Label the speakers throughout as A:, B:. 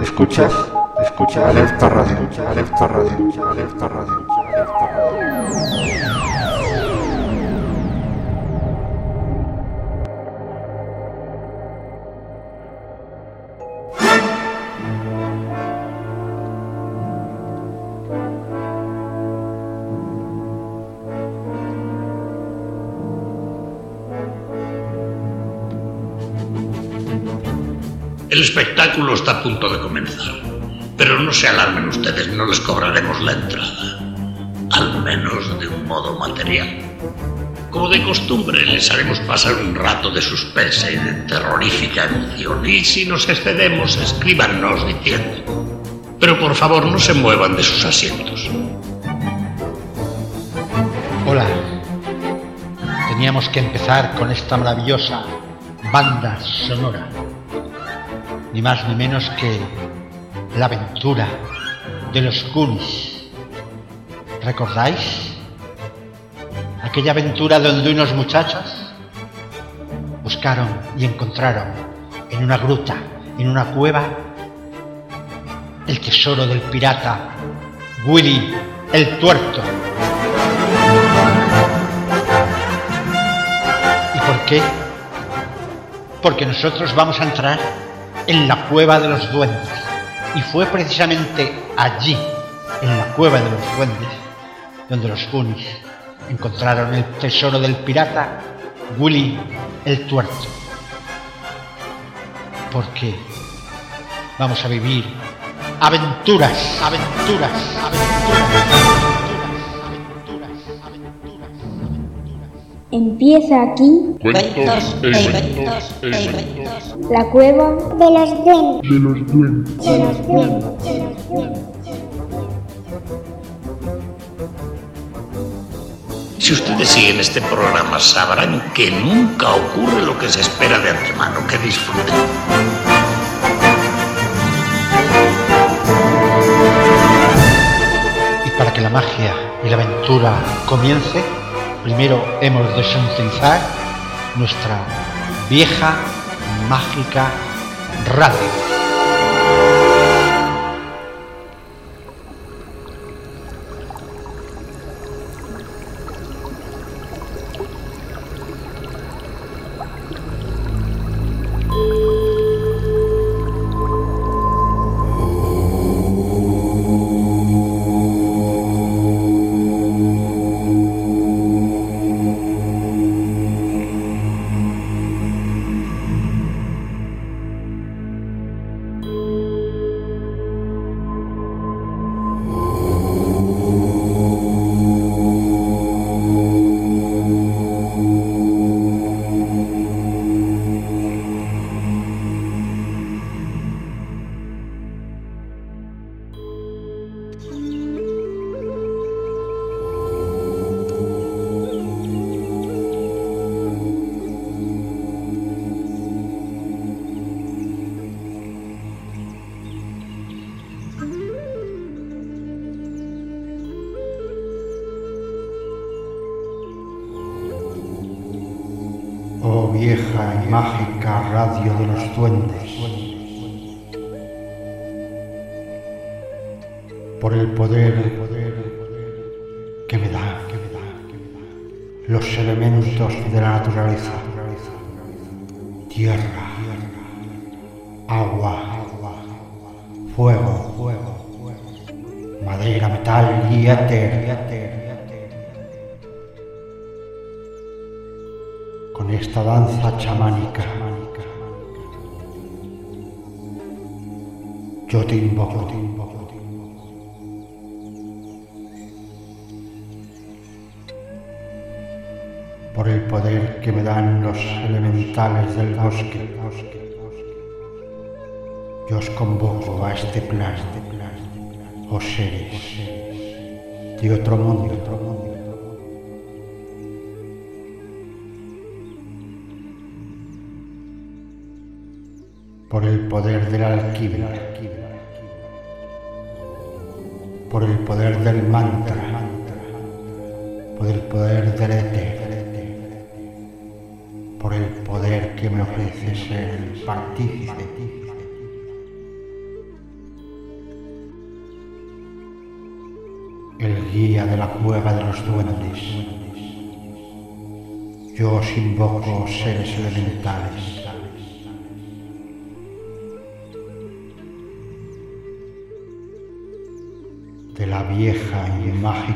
A: Escuchas, escucha alerta radio, alerta radio, alerta radio,
B: El espectáculo está a punto de comenzar. Pero no se alarmen ustedes, no les cobraremos la entrada. Al menos de un modo material. Como de costumbre, les haremos pasar un rato de suspense y de terrorífica emoción. Y si nos excedemos, escríbanos diciendo. Pero por favor, no se muevan de sus asientos.
C: Hola. Teníamos que empezar con esta maravillosa banda sonora. Ni más ni menos que la aventura de los Goonies. ¿Recordáis? Aquella aventura donde unos muchachos buscaron y encontraron en una gruta, en una cueva, el tesoro del pirata Willy el Tuerto. ¿Y por qué? Porque nosotros vamos a entrar en la cueva de los duendes. Y fue precisamente allí, en la cueva de los duendes, donde los Goonies encontraron el tesoro del pirata Willy el Tuerto. Porque vamos a vivir aventuras, aventuras, aventuras.
D: Empieza aquí
E: Cuentos e inventos, e inventos.
D: la cueva de los duendes.
E: De los duendes.
D: De los duendes. De los duendes.
B: Si ustedes siguen este programa, sabrán que nunca ocurre lo que se espera de antemano. Que disfruten.
C: Y para que la magia y la aventura comience, primero hemos de nuestra vieja mágica radio. Chamánica. Yo te invoco. Por el poder que me dan los elementales del bosque, yo os convoco a este plan, oh seres de otro mundo, poder de la alquimia,
F: por el poder del mantra, por el poder del éter, por el poder que me ofrece ser el partícipe. El guía de la cueva de los duendes. Yo os invoco seres elementales.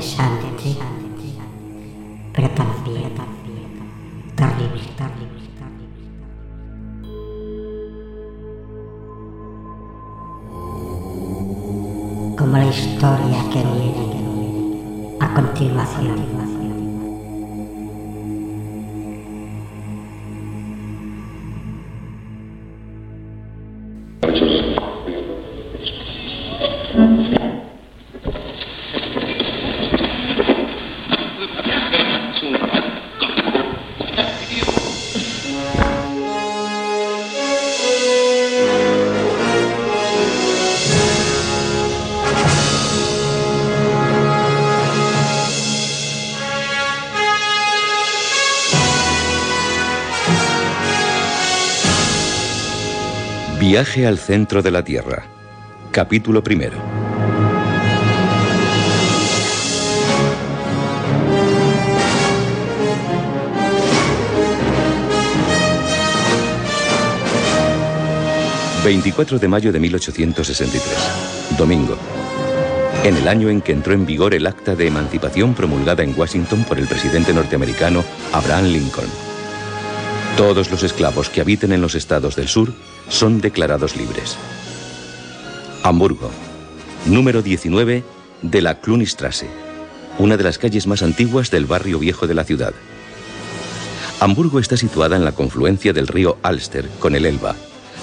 G: interesante, pero
H: Viaje al centro de la Tierra. Capítulo primero. ...24 de mayo de 1863... ...domingo... ...en el año en que entró en vigor el acta de emancipación... ...promulgada en Washington por el presidente norteamericano... ...Abraham Lincoln... Todos los esclavos que habiten en los estados del sur son declarados libres. Hamburgo, número 19 de la Klunistrasse, una de las calles más antiguas del barrio viejo de la ciudad. Hamburgo está situada en la confluencia del río Alster con el Elba,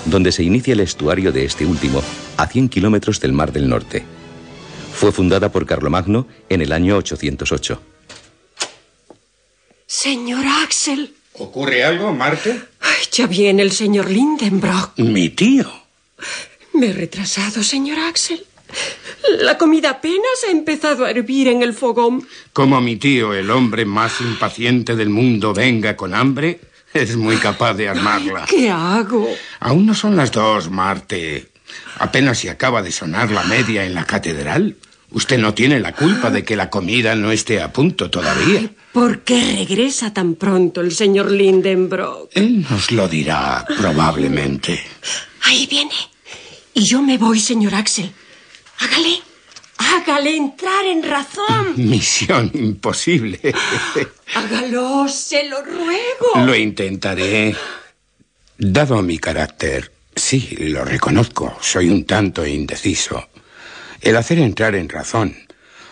H: donde se inicia el estuario de este último, a 100 kilómetros del Mar del Norte. Fue fundada por Carlomagno en el año 808.
I: Señor Axel.
J: ¿Ocurre algo, Marte?
I: Ay, ya viene el señor Lindenbrock.
J: Mi tío.
I: Me he retrasado, señor Axel. La comida apenas ha empezado a hervir en el fogón.
J: Como mi tío, el hombre más impaciente del mundo, venga con hambre, es muy capaz de armarla.
I: ¿Qué hago?
J: Aún no son las dos, Marte. Apenas se acaba de sonar la media en la catedral. Usted no tiene la culpa de que la comida no esté a punto todavía.
I: ¿Por qué regresa tan pronto el señor Lindenbrock?
J: Él nos lo dirá, probablemente.
I: Ahí viene. Y yo me voy, señor Axel. Hágale. Hágale entrar en razón.
J: Misión imposible.
I: Hágalo, se lo ruego.
J: Lo intentaré. Dado mi carácter, sí, lo reconozco, soy un tanto indeciso. El hacer entrar en razón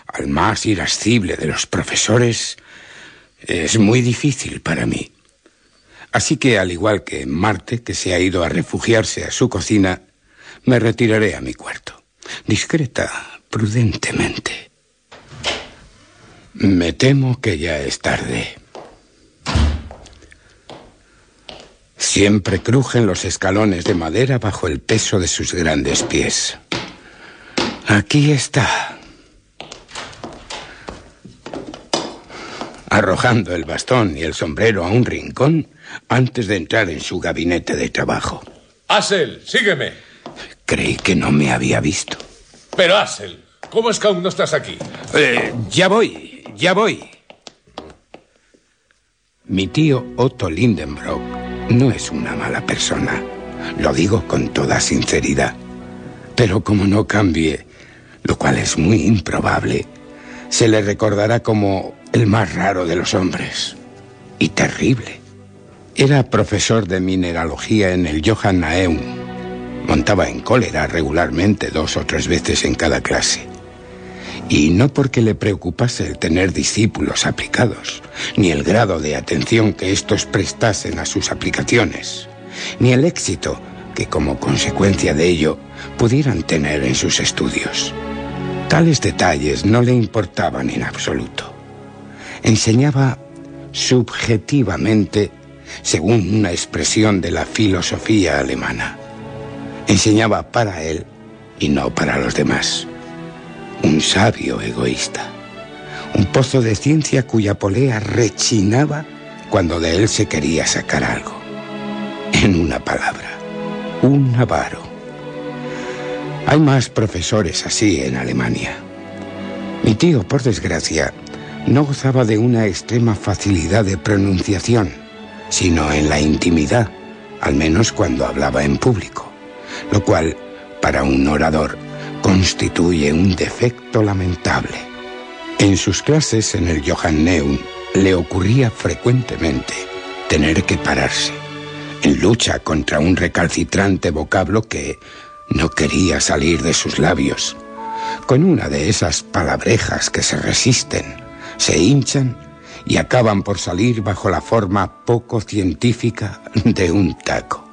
J: al más irascible de los profesores es muy difícil para mí. Así que, al igual que Marte, que se ha ido a refugiarse a su cocina, me retiraré a mi cuarto, discreta, prudentemente. Me temo que ya es tarde. Siempre crujen los escalones de madera bajo el peso de sus grandes pies. Aquí está. Arrojando el bastón y el sombrero a un rincón antes de entrar en su gabinete de trabajo.
K: Asel, sígueme.
J: Creí que no me había visto.
K: Pero Asel, ¿cómo es que aún no estás aquí?
J: Eh, ya voy, ya voy. Mi tío Otto Lindenbrock no es una mala persona. Lo digo con toda sinceridad. Pero como no cambie, lo cual es muy improbable, se le recordará como el más raro de los hombres. Y terrible. Era profesor de mineralogía en el Johannaeum. Montaba en cólera regularmente dos o tres veces en cada clase. Y no porque le preocupase el tener discípulos aplicados, ni el grado de atención que éstos prestasen a sus aplicaciones, ni el éxito que como consecuencia de ello pudieran tener en sus estudios. Tales detalles no le importaban en absoluto. Enseñaba subjetivamente según una expresión de la filosofía alemana. Enseñaba para él y no para los demás. Un sabio egoísta. Un pozo de ciencia cuya polea rechinaba cuando de él se quería sacar algo. En una palabra, un avaro. Hay más profesores así en Alemania. Mi tío, por desgracia, no gozaba de una extrema facilidad de pronunciación, sino en la intimidad, al menos cuando hablaba en público, lo cual, para un orador, constituye un defecto lamentable. En sus clases en el Johanneum le ocurría frecuentemente tener que pararse, en lucha contra un recalcitrante vocablo que no quería salir de sus labios, con una de esas palabrejas que se resisten, se hinchan y acaban por salir bajo la forma poco científica de un taco.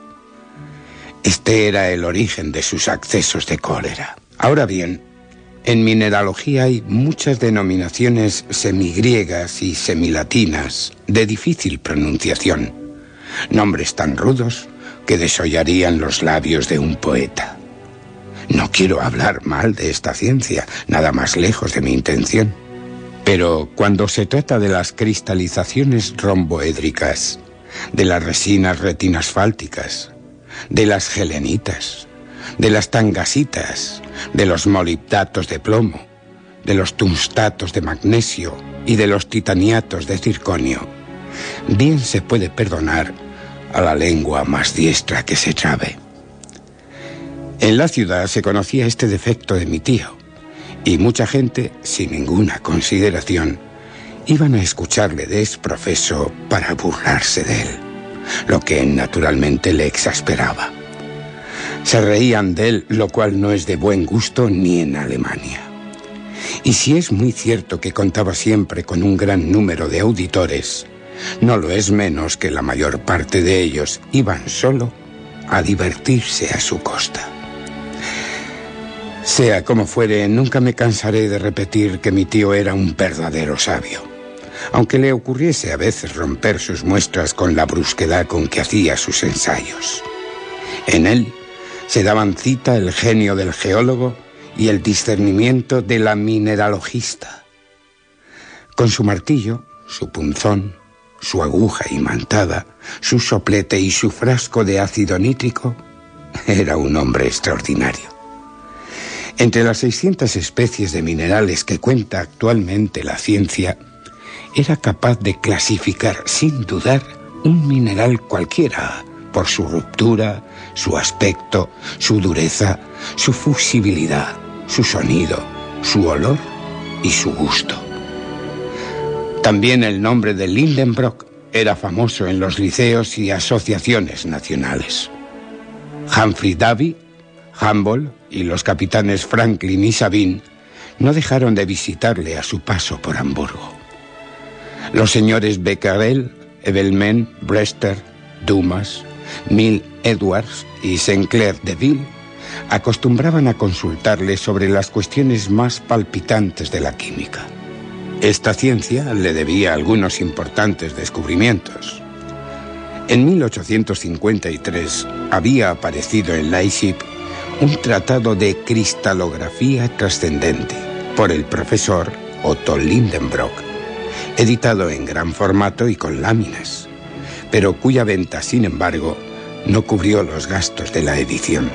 J: Este era el origen de sus accesos de cólera. Ahora bien, en mineralogía hay muchas denominaciones semigriegas y semilatinas de difícil pronunciación, nombres tan rudos que desollarían los labios de un poeta. No quiero hablar mal de esta ciencia, nada más lejos de mi intención. Pero cuando se trata de las cristalizaciones romboédricas, de las resinas retinasfálticas, de las gelenitas, de las tangasitas, de los molibdatos de plomo, de los tungstatos de magnesio y de los titaniatos de circonio, bien se puede perdonar a la lengua más diestra que se trabe. En la ciudad se conocía este defecto de mi tío, y mucha gente, sin ninguna consideración, iban a escucharle desprofeso para burlarse de él, lo que naturalmente le exasperaba. Se reían de él, lo cual no es de buen gusto ni en Alemania. Y si es muy cierto que contaba siempre con un gran número de auditores, no lo es menos que la mayor parte de ellos iban solo a divertirse a su costa. Sea como fuere, nunca me cansaré de repetir que mi tío era un verdadero sabio. Aunque le ocurriese a veces romper sus muestras con la brusquedad con que hacía sus ensayos. En él se daban cita el genio del geólogo y el discernimiento de la mineralogista. Con su martillo, su punzón, su aguja imantada, su soplete y su frasco de ácido nítrico, era un hombre extraordinario. Entre las 600 especies de minerales que cuenta actualmente la ciencia, era capaz de clasificar sin dudar un mineral cualquiera por su ruptura, su aspecto, su dureza, su fusibilidad, su sonido, su olor y su gusto. También el nombre de Lindenbrock era famoso en los liceos y asociaciones nacionales. Humphrey Davy, Humboldt y los capitanes Franklin y Sabine no dejaron de visitarle a su paso por Hamburgo. Los señores Becquerel, Evelmen, Brester, Dumas, Mill Edwards y Sinclair de Ville acostumbraban a consultarle sobre las cuestiones más palpitantes de la química. Esta ciencia le debía algunos importantes descubrimientos. En 1853 había aparecido en Leipzig un tratado de cristalografía trascendente por el profesor Otto Lindenbrock, editado en gran formato y con láminas, pero cuya venta, sin embargo, no cubrió los gastos de la edición.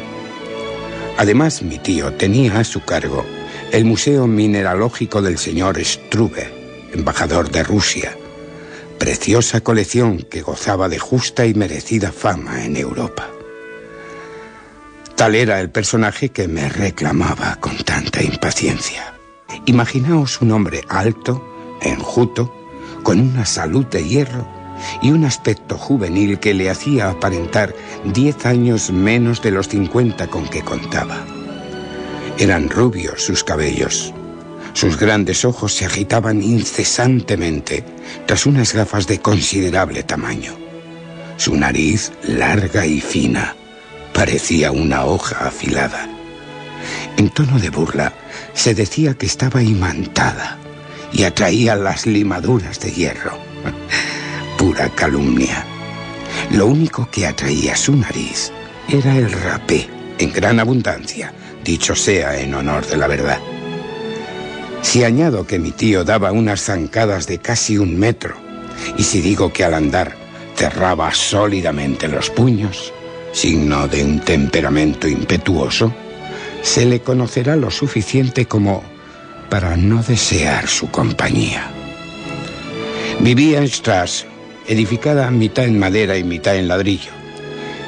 J: Además, mi tío tenía a su cargo el Museo Mineralógico del señor Struve, embajador de Rusia, preciosa colección que gozaba de justa y merecida fama en Europa. Tal era el personaje que me reclamaba con tanta impaciencia. Imaginaos un hombre alto, enjuto, con una salud de hierro y un aspecto juvenil que le hacía aparentar diez años menos de los cincuenta con que contaba. Eran rubios sus cabellos. Sus grandes ojos se agitaban incesantemente tras unas gafas de considerable tamaño. Su nariz, larga y fina, parecía una hoja afilada. En tono de burla, se decía que estaba imantada y atraía las limaduras de hierro. Pura calumnia. Lo único que atraía su nariz era el rapé, en gran abundancia, dicho sea en honor de la verdad. Si añado que mi tío daba unas zancadas de casi un metro, y si digo que al andar cerraba sólidamente los puños, signo de un temperamento impetuoso, se le conocerá lo suficiente como para no desear su compañía. Vivía en Strass, edificada mitad en madera y mitad en ladrillo,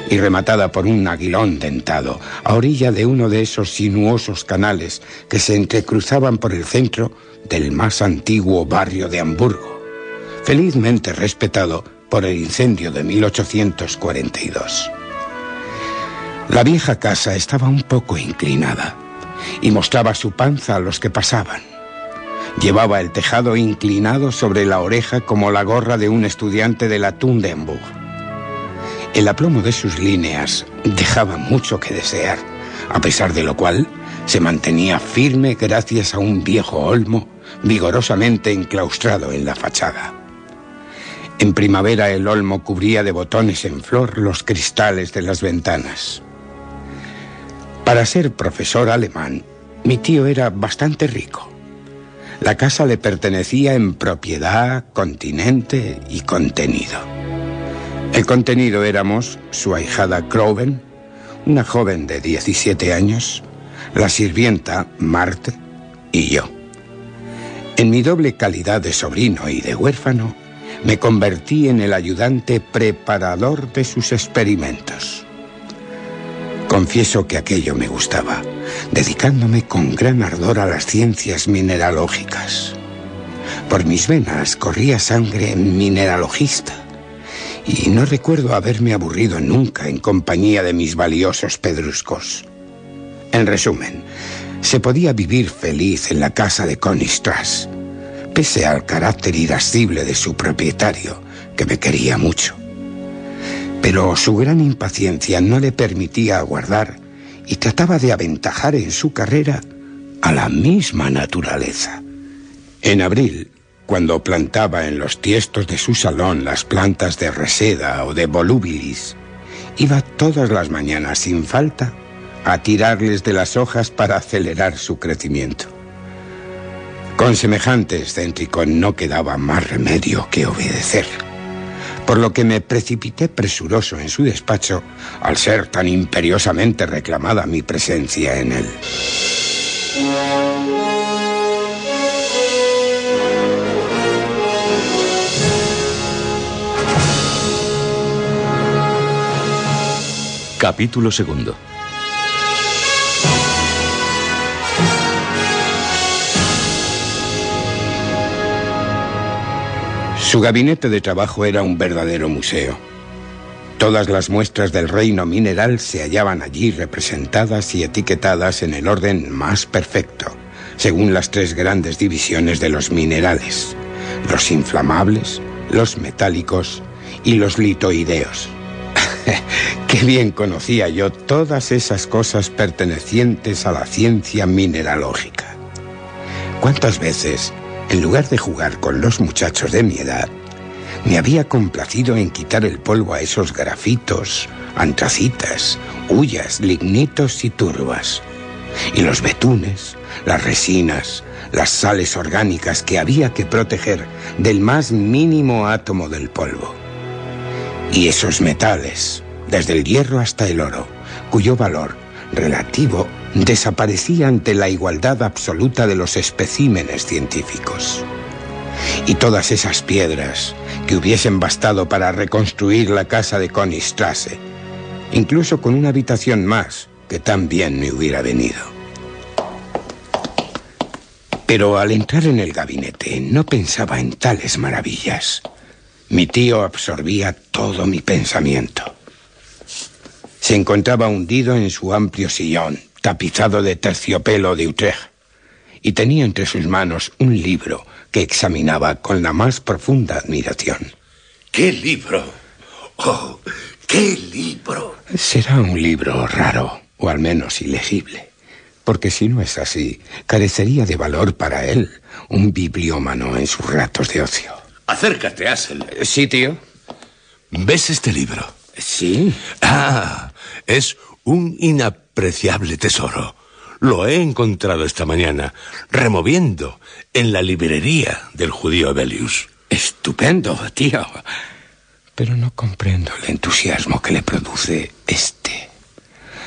J: y rematada por un aguilón dentado, a orilla de uno de esos sinuosos canales que se entrecruzaban por el centro del más antiguo barrio de Hamburgo, felizmente respetado por el incendio de 1842. La vieja casa estaba un poco inclinada y mostraba su panza a los que pasaban. Llevaba el tejado inclinado sobre la oreja como la gorra de un estudiante de la Tundenburg. El aplomo de sus líneas dejaba mucho que desear, a pesar de lo cual se mantenía firme gracias a un viejo olmo vigorosamente enclaustrado en la fachada. En primavera el olmo cubría de botones en flor los cristales de las ventanas. Para ser profesor alemán, mi tío era bastante rico. La casa le pertenecía en propiedad, continente y contenido. El contenido éramos su ahijada Croven, una joven de 17 años, la sirvienta Marte y yo. En mi doble calidad de sobrino y de huérfano, me convertí en el ayudante preparador de sus experimentos. Confieso que aquello me gustaba, dedicándome con gran ardor a las ciencias mineralógicas. Por mis venas corría sangre mineralogista y no recuerdo haberme aburrido nunca en compañía de mis valiosos pedruscos. En resumen, se podía vivir feliz en la casa de Connie Strass, pese al carácter irascible de su propietario, que me quería mucho. Pero su gran impaciencia no le permitía aguardar y trataba de aventajar en su carrera a la misma naturaleza. En abril, cuando plantaba en los tiestos de su salón las plantas de reseda o de volubilis, iba todas las mañanas sin falta a tirarles de las hojas para acelerar su crecimiento. Con semejante excéntrico no quedaba más remedio que obedecer, por lo que me precipité presuroso en su despacho al ser tan imperiosamente reclamada mi presencia en él.
H: Capítulo segundo.
J: Su gabinete de trabajo era un verdadero museo. Todas las muestras del reino mineral se hallaban allí representadas y etiquetadas en el orden más perfecto, según las tres grandes divisiones de los minerales, los inflamables, los metálicos y los litoideos. Qué bien conocía yo todas esas cosas pertenecientes a la ciencia mineralógica. ¿Cuántas veces, en lugar de jugar con los muchachos de mi edad, me había complacido en quitar el polvo a esos grafitos, antracitas, hullas, lignitos y turbas? Y los betunes, las resinas, las sales orgánicas que había que proteger del más mínimo átomo del polvo. Y esos metales, desde el hierro hasta el oro, cuyo valor relativo desaparecía ante la igualdad absoluta de los especímenes científicos. Y todas esas piedras que hubiesen bastado para reconstruir la casa de Königstrasse, incluso con una habitación más que también me hubiera venido. Pero al entrar en el gabinete no pensaba en tales maravillas. Mi tío absorbía todo mi pensamiento. Se encontraba hundido en su amplio sillón, tapizado de terciopelo de Utrecht, y tenía entre sus manos un libro que examinaba con la más profunda admiración.
K: ¿Qué libro? ¡Oh! ¡Qué libro!
J: Será un libro raro, o al menos ilegible, porque si no es así, carecería de valor para él, un bibliómano en sus ratos de ocio.
K: Acércate, Asel.
J: Sí, tío.
K: ¿Ves este libro?
J: Sí.
K: Ah, es un inapreciable tesoro. Lo he encontrado esta mañana, removiendo en la librería del judío Belius.
J: Estupendo, tío. Pero no comprendo el entusiasmo que le produce este.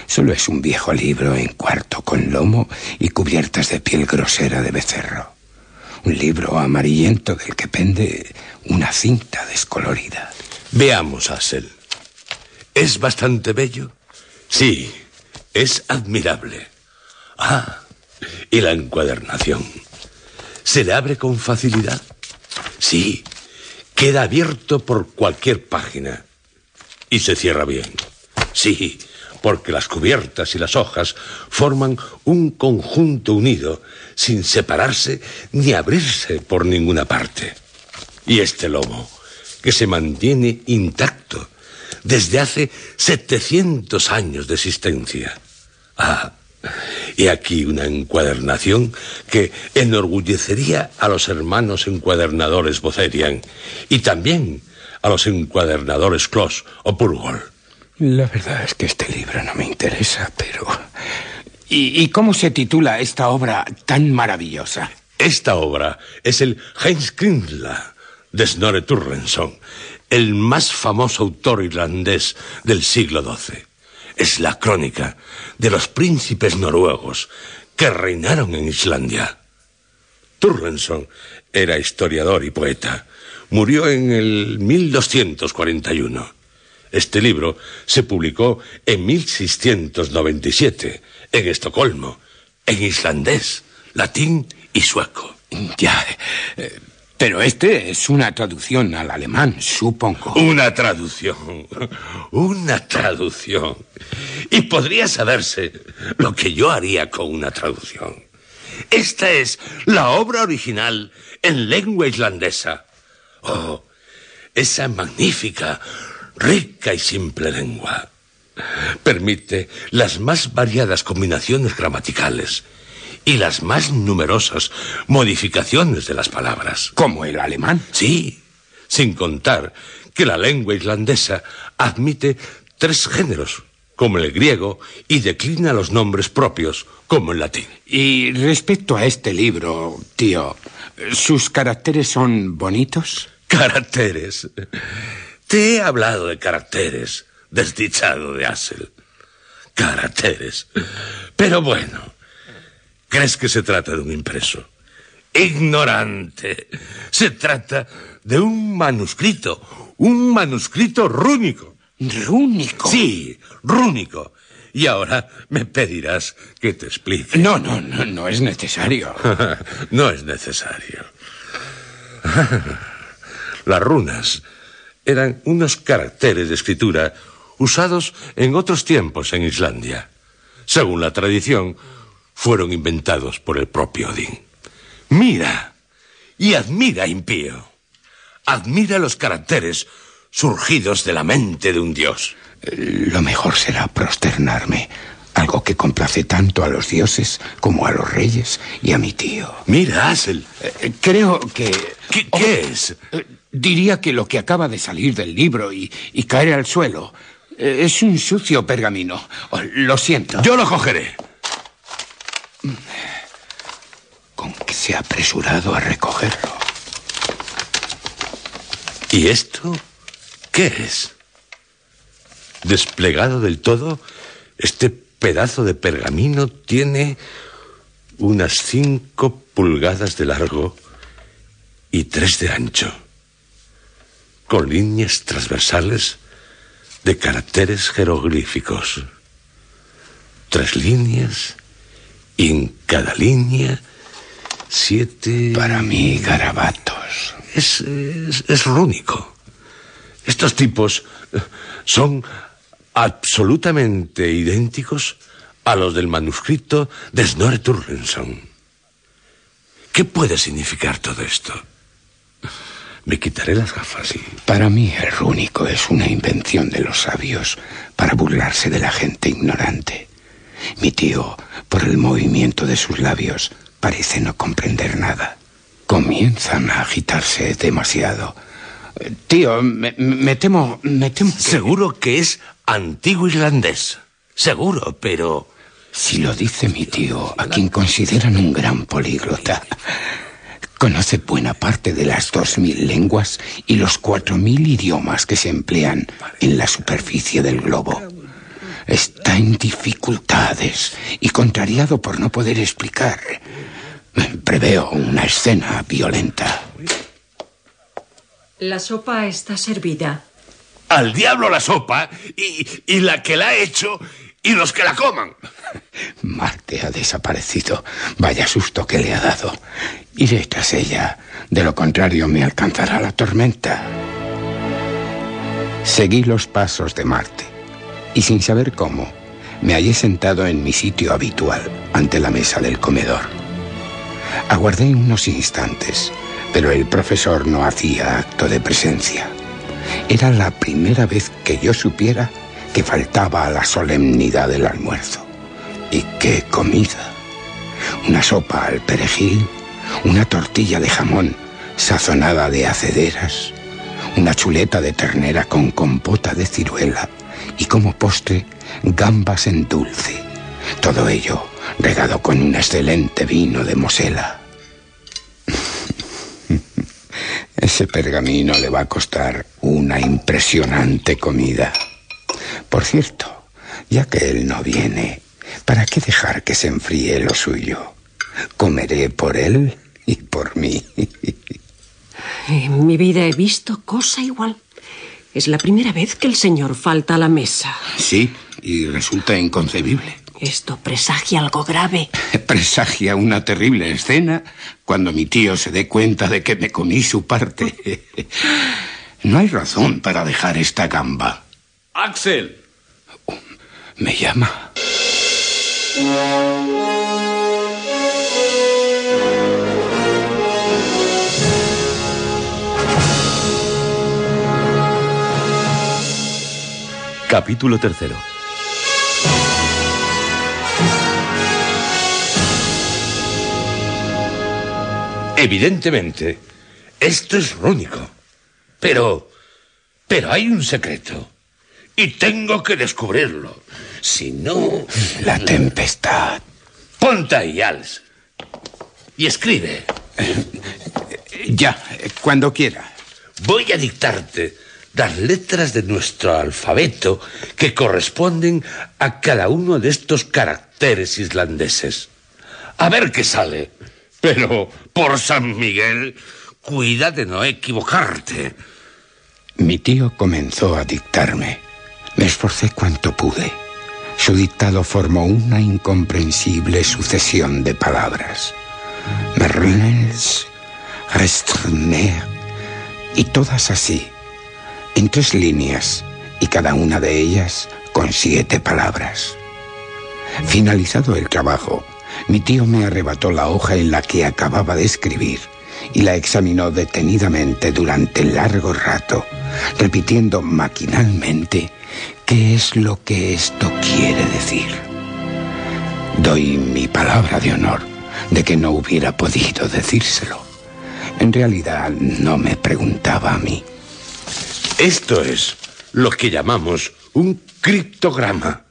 J: Solo es un viejo libro en cuarto con lomo y cubiertas de piel grosera de becerro. Un libro amarillento del que pende una cinta descolorida.
K: Veamos, Asel. ¿Es bastante bello? Sí, es admirable. Ah, y la encuadernación. ¿Se le abre con facilidad? Sí, queda abierto por cualquier página. Y se cierra bien. Sí, porque las cubiertas y las hojas forman un conjunto unido, sin separarse ni abrirse por ninguna parte. Y este lomo, que se mantiene intacto desde hace 700 años de existencia. Ah, y aquí una encuadernación que enorgullecería a los hermanos encuadernadores Bocerian y también a los encuadernadores Clos o Purgol.
J: La verdad es que este libro no me interesa, pero... ¿Y, y cómo se titula esta obra tan maravillosa?
K: Esta obra es el Heimskringla de Snorre Turrenson, el más famoso autor irlandés del siglo XII. Es la crónica de los príncipes noruegos que reinaron en Islandia. Turrenson era historiador y poeta. Murió en el 1241. Este libro se publicó en 1697 en Estocolmo, en islandés, latín y sueco.
J: Ya, eh, pero este es una traducción al alemán, supongo.
K: Una traducción. Una traducción. Y podría saberse lo que yo haría con una traducción. Esta es la obra original en lengua islandesa. Oh, esa magnífica, rica y simple lengua. Permite las más variadas combinaciones gramaticales y las más numerosas modificaciones de las palabras.
J: ¿Como el alemán?
K: Sí, sin contar que la lengua islandesa admite tres géneros, como el griego, y declina los nombres propios, como el latín.
J: Y respecto a este libro, tío, ¿sus caracteres son bonitos?
K: Caracteres. Te he hablado de caracteres, desdichado de Assel. Caracteres. Pero bueno, ¿crees que se trata de un impreso? Ignorante. Se trata de un manuscrito, un manuscrito rúnico.
J: ¿Rúnico?
K: Sí, rúnico. Y ahora me pedirás que te explique.
J: No, no, no, no es necesario.
K: no es necesario. Las runas eran unos caracteres de escritura usados en otros tiempos en Islandia. Según la tradición, fueron inventados por el propio Odín. Mira y admira, impío. Admira los caracteres surgidos de la mente de un dios.
J: Lo mejor será prosternarme, algo que complace tanto a los dioses como a los reyes y a mi tío.
K: Mira, Asel.
J: Eh, creo que...
K: ¿Qué, qué es?
J: Eh, diría que lo que acaba de salir del libro y, y caer al suelo eh, es un sucio pergamino. Oh, lo siento.
K: Yo lo cogeré.
J: Con que se ha apresurado a recogerlo.
K: ¿Y esto qué es? Desplegado del todo, este pedazo de pergamino tiene unas cinco pulgadas de largo y tres de ancho, con líneas transversales de caracteres jeroglíficos. Tres líneas y en cada línea siete...
J: Para mí, garabatos.
K: Es, es, es rúnico. Estos tipos eh, son absolutamente idénticos a los del manuscrito de Snorre Turleson. ¿Qué puede significar todo esto? Me quitaré las gafas y...
J: Para mí el rúnico es una invención de los sabios para burlarse de la gente ignorante. Mi tío, por el movimiento de sus labios, parece no comprender nada. Comienzan a agitarse demasiado. Tío, me, me temo, me temo que...
K: Seguro que es antiguo irlandés. Seguro, pero...
J: Si lo dice mi tío, a quien consideran un gran políglota, conoce buena parte de las dos mil lenguas y los cuatro mil idiomas que se emplean en la superficie del globo. Está en dificultades y contrariado por no poder explicar. Preveo una escena violenta.
I: La sopa está servida.
K: Al diablo la sopa y, y la que la ha hecho y los que la coman.
J: Marte ha desaparecido. Vaya susto que le ha dado. Iré tras ella. De lo contrario me alcanzará la tormenta. Seguí los pasos de Marte y sin saber cómo, me hallé sentado en mi sitio habitual, ante la mesa del comedor. Aguardé unos instantes, pero el profesor no hacía acto de presencia. Era la primera vez que yo supiera que faltaba a la solemnidad del almuerzo. ¿Y qué comida? Una sopa al perejil, una tortilla de jamón sazonada de acederas, una chuleta de ternera con compota de ciruela y como postre gambas en dulce. Todo ello regado con un excelente vino de Mosela. Ese pergamino le va a costar una impresionante comida. Por cierto, ya que él no viene, ¿para qué dejar que se enfríe lo suyo? Comeré por él y por mí.
I: En mi vida he visto cosa igual. Es la primera vez que el señor falta a la mesa.
J: Sí, y resulta inconcebible.
I: Esto presagia algo grave.
J: Presagia una terrible escena cuando mi tío se dé cuenta de que me comí su parte. No hay razón para dejar esta gamba.
K: Axel.
J: Me llama.
H: Capítulo tercero.
K: Evidentemente, esto es único. Pero... Pero hay un secreto. Y tengo que descubrirlo. Si no...
J: La tempestad.
K: Ponte ahí, Als. Y escribe.
J: Ya, cuando quiera.
K: Voy a dictarte las letras de nuestro alfabeto que corresponden a cada uno de estos caracteres islandeses. A ver qué sale. Pero, por San Miguel, cuida de no equivocarte.
J: Mi tío comenzó a dictarme. Me esforcé cuanto pude. Su dictado formó una incomprensible sucesión de palabras. Merlins, Restrner, y todas así, en tres líneas, y cada una de ellas con siete palabras. Finalizado el trabajo, mi tío me arrebató la hoja en la que acababa de escribir y la examinó detenidamente durante largo rato, repitiendo maquinalmente qué es lo que esto quiere decir. Doy mi palabra de honor de que no hubiera podido decírselo. En realidad no me preguntaba a mí.
K: Esto es lo que llamamos un criptograma,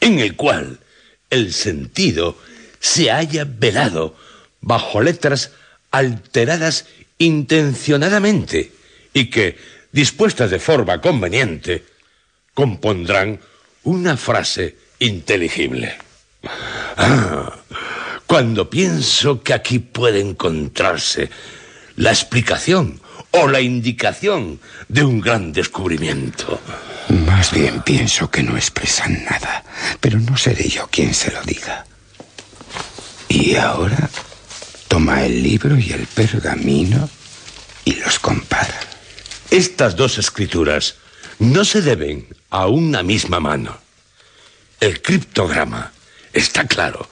K: en el cual el sentido se haya velado bajo letras alteradas intencionadamente y que, dispuestas de forma conveniente, compondrán una frase inteligible. Ah, cuando pienso que aquí puede encontrarse la explicación o la indicación de un gran descubrimiento.
J: Más bien pienso que no expresan nada, pero no seré yo quien se lo diga. Y ahora toma el libro y el pergamino y los compara.
K: Estas dos escrituras no se deben a una misma mano. El criptograma, está claro,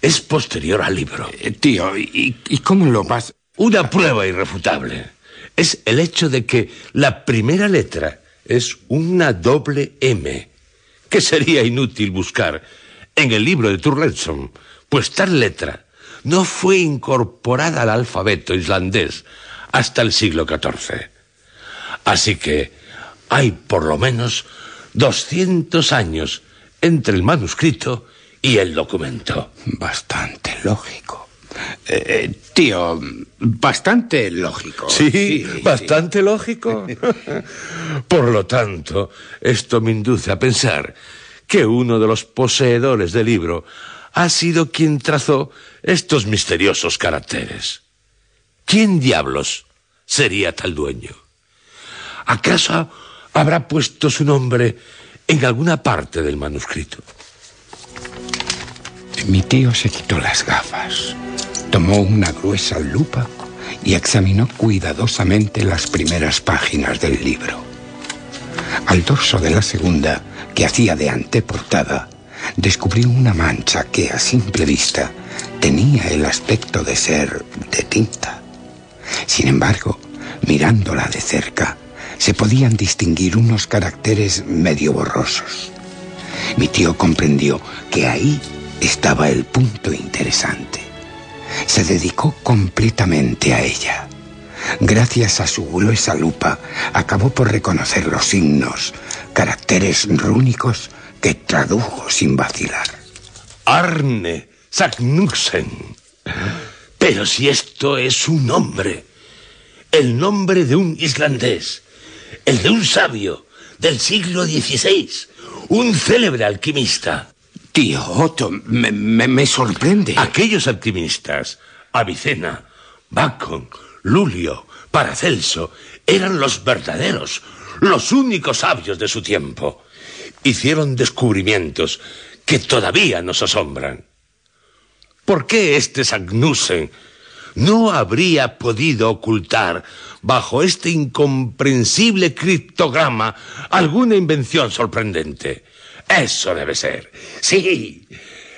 K: es posterior al libro.
J: Eh, tío, ¿y, ¿y cómo lo vas?
K: Una prueba irrefutable es el hecho de que la primera letra es una doble M, que sería inútil buscar en el libro de Turleson, pues tal letra no fue incorporada al alfabeto islandés hasta el siglo XIV. Así que hay por lo menos 200 años entre el manuscrito y el documento.
J: Bastante lógico. Eh, eh, tío, bastante lógico.
K: Sí, sí bastante sí. lógico. Por lo tanto, esto me induce a pensar que uno de los poseedores del libro ha sido quien trazó estos misteriosos caracteres. ¿Quién diablos sería tal dueño? ¿Acaso habrá puesto su nombre en alguna parte del manuscrito?
J: Mi tío se quitó las gafas, tomó una gruesa lupa y examinó cuidadosamente las primeras páginas del libro. Al dorso de la segunda, que hacía de anteportada, descubrió una mancha que a simple vista tenía el aspecto de ser de tinta. Sin embargo, mirándola de cerca, se podían distinguir unos caracteres medio borrosos. Mi tío comprendió que ahí estaba el punto interesante. Se dedicó completamente a ella. Gracias a su gruesa lupa, acabó por reconocer los signos, caracteres rúnicos que tradujo sin vacilar.
K: Arne Sagnussen. Pero si esto es un nombre, el nombre de un islandés, el de un sabio del siglo XVI, un célebre alquimista.
J: Tío Otto, me, me, me sorprende.
K: Aquellos alquimistas, Avicena, Bacon, Lulio, Paracelso, eran los verdaderos, los únicos sabios de su tiempo. Hicieron descubrimientos que todavía nos asombran. ¿Por qué este Sagnussen no habría podido ocultar bajo este incomprensible criptograma alguna invención sorprendente? Eso debe ser. Sí,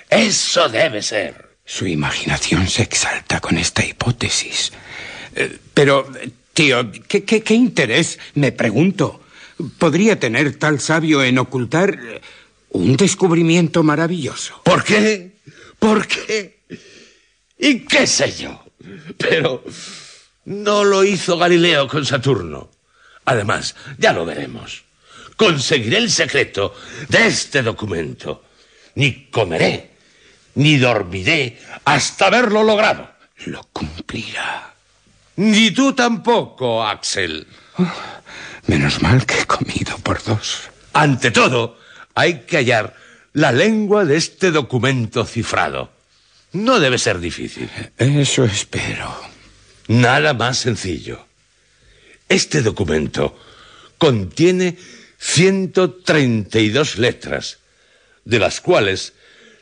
K: eso debe ser.
J: Su imaginación se exalta con esta hipótesis. Eh, pero, tío, ¿qué, qué, qué interés, me pregunto, podría tener tal sabio en ocultar un descubrimiento maravilloso?
K: ¿Por qué? ¿Por qué? ¿Y qué sé yo? Pero no lo hizo Galileo con Saturno. Además, ya lo veremos. Conseguiré el secreto de este documento. Ni comeré, ni dormiré hasta haberlo logrado.
J: Lo cumplirá.
K: Ni tú tampoco, Axel.
J: Oh, menos mal que he comido por dos.
K: Ante todo, hay que hallar la lengua de este documento cifrado. No debe ser difícil.
J: Eso espero.
K: Nada más sencillo. Este documento contiene 132 letras, de las cuales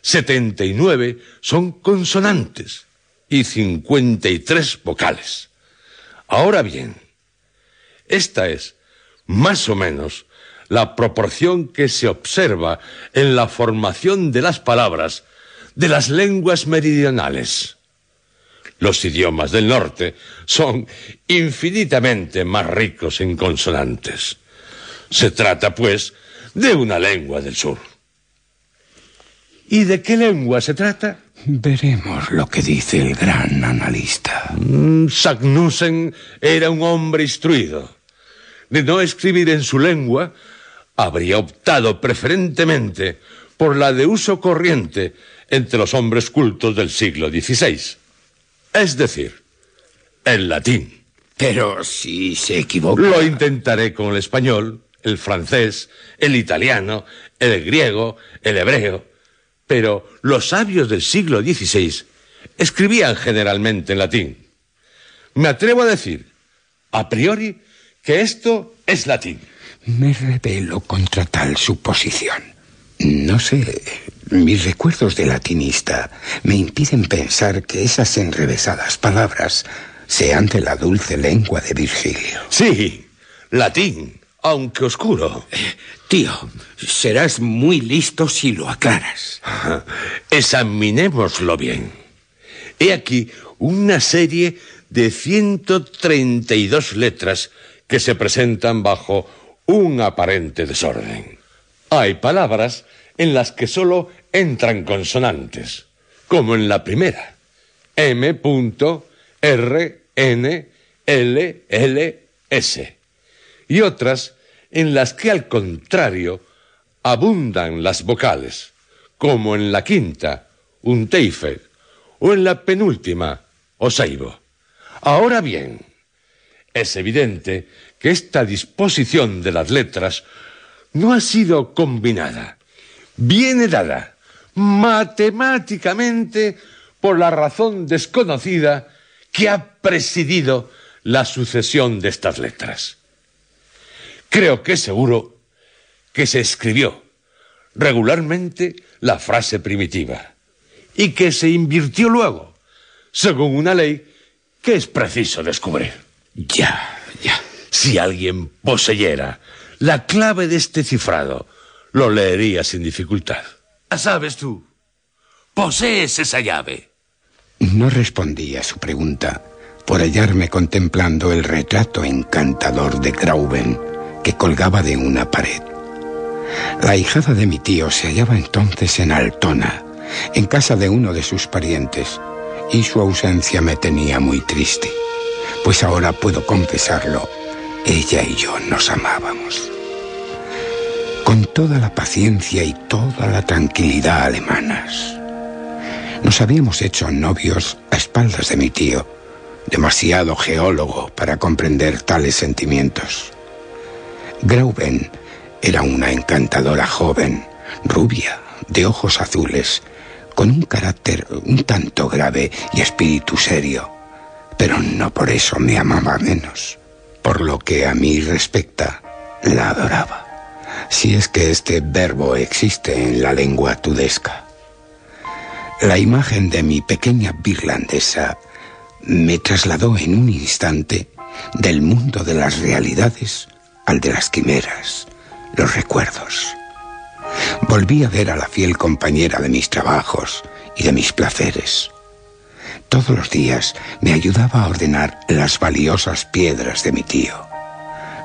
K: 79 son consonantes y 53 vocales. Ahora bien, esta es, más o menos, la proporción que se observa en la formación de las palabras de las lenguas meridionales. Los idiomas del norte son infinitamente más ricos en consonantes. Se trata, pues, de una lengua del sur. ¿Y de qué lengua se trata?
J: Veremos lo que dice el gran analista.
K: Mm, Sagnussen era un hombre instruido. De no escribir en su lengua, habría optado preferentemente por la de uso corriente entre los hombres cultos del siglo XVI. Es decir, el latín.
J: Pero si se equivoca.
K: Lo intentaré con el español, el francés, el italiano, el griego, el hebreo. Pero los sabios del siglo XVI escribían generalmente en latín. Me atrevo a decir, a priori, que esto es latín.
J: Me rebelo contra tal suposición. No sé, mis recuerdos de latinista me impiden pensar que esas enrevesadas palabras sean de la dulce lengua de Virgilio.
K: Sí, latín, aunque oscuro.
J: Eh, tío, serás muy listo si lo aclaras.
K: Examinémoslo bien. He aquí una serie de 132 letras que se presentan bajo un aparente desorden. Hay palabras en las que solo entran consonantes, como en la primera. M. R. N. L. L. S. Y otras en las que al contrario abundan las vocales, como en la quinta, un teife, o en la penúltima, oseibo. Ahora bien, es evidente que esta disposición de las letras no ha sido combinada, viene dada matemáticamente por la razón desconocida que ha presidido la sucesión de estas letras. Creo que es seguro que se escribió regularmente la frase primitiva y que se invirtió luego, según una ley que es preciso descubrir.
J: Ya, ya.
K: Si alguien poseyera la clave de este cifrado, lo leería sin dificultad. Ah, ¿Sabes tú? Posees esa llave.
J: No respondí a su pregunta por hallarme contemplando el retrato encantador de Grauben que colgaba de una pared. La hijada de mi tío se hallaba entonces en Altona, en casa de uno de sus parientes, y su ausencia me tenía muy triste, pues ahora puedo confesarlo, ella y yo nos amábamos. Con toda la paciencia y toda la tranquilidad alemanas. Nos habíamos hecho novios a espaldas de mi tío, demasiado geólogo para comprender tales sentimientos. Grauben era una encantadora joven, rubia, de ojos azules, con un carácter un tanto grave y espíritu serio, pero no por eso me amaba menos. Por lo que a mí respecta, la adoraba, si es que este verbo existe en la lengua tudesca. La imagen de mi pequeña virlandesa me trasladó en un instante del mundo de las realidades al de las quimeras, los recuerdos. Volví a ver a la fiel compañera de mis trabajos y de mis placeres. Todos los días me ayudaba a ordenar las valiosas piedras de mi tío.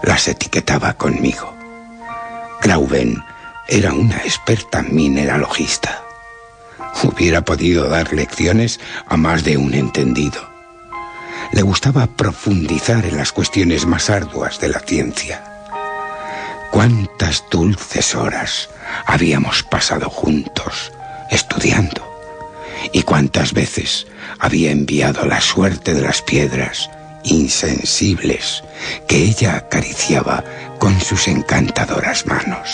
J: Las etiquetaba conmigo. Grauben era una experta mineralogista. Hubiera podido dar lecciones a más de un entendido. Le gustaba profundizar en las cuestiones más arduas de la ciencia. Cuántas dulces horas habíamos pasado juntos estudiando y cuántas veces había enviado la suerte de las piedras insensibles que ella acariciaba con sus encantadoras manos.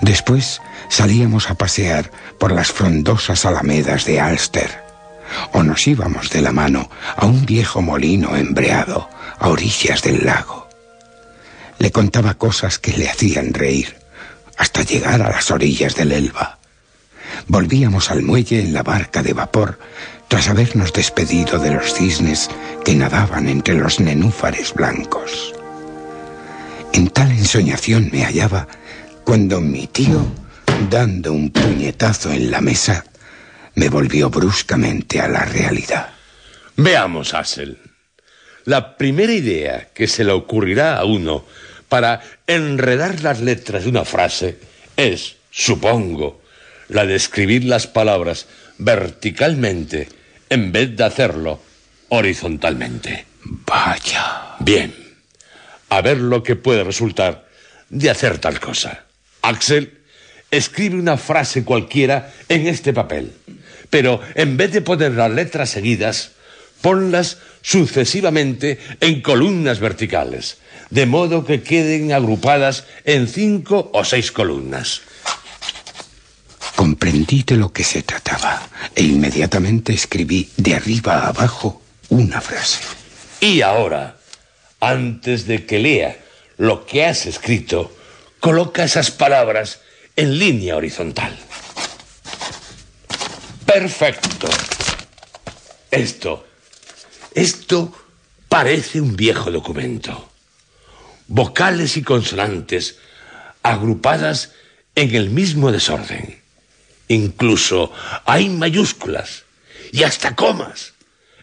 J: Después salíamos a pasear por las frondosas alamedas de Alster, o nos íbamos de la mano a un viejo molino embreado a orillas del lago. Le contaba cosas que le hacían reír, hasta llegar a las orillas del Elba. Volvíamos al muelle en la barca de vapor tras habernos despedido de los cisnes que nadaban entre los nenúfares blancos. En tal ensoñación me hallaba cuando mi tío, dando un puñetazo en la mesa, me volvió bruscamente a la realidad.
K: Veamos, Axel. La primera idea que se le ocurrirá a uno para enredar las letras de una frase es, supongo, la de escribir las palabras verticalmente en vez de hacerlo horizontalmente.
J: Vaya.
K: Bien. A ver lo que puede resultar de hacer tal cosa. Axel, escribe una frase cualquiera en este papel, pero en vez de poner las letras seguidas, ponlas sucesivamente en columnas verticales, de modo que queden agrupadas en cinco o seis columnas.
J: Comprendí de lo que se trataba e inmediatamente escribí de arriba a abajo una frase.
K: Y ahora, antes de que lea lo que has escrito, coloca esas palabras en línea horizontal. Perfecto. Esto, esto parece un viejo documento. Vocales y consonantes agrupadas en el mismo desorden. Incluso hay mayúsculas y hasta comas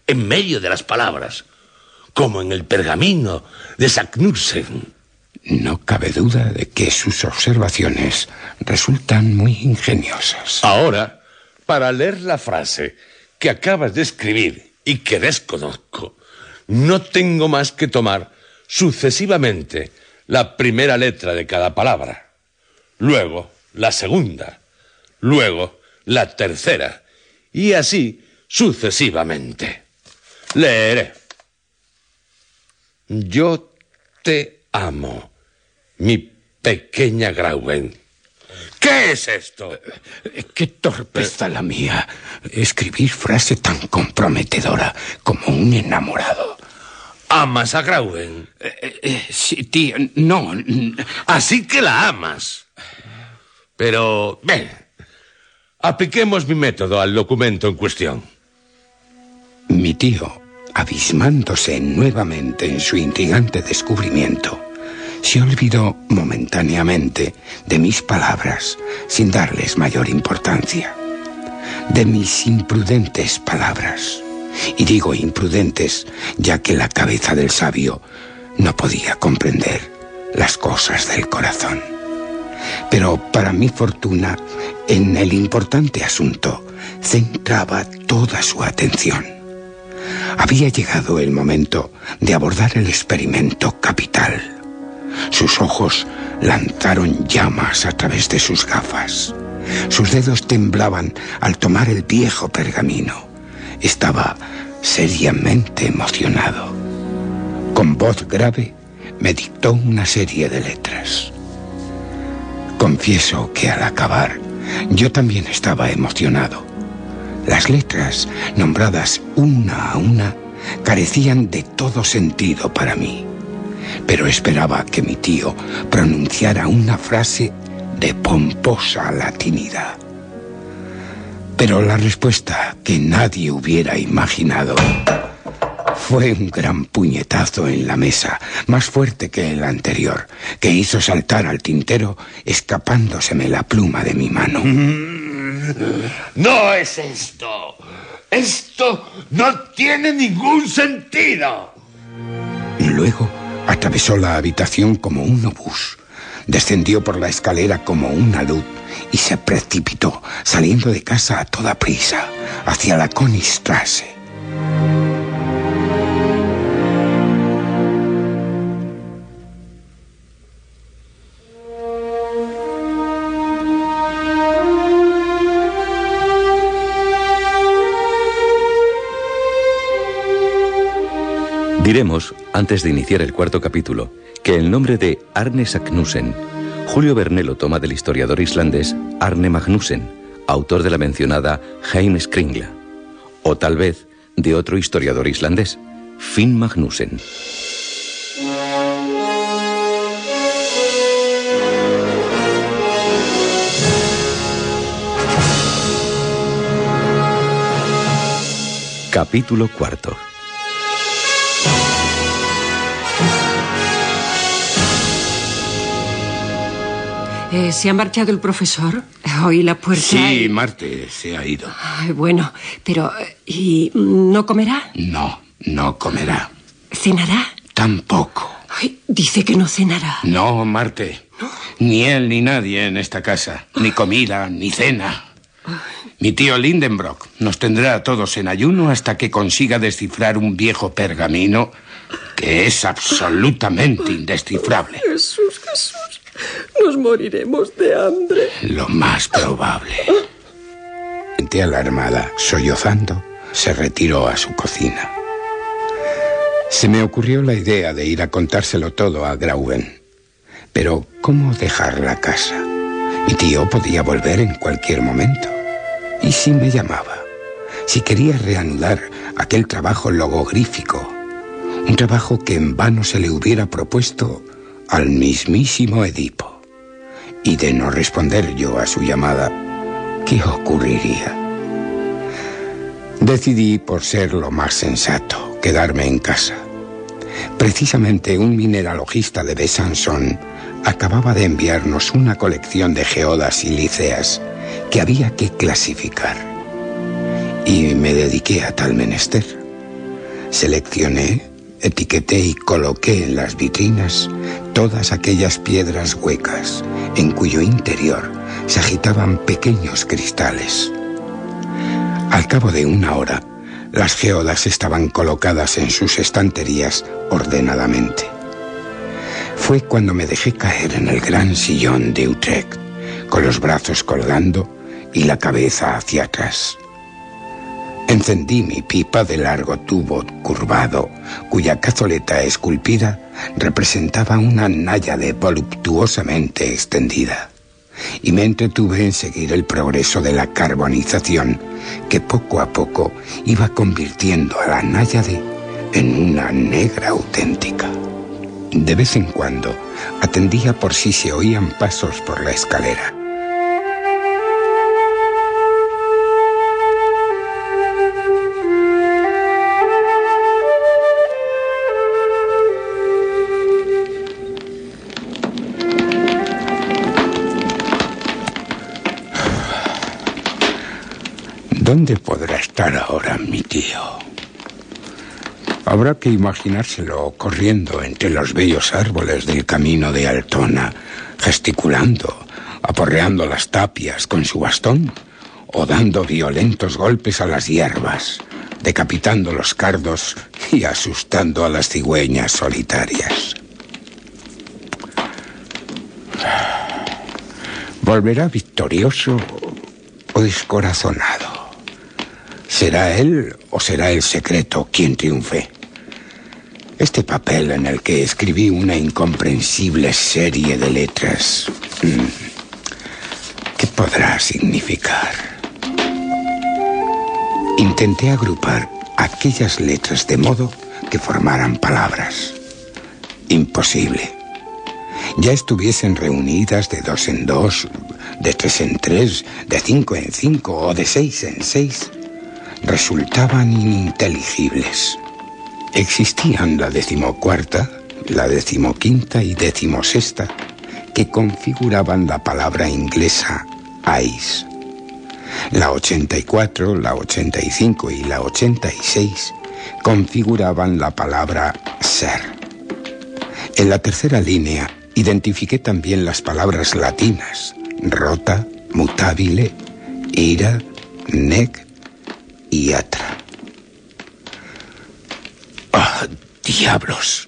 K: en medio de las palabras, como en el pergamino de Saknussemm.
J: No cabe duda de que sus observaciones resultan muy ingeniosas.
K: Ahora, para leer la frase que acabas de escribir y que desconozco, no tengo más que tomar sucesivamente la primera letra de cada palabra, luego la segunda, luego la tercera, y así sucesivamente. Leeré. Yo te amo, mi pequeña Grauen. ¿Qué es esto?
J: Qué torpeza la mía. Escribir frase tan comprometedora como un enamorado.
K: ¿Amas a Grauen?
J: Eh, sí, tío, no.
K: Así que la amas. Pero, ven, apliquemos mi método al documento en cuestión.
J: Mi tío, abismándose nuevamente en su intrigante descubrimiento, se olvidó momentáneamente de mis palabras sin darles mayor importancia, de mis imprudentes palabras. Y digo imprudentes ya que la cabeza del sabio no podía comprender las cosas del corazón. Pero para mi fortuna, en el importante asunto centraba toda su atención. Había llegado el momento de abordar el experimento capital. Sus ojos lanzaron llamas a través de sus gafas. Sus dedos temblaban al tomar el viejo pergamino. Estaba seriamente emocionado. Con voz grave me dictó una serie de letras. Confieso que al acabar yo también estaba emocionado. Las letras, nombradas una a una, carecían de todo sentido para mí pero esperaba que mi tío pronunciara una frase de pomposa latinidad. Pero la respuesta que nadie hubiera imaginado fue un gran puñetazo en la mesa, más fuerte que el anterior, que hizo saltar al tintero, escapándoseme la pluma de mi mano.
K: No es esto. Esto no tiene ningún sentido.
J: Luego Atravesó la habitación como un obús, descendió por la escalera como una luz y se precipitó, saliendo de casa a toda prisa, hacia la Konigstrasse.
H: Diremos antes de iniciar el cuarto capítulo, que el nombre de Arne Saknussen, Julio Verne lo toma del historiador islandés Arne Magnussen, autor de la mencionada Heim Skringla, o tal vez de otro historiador islandés, Finn Magnussen. Capítulo cuarto.
I: Eh, ¿Se ha marchado el profesor? Oí la puerta.
J: Sí,
I: y-
J: Marte se ha ido.
I: Ay, bueno, pero... eh, ¿Y no comerá?
J: No, no comerá.
I: ¿Cenará?
J: Tampoco.
I: Ay, dice que no cenará.
J: No, Marte. Ni él ni nadie en esta casa. Ni comida, ni cena. Mi tío Lindenbrock nos tendrá a todos en ayuno hasta que consiga descifrar un viejo pergamino que es absolutamente indescifrable.
I: Jesús, Jesús. Nos moriremos de hambre.
J: Lo más probable. Gente alarmada, sollozando, se retiró a su cocina. Se me ocurrió la idea de ir a contárselo todo a Grauen. Pero, ¿cómo dejar la casa? Mi tío podía volver en cualquier momento. ¿Y si me llamaba? Si quería reanudar aquel trabajo logogrífico. Un trabajo que en vano se le hubiera propuesto al mismísimo Edipo. Y de no responder yo a su llamada, ¿qué ocurriría? Decidí, por ser lo más sensato, quedarme en casa. Precisamente un mineralogista de Besançon acababa de enviarnos una colección de geodas y líceas que había que clasificar. Y me dediqué a tal menester. Seleccioné, etiqueté y coloqué en las vitrinas todas aquellas piedras huecas en cuyo interior se agitaban pequeños cristales. Al cabo de una hora, las geodas estaban colocadas en sus estanterías ordenadamente. Fue cuando me dejé caer en el gran sillón de Utrecht, con los brazos colgando y la cabeza hacia atrás. Encendí mi pipa de largo tubo curvado, cuya cazoleta esculpida representaba una náyade voluptuosamente extendida, y me entretuve en seguir el progreso de la carbonización que poco a poco iba convirtiendo a la náyade en una negra auténtica. De vez en cuando atendía por si se oían pasos por la escalera. ¿Dónde podrá estar ahora mi tío? Habrá que imaginárselo corriendo entre los bellos árboles del camino de Altona, gesticulando, aporreando las tapias con su bastón, o dando violentos golpes a las hierbas, decapitando los cardos y asustando a las cigüeñas solitarias. ¿Volverá victorioso o descorazonado? ¿Será él o será el secreto quien triunfe? Este papel en el que escribí una incomprensible serie de letras, mm, ¿qué podrá significar? Intenté agrupar aquellas letras de modo que formaran palabras. Imposible. Ya estuviesen reunidas de dos en dos, de tres en tres, de cinco en cinco o de seis en seis, resultaban ininteligibles. Existían la decimocuarta, la decimoquinta y decimosexta, que configuraban la palabra inglesa ice. La 84, la 85 y la 86 configuraban la palabra ser. En la tercera línea identifiqué también las palabras latinas rota, mutabile, ira, nec ¡Ah, diablos!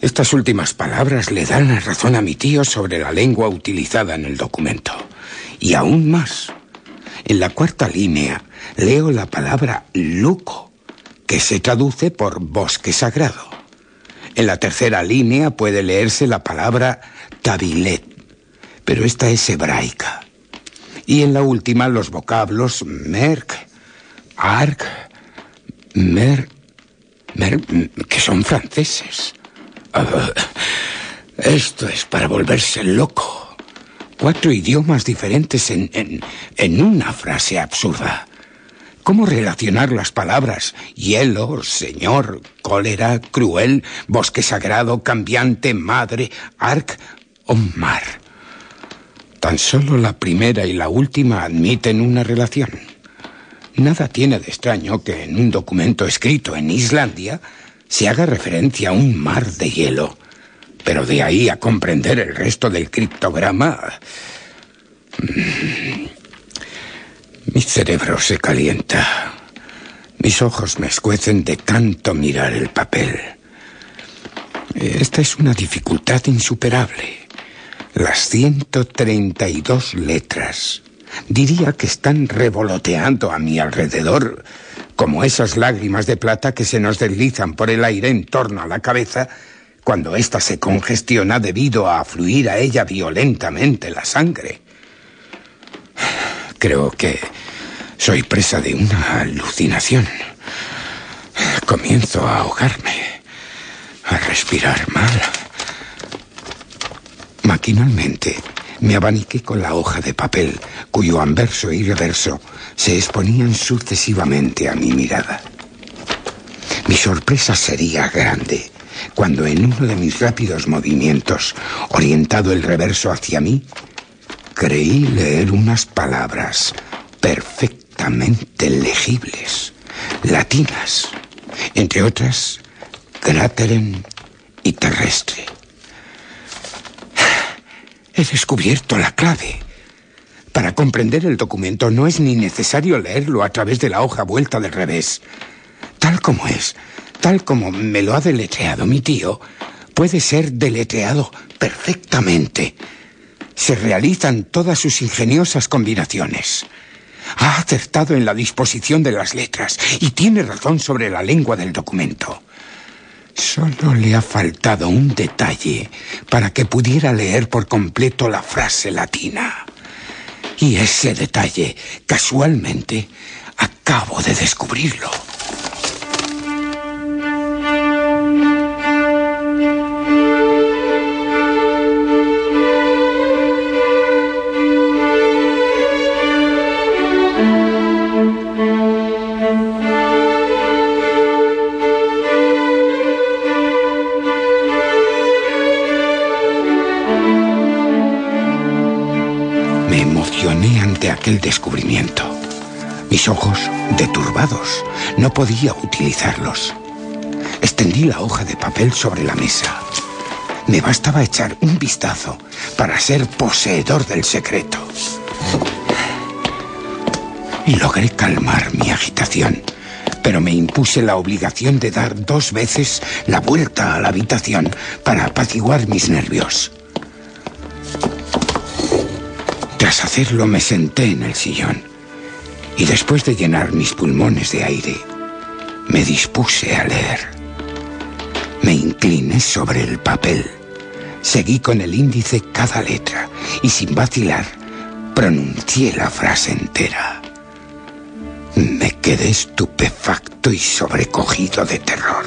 J: Estas últimas palabras le dan la razón a mi tío sobre la lengua utilizada en el documento. Y aún más. En la cuarta línea leo la palabra luco, que se traduce por bosque sagrado. En la tercera línea puede leerse la palabra tabilet, pero esta es hebraica. Y en la última los vocablos merk, arc, mer, mer, que son franceses. Ah, esto es para volverse loco. Cuatro idiomas diferentes en, en, en una frase absurda. ¿Cómo relacionar las palabras hielo, señor, cólera, cruel, bosque sagrado, cambiante, madre, arc o mar? Tan solo la primera y la última admiten una relación. Nada tiene de extraño que en un documento escrito en Islandia se haga referencia a un mar de hielo, pero de ahí a comprender el resto del criptograma... mm, Mi cerebro se calienta. Mis ojos me escuecen de tanto mirar el papel. Esta es una dificultad insuperable. Las 132 letras. Diría que están revoloteando a mi alrededor como esas lágrimas de plata que se nos deslizan por el aire en torno a la cabeza cuando ésta se congestiona debido a fluir a ella violentamente la sangre. Creo que soy presa de una alucinación. Comienzo a ahogarme, a respirar mal. Maquinalmente me abaniqué con la hoja de papel cuyo anverso y reverso se exponían sucesivamente a mi mirada. Mi sorpresa sería grande cuando en uno de mis rápidos movimientos, orientado el reverso hacia mí, creí leer unas palabras perfectamente legibles, latinas, entre otras, crateren y terrestre. He descubierto la clave. Para comprender el documento no es ni necesario leerlo a través de la hoja vuelta del revés. Tal como es, tal como me lo ha deletreado mi tío, puede ser deletreado perfectamente. Se realizan todas sus ingeniosas combinaciones. Ha acertado en la disposición de las letras y tiene razón sobre la lengua del documento. Solo le ha faltado un detalle para que pudiera leer por completo la frase latina. Y ese detalle, casualmente, acabo de descubrirlo. Aquel descubrimiento. Mis ojos, deturbados, no podía utilizarlos. Extendí la hoja de papel sobre la mesa. Me bastaba echar un vistazo para ser poseedor del secreto. Y logré calmar mi agitación, pero me impuse la obligación de dar dos veces la vuelta a la habitación para apaciguar mis nervios. Tras hacerlo me senté en el sillón y después de llenar mis pulmones de aire, me dispuse a leer. Me incliné sobre el papel, seguí con el índice cada letra y sin vacilar pronuncié la frase entera. Me quedé estupefacto y sobrecogido de terror.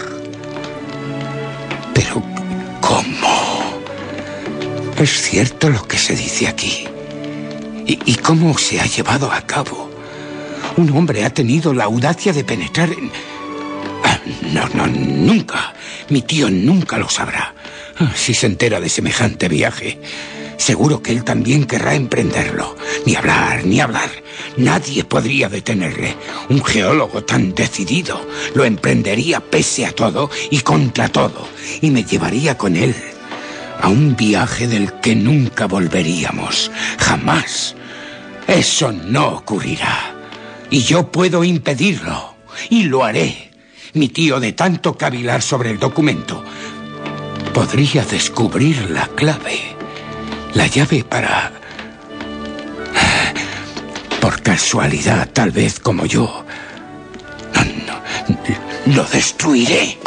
J: Pero, ¿cómo? Es cierto lo que se dice aquí. ¿Y, cómo se ha llevado a cabo? Un hombre ha tenido la audacia de penetrar en... Ah, No, no, nunca. Mi tío nunca lo sabrá. Ah, Si se entera de semejante viaje, seguro que él también querrá emprenderlo. Ni hablar, ni hablar. Nadie podría detenerle. Un geólogo tan decidido lo emprendería pese a todo y contra todo. Y me llevaría con él a un viaje del que nunca volveríamos. Jamás. Eso no ocurrirá. Y yo puedo impedirlo. Y lo haré. Mi tío, de tanto cavilar sobre el documento, podría descubrir la clave. La llave para... Por casualidad, tal vez como yo. No, no, Lo destruiré.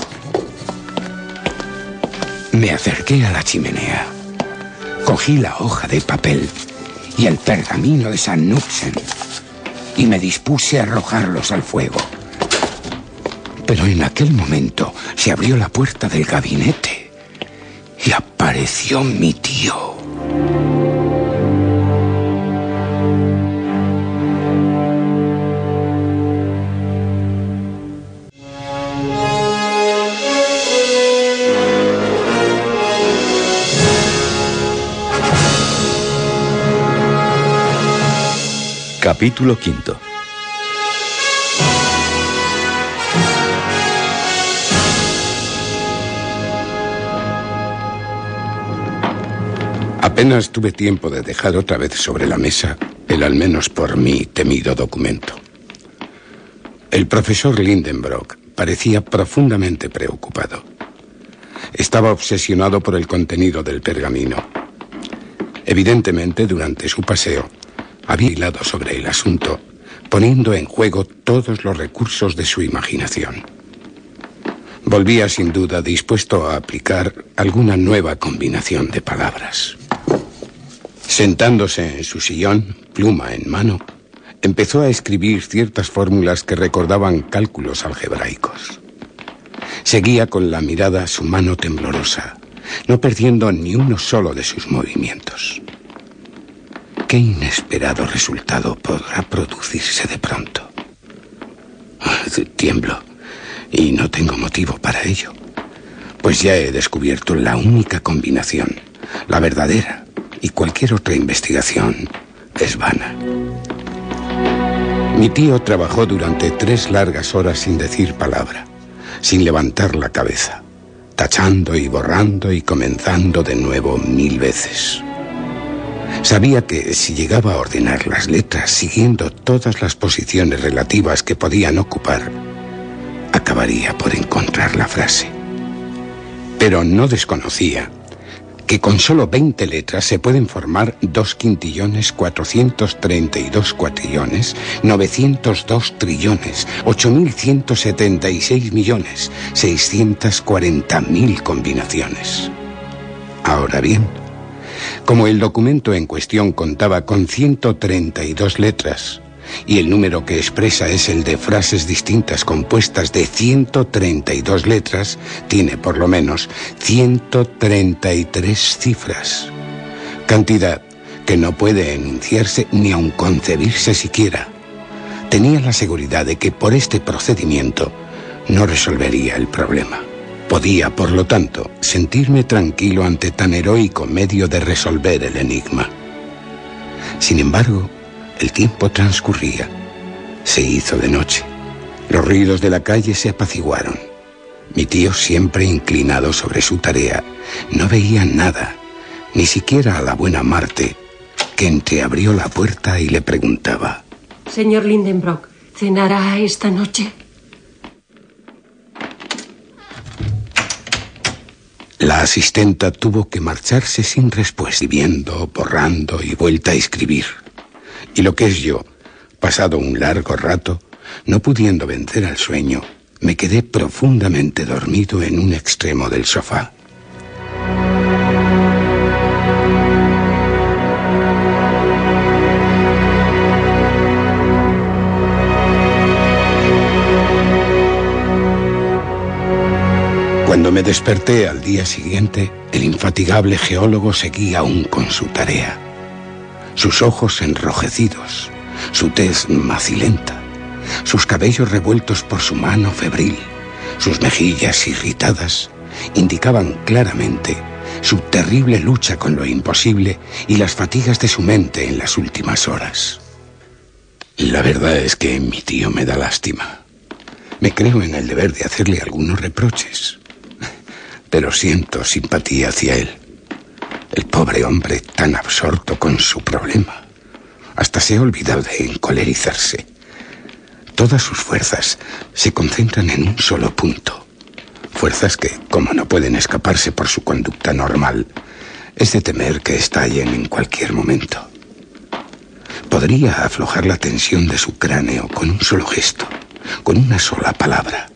J: Me acerqué a la chimenea. Cogí la hoja de papel y el pergamino de San Nuxen y me dispuse a arrojarlos al fuego. Pero en aquel momento se abrió la puerta del gabinete y apareció mi tío.
H: Capítulo quinto.
J: Apenas tuve tiempo de dejar otra vez sobre la mesa el al menos por mí temido documento. El profesor Lindenbrock parecía profundamente preocupado. Estaba obsesionado por el contenido del pergamino. Evidentemente, durante su paseo, había hilado sobre el asunto, poniendo en juego todos los recursos de su imaginación. Volvía sin duda dispuesto a aplicar alguna nueva combinación de palabras. Sentándose en su sillón, pluma en mano, empezó a escribir ciertas fórmulas que recordaban cálculos algebraicos. Seguía con la mirada su mano temblorosa, no perdiendo ni uno solo de sus movimientos. ¿Qué inesperado resultado podrá producirse de pronto? Tiemblo y no tengo motivo para ello, pues ya he descubierto la única combinación, la verdadera, y cualquier otra investigación es vana. Mi tío trabajó durante tres largas horas sin decir palabra, sin levantar la cabeza, tachando y borrando y comenzando de nuevo mil veces. Sabía que si llegaba a ordenar las letras siguiendo todas las posiciones relativas que podían ocupar, acabaría por encontrar la frase. Pero no desconocía que con solo 20 letras se pueden formar 2 quintillones, 432 cuatrillones, 902 trillones, 8.176 millones, 640.000 combinaciones. Ahora bien, como el documento en cuestión contaba con 132 letras, y el número que expresa es el de frases distintas compuestas de 132 letras, tiene por lo menos 133 cifras. Cantidad que no puede enunciarse ni aun concebirse siquiera. Tenía la seguridad de que por este procedimiento no resolvería el problema. Podía, por lo tanto, sentirme tranquilo ante tan heroico medio de resolver el enigma. Sin embargo, el tiempo transcurría. Se hizo de noche. Los ruidos de la calle se apaciguaron. Mi tío, siempre inclinado sobre su tarea, no veía nada, ni siquiera a la buena Marte, que entreabrió la puerta y le preguntaba.
I: Señor Lindenbrock, ¿cenará esta noche?
J: La asistenta tuvo que marcharse sin respuesta, escribiendo, borrando y vuelta a escribir. Y lo que es yo, pasado un largo rato, no pudiendo vencer al sueño, me quedé profundamente dormido en un extremo del sofá. Cuando me desperté al día siguiente, el infatigable geólogo seguía aún con su tarea. Sus ojos enrojecidos, su tez macilenta, sus cabellos revueltos por su mano febril, sus mejillas irritadas, indicaban claramente su terrible lucha con lo imposible y las fatigas de su mente en las últimas horas. La verdad es que mi tío me da lástima. Me creo en el deber de hacerle algunos reproches, pero siento simpatía hacia él. El pobre hombre tan absorto con su problema. Hasta se ha olvidado de encolerizarse. Todas sus fuerzas se concentran en un solo punto. Fuerzas que, como no pueden escaparse por su conducta normal, es de temer que estallen en cualquier momento. Podría aflojar la tensión de su cráneo con un solo gesto, con una sola palabra.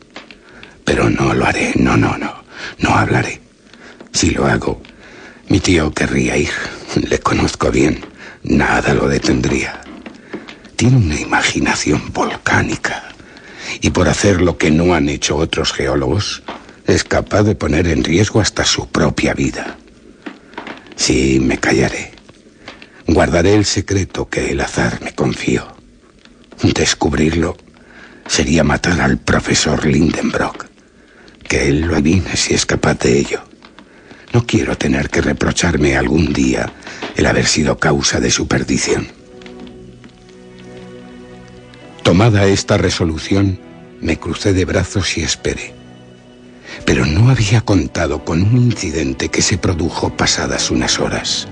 J: Pero no lo haré, no, no, no, no hablaré. Si lo hago, mi tío querría ir. Le conozco bien, nada lo detendría. Tiene una imaginación volcánica. Y por hacer lo que no han hecho otros geólogos, es capaz de poner en riesgo hasta su propia vida. Sí, me callaré. Guardaré el secreto que el azar me confió. Descubrirlo sería matar al profesor Lindenbrock. Que él lo adivine si es capaz de ello. No quiero tener que reprocharme algún día el haber sido causa de su perdición. Tomada esta resolución, me crucé de brazos y esperé. Pero no había contado con un incidente que se produjo pasadas unas horas.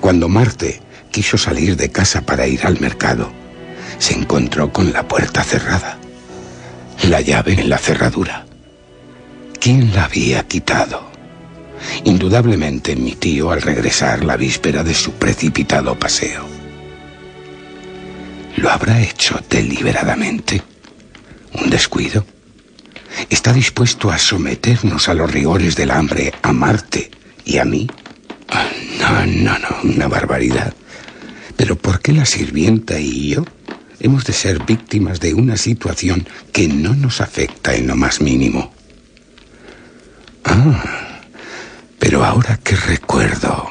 J: Cuando Marte quiso salir de casa para ir al mercado, se encontró con la puerta cerrada, la llave en la cerradura. ¿Quién la había quitado? Indudablemente mi tío al regresar la víspera de su precipitado paseo. ¿Lo habrá hecho deliberadamente? ¿Un descuido? ¿Está dispuesto a someternos a los rigores del hambre a Marte y a mí? Ah, no, no, no, una barbaridad. Pero ¿por qué la sirvienta y yo hemos de ser víctimas de una situación que no nos afecta en lo más mínimo? Ah, pero ahora que recuerdo,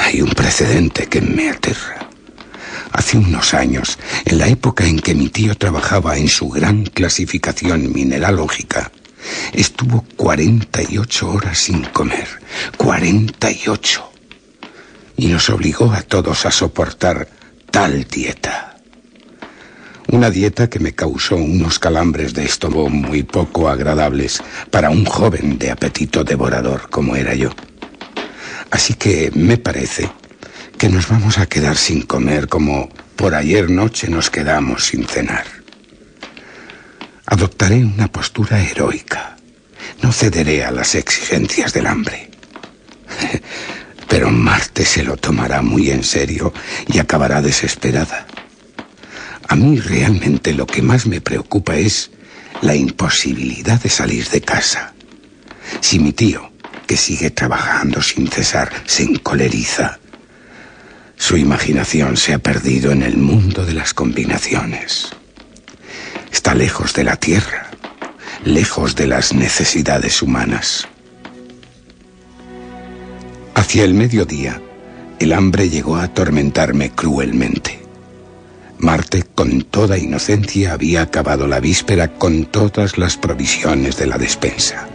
J: hay un precedente que me aterra. Hace unos años, en la época en que mi tío trabajaba en su gran clasificación mineralógica, Estuvo 48 horas sin comer. 48. Y nos obligó a todos a soportar tal dieta. Una dieta que me causó unos calambres de estómago muy poco agradables para un joven de apetito devorador como era yo. Así que me parece que nos vamos a quedar sin comer como por ayer noche nos quedamos sin cenar. Adoptaré una postura heroica. No cederé a las exigencias del hambre. Pero Marte se lo tomará muy en serio y acabará desesperada. A mí realmente lo que más me preocupa es la imposibilidad de salir de casa. Si mi tío, que sigue trabajando sin cesar, se encoleriza, su imaginación se ha perdido en el mundo de las combinaciones. Está lejos de la tierra, lejos de las necesidades humanas. Hacia el mediodía, el hambre llegó a atormentarme cruelmente. Marte, con toda inocencia, había acabado la víspera con todas las provisiones de la despensa.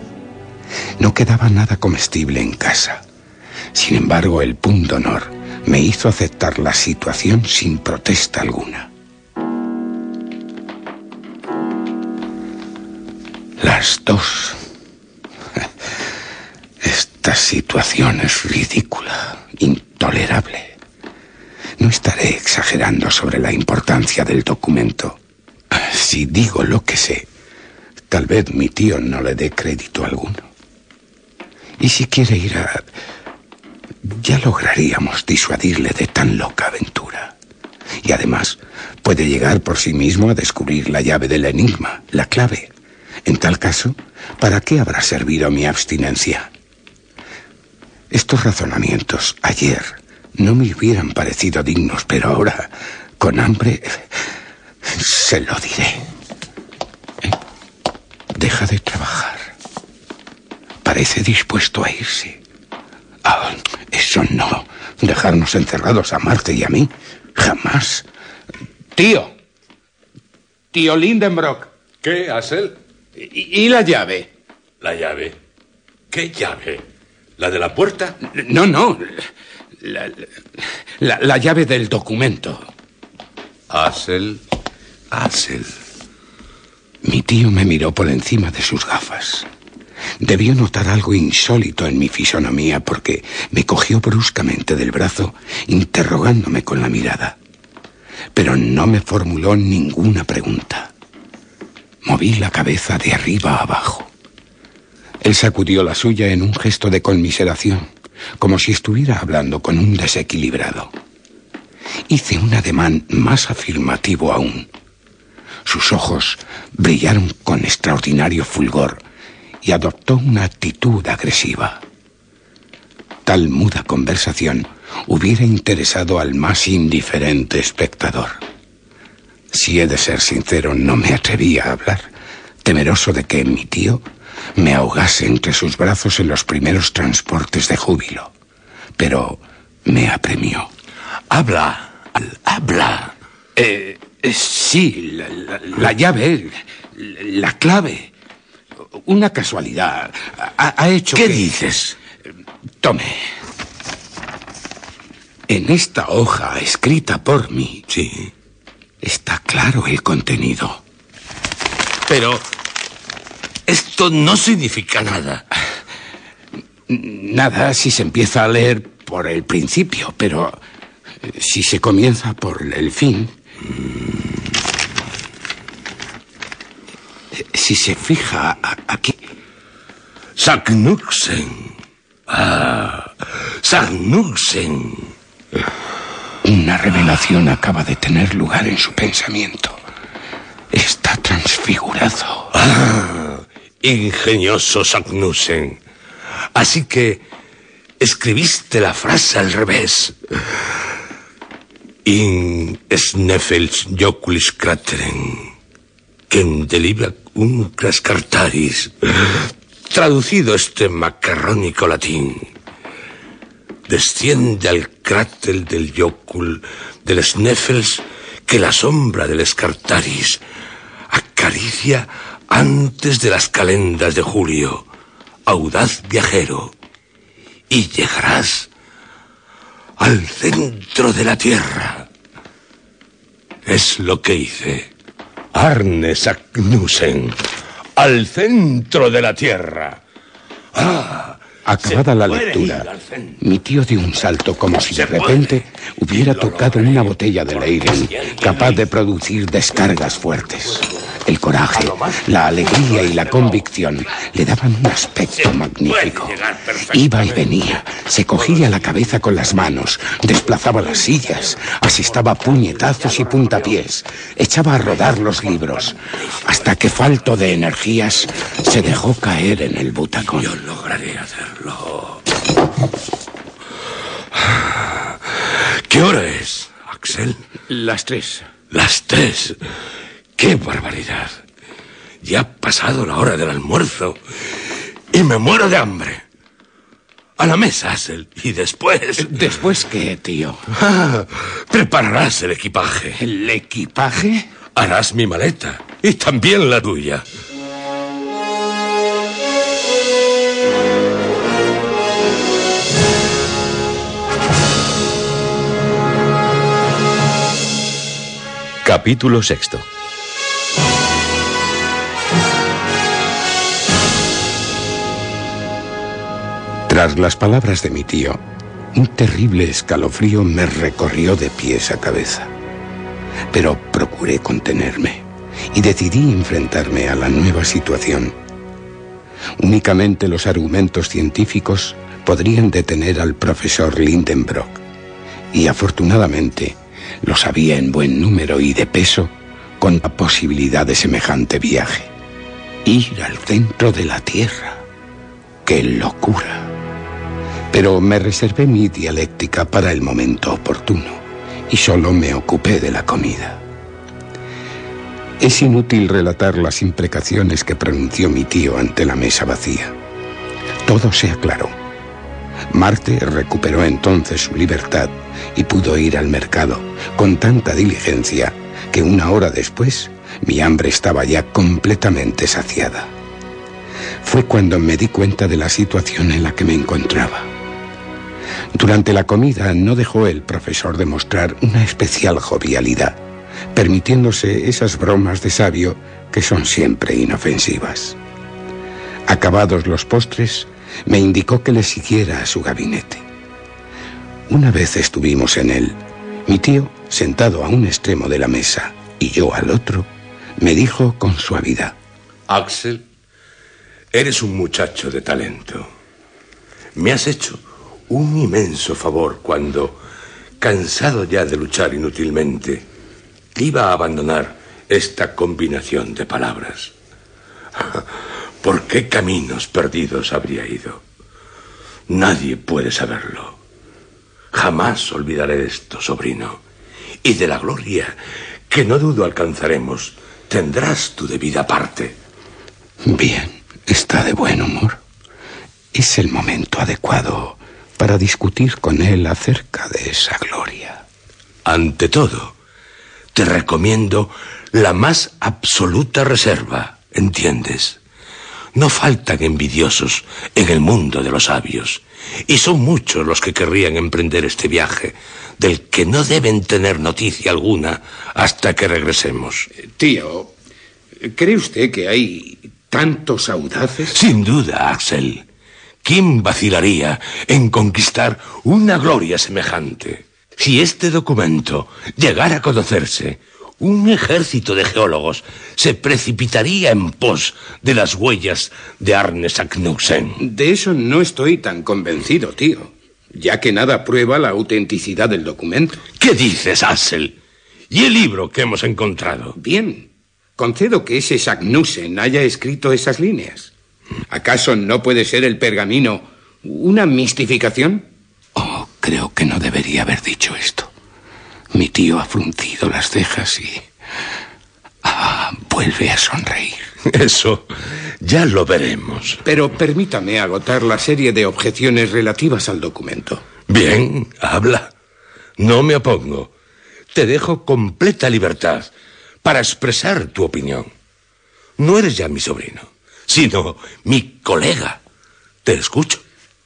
J: No quedaba nada comestible en casa. Sin embargo, el punto honor me hizo aceptar la situación sin protesta alguna. Las dos. Esta situación es ridícula, intolerable. No estaré exagerando sobre la importancia del documento. Si digo lo que sé, tal vez mi tío no le dé crédito alguno. Y si quiere ir a... Ya lograríamos disuadirle de tan loca aventura. Y además puede llegar por sí mismo a descubrir la llave del enigma, la clave. En tal caso, ¿para qué habrá servido mi abstinencia? Estos razonamientos ayer no me hubieran parecido dignos, pero ahora, con hambre, se lo diré. ¿Eh? Deja de trabajar. Parece dispuesto a irse. Ah, eso no. Dejarnos encerrados a Marte y a mí. Jamás. Tío. Tío Lindenbrock.
K: ¿Qué, Asel?
J: ¿Y, la llave?
K: ¿La llave? ¿Qué llave? ¿La de la puerta?
J: No, no. La, la, llave del documento.
K: Asel. Asel.
J: Mi tío me miró por encima de sus gafas. Debió notar algo insólito en mi fisonomía porque me cogió bruscamente del brazo, interrogándome con la mirada. Pero no me formuló ninguna pregunta. Moví la cabeza de arriba a abajo. Él sacudió la suya en un gesto de conmiseración, como si estuviera hablando con un desequilibrado. Hice un ademán más afirmativo aún. sus ojos brillaron con extraordinario fulgor y adoptó una actitud agresiva. Tal muda conversación hubiera interesado al más indiferente espectador. Si he de ser sincero, no me atrevía a hablar, temeroso de que mi tío me ahogase entre sus brazos en los primeros transportes de júbilo. Pero me apremió.
K: Habla, habla.
J: Eh, eh, sí, la, la- la llave, la clave. Una casualidad ha, ha hecho
K: ¿Qué
J: que-
K: dices?
J: Tome. En esta hoja escrita por mí.
K: Sí.
J: Está claro el contenido.
K: Pero esto no significa nada.
J: Nada si se empieza a leer por el principio, pero eh, si se comienza por el fin. eh, Si se fija aquí.
K: Sagnuxen. Ah, Sagnuxen.
J: Una revelación acaba de tener lugar en su pensamiento. Está transfigurado.
K: Ah, ingenioso Sagnusen. Así que escribiste la frase al revés. In sneffels joculis crateren, quem delibra un crascartaris. Traducido este macarrónico latín. Desciende al cráter del Yocul del Sneffels que la sombra del Escartaris acaricia antes de las calendas de julio, audaz viajero, y llegarás al centro de la tierra. Es lo que hice. Arne Sagnusen, al centro de la tierra. Ah,
J: Acabada la lectura, mi tío dio un salto como si de repente hubiera tocado una botella de Leiden, capaz de producir descargas fuertes. El coraje, la alegría y la convicción le daban un aspecto magnífico. Iba y venía, se cogía la cabeza con las manos, desplazaba las sillas, asestaba puñetazos y puntapiés, echaba a rodar los libros, hasta que falto de energías se dejó caer en el butacón.
K: Yo lograré hacerlo. ¿Qué hora es, Axel?
J: Las tres.
K: Las tres. ¡Qué barbaridad! Ya ha pasado la hora del almuerzo y me muero de hambre. A la mesa, Axel. Y después...
J: ¿Después qué, tío?
K: Ah, prepararás el equipaje.
J: ¿El equipaje?
K: Harás mi maleta y también la tuya.
H: Capítulo sexto.
J: Tras las palabras de mi tío, un terrible escalofrío me recorrió de pies a cabeza. Pero procuré contenerme y decidí enfrentarme a la nueva situación. Únicamente los argumentos científicos podrían detener al profesor Lindenbrock. Y afortunadamente los había en buen número y de peso con la posibilidad de semejante viaje. Ir al centro de la Tierra. ¡Qué locura! Pero me reservé mi dialéctica para el momento oportuno y solo me ocupé de la comida. Es inútil relatar las imprecaciones que pronunció mi tío ante la mesa vacía. Todo se aclaró. Marte recuperó entonces su libertad y pudo ir al mercado con tanta diligencia que una hora después mi hambre estaba ya completamente saciada. Fue cuando me di cuenta de la situación en la que me encontraba. Durante la comida no dejó el profesor de mostrar una especial jovialidad, permitiéndose esas bromas de sabio que son siempre inofensivas. Acabados los postres, me indicó que le siguiera a su gabinete. Una vez estuvimos en él, mi tío, sentado a un extremo de la mesa y yo al otro, me dijo con suavidad.
K: Axel, eres un muchacho de talento. Me has hecho un inmenso favor cuando, cansado ya de luchar inútilmente, te iba a abandonar esta combinación de palabras? ¿Por qué caminos perdidos habría ido? Nadie puede saberlo. Jamás olvidaré esto, sobrino. Y de la gloria que no dudo alcanzaremos, tendrás tu debida parte.
J: Bien, está de buen humor. Es el momento adecuado para discutir con él acerca de esa gloria.
K: Ante todo, te recomiendo la más absoluta reserva, ¿entiendes? No faltan envidiosos en el mundo de los sabios, y son muchos los que querrían emprender este viaje, del que no deben tener noticia alguna hasta que regresemos.
J: Tío, ¿cree usted que hay tantos audaces?
K: Sin duda, Axel. ¿Quién vacilaría en conquistar una gloria semejante? Si este documento llegara a conocerse, un ejército de geólogos se precipitaría en pos de las huellas de Arne Saknussemm.
J: De eso no estoy tan convencido, tío, ya que nada prueba la autenticidad del documento.
K: ¿Qué dices, Axel? ¿Y el libro que hemos encontrado?
J: Bien, concedo que ese Saknussemm haya escrito esas líneas. ¿Acaso no puede ser el pergamino una mistificación? Oh, creo que no debería haber dicho esto. Mi tío ha fruncido las cejas y... Ah, vuelve a sonreír.
K: Eso ya lo veremos.
J: Pero permítame agotar la serie de objeciones relativas al documento.
K: Bien, habla. No me opongo. Te dejo completa libertad para expresar tu opinión. No eres ya mi sobrino, sino mi colega. Te escucho.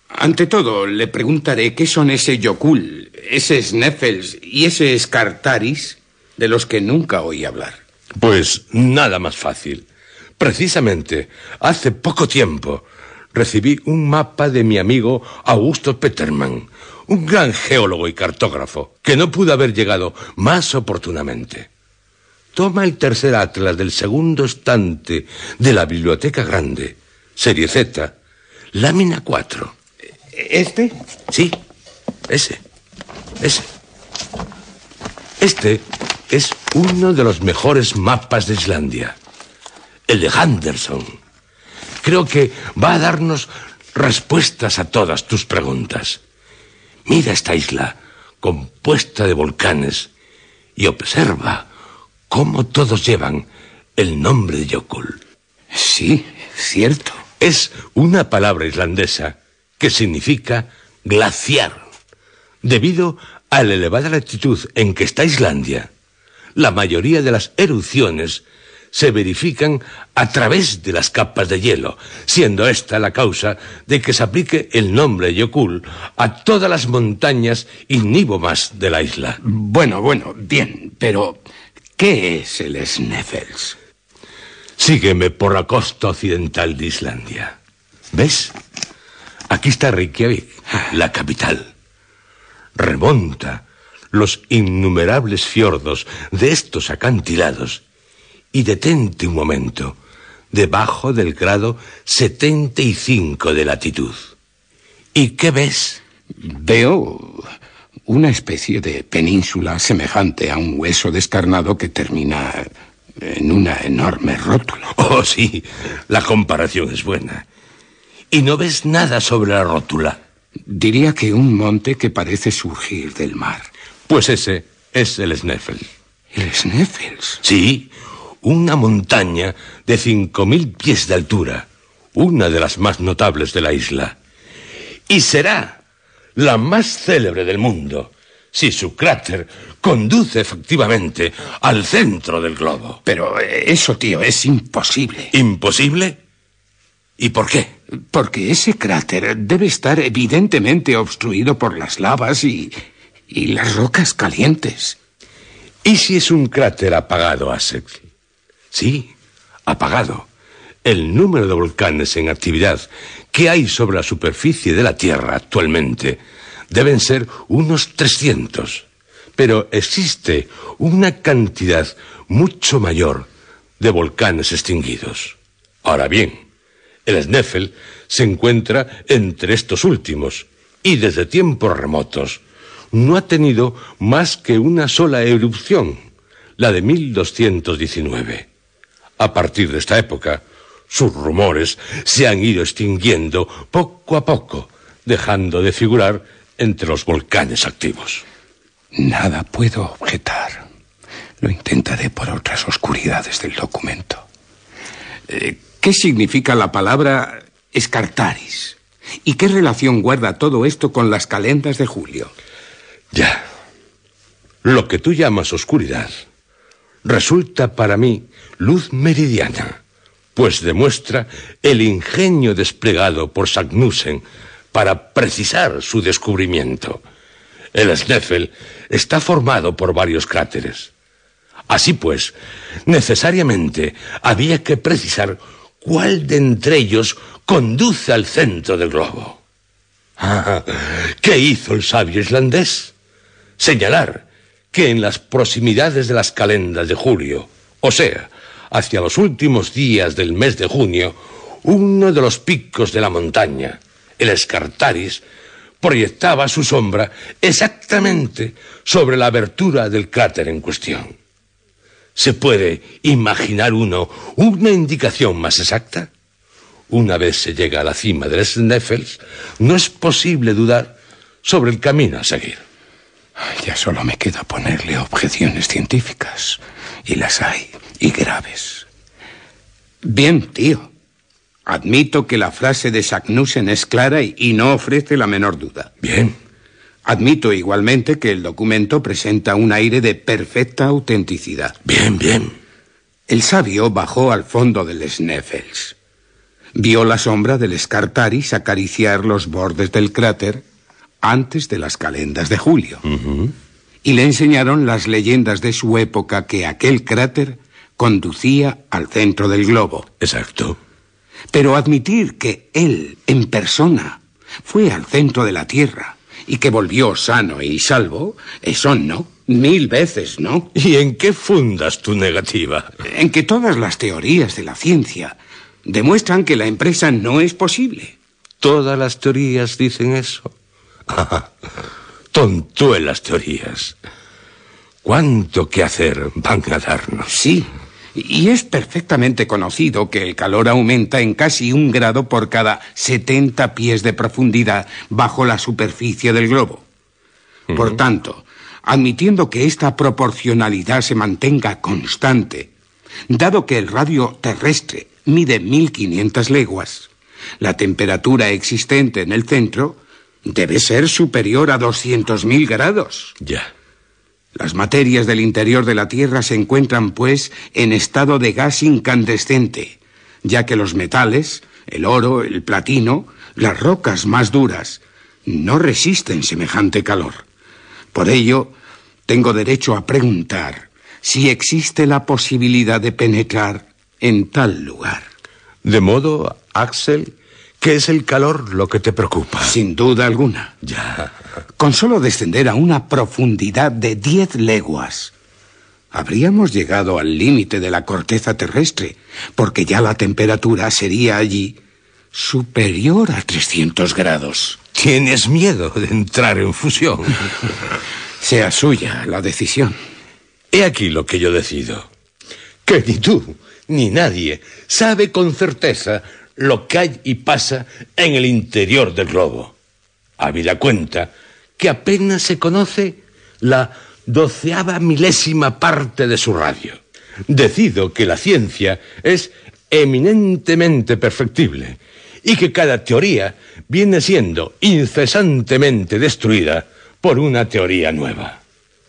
J: Ante todo, le preguntaré qué son ese Yokul, ese Sneffels y ese Scartaris de los que nunca oí hablar.
K: Pues nada más fácil. Precisamente, hace poco tiempo recibí un mapa de mi amigo Augusto Peterman, un gran geólogo y cartógrafo, que no pudo haber llegado más oportunamente. Toma el tercer atlas del segundo estante de la Biblioteca Grande, serie Z, lámina 4.
J: ¿Este?
K: Sí, ese, ese. Este es uno de los mejores mapas de Islandia, el de Henderson. Creo que va a darnos respuestas a todas tus preguntas. Mira esta isla compuesta de volcanes y observa cómo todos llevan el nombre de Yokul.
J: Sí, cierto.
K: Es una palabra islandesa que significa glaciar. Debido a la elevada latitud en que está Islandia, la mayoría de las erupciones se verifican a través de las capas de hielo, siendo esta la causa de que se aplique el nombre Yokul a todas las montañas ignívomas de la isla.
J: Bueno, bueno, bien, pero ¿qué es el Sneffels?
K: Sígueme por la costa occidental de Islandia. ¿Ves? Aquí está Reykjavik, la capital. Remonta los innumerables fiordos de estos acantilados y detente un momento debajo del grado 75 de latitud. ¿Y qué ves?
J: Veo una especie de península semejante a un hueso descarnado que termina en una enorme rótula.
K: Oh, sí, la comparación es buena. ¿Y no ves nada sobre la rótula?
J: Diría que un monte que parece surgir del mar.
K: Pues ese es el Sneffel.
J: ¿El Sneffels?
K: Sí, una montaña de cinco mil pies de altura, una de las más notables de la isla. Y será la más célebre del mundo si su cráter conduce efectivamente al centro del globo.
J: Pero eso, tío, es imposible.
K: ¿Imposible? ¿Y por qué?
J: Porque ese cráter debe estar evidentemente obstruido por las lavas y, y las rocas calientes.
K: ¿Y si es un cráter apagado, Axel? Sí, apagado. El número de volcanes en actividad que hay sobre la superficie de la Tierra actualmente deben ser unos 300. Pero existe una cantidad mucho mayor de volcanes extinguidos. Ahora bien, el Sneffel se encuentra entre estos últimos y desde tiempos remotos no ha tenido más que una sola erupción, la de 1219. A partir de esta época, sus rumores se han ido extinguiendo poco a poco, dejando de figurar entre los volcanes activos.
J: Nada puedo objetar. Lo intentaré por otras oscuridades del documento. Eh, ¿Qué significa la palabra escartaris? ¿Y qué relación guarda todo esto con las calendas de julio?
K: Ya. Lo que tú llamas oscuridad resulta para mí luz meridiana, pues demuestra el ingenio desplegado por Sagnussen para precisar su descubrimiento. El Sneffel está formado por varios cráteres. Así pues, necesariamente había que precisar cuál de entre ellos conduce al centro del globo. Ah, ¿Qué hizo el sabio islandés? Señalar que en las proximidades de las calendas de julio, o sea, hacia los últimos días del mes de junio, uno de los picos de la montaña, el Escartaris, proyectaba su sombra exactamente sobre la abertura del cráter en cuestión. ¿Se puede imaginar uno una indicación más exacta? Una vez se llega a la cima del Sneffels, no es posible dudar sobre el camino a seguir.
J: Ya solo me queda ponerle objeciones científicas. Y las hay, y graves. Bien, tío. Admito que la frase de Sagnussen es clara y no ofrece la menor duda.
K: Bien.
J: Admito igualmente que el documento presenta un aire de perfecta autenticidad.
K: Bien, bien.
J: El sabio bajó al fondo del Sneffels. Vio la sombra del Scartaris acariciar los bordes del cráter antes de las calendas de julio. Y le enseñaron las leyendas de su época que aquel cráter conducía al centro del globo.
K: Exacto.
J: Pero admitir que él, en persona, fue al centro de la Tierra y que volvió sano y salvo, eso no. Mil veces, ¿no?
K: ¿Y en qué fundas tu negativa?
J: En que todas las teorías de la ciencia demuestran que la empresa no es posible.
K: Todas las teorías dicen eso. Tontuelas teorías. ¿Cuánto que hacer van a darnos?
J: Sí, y es perfectamente conocido que el calor aumenta en casi un grado por cada 70 pies de profundidad bajo la superficie del globo. Por tanto, admitiendo que esta proporcionalidad se mantenga constante, dado que el radio terrestre mide 1500 leguas, la temperatura existente en el centro debe ser superior a 200.000 grados.
K: Ya.
J: Las materias del interior de la Tierra se encuentran, pues, en estado de gas incandescente, ya que los metales, el oro, el platino, las rocas más duras, no resisten semejante calor. Por ello, tengo derecho a preguntar si existe la posibilidad de penetrar en tal lugar.
K: De modo, Axel, que es el calor lo que te preocupa.
J: Sin duda alguna.
K: Ya.
J: Con solo descender a una profundidad de diez leguas, habríamos llegado al límite de la corteza terrestre, porque ya la temperatura sería allí superior a 300 grados.
K: ¿Tienes miedo de entrar en fusión?
J: sea suya la decisión.
K: He aquí lo que yo decido. Que ni tú, ni nadie sabe con certeza lo que hay y pasa en el interior del globo. Habida cuenta que apenas se conoce la doceava milésima parte de su radio. Decido que la ciencia es eminentemente perfectible y que cada teoría viene siendo incesantemente destruida por una teoría nueva.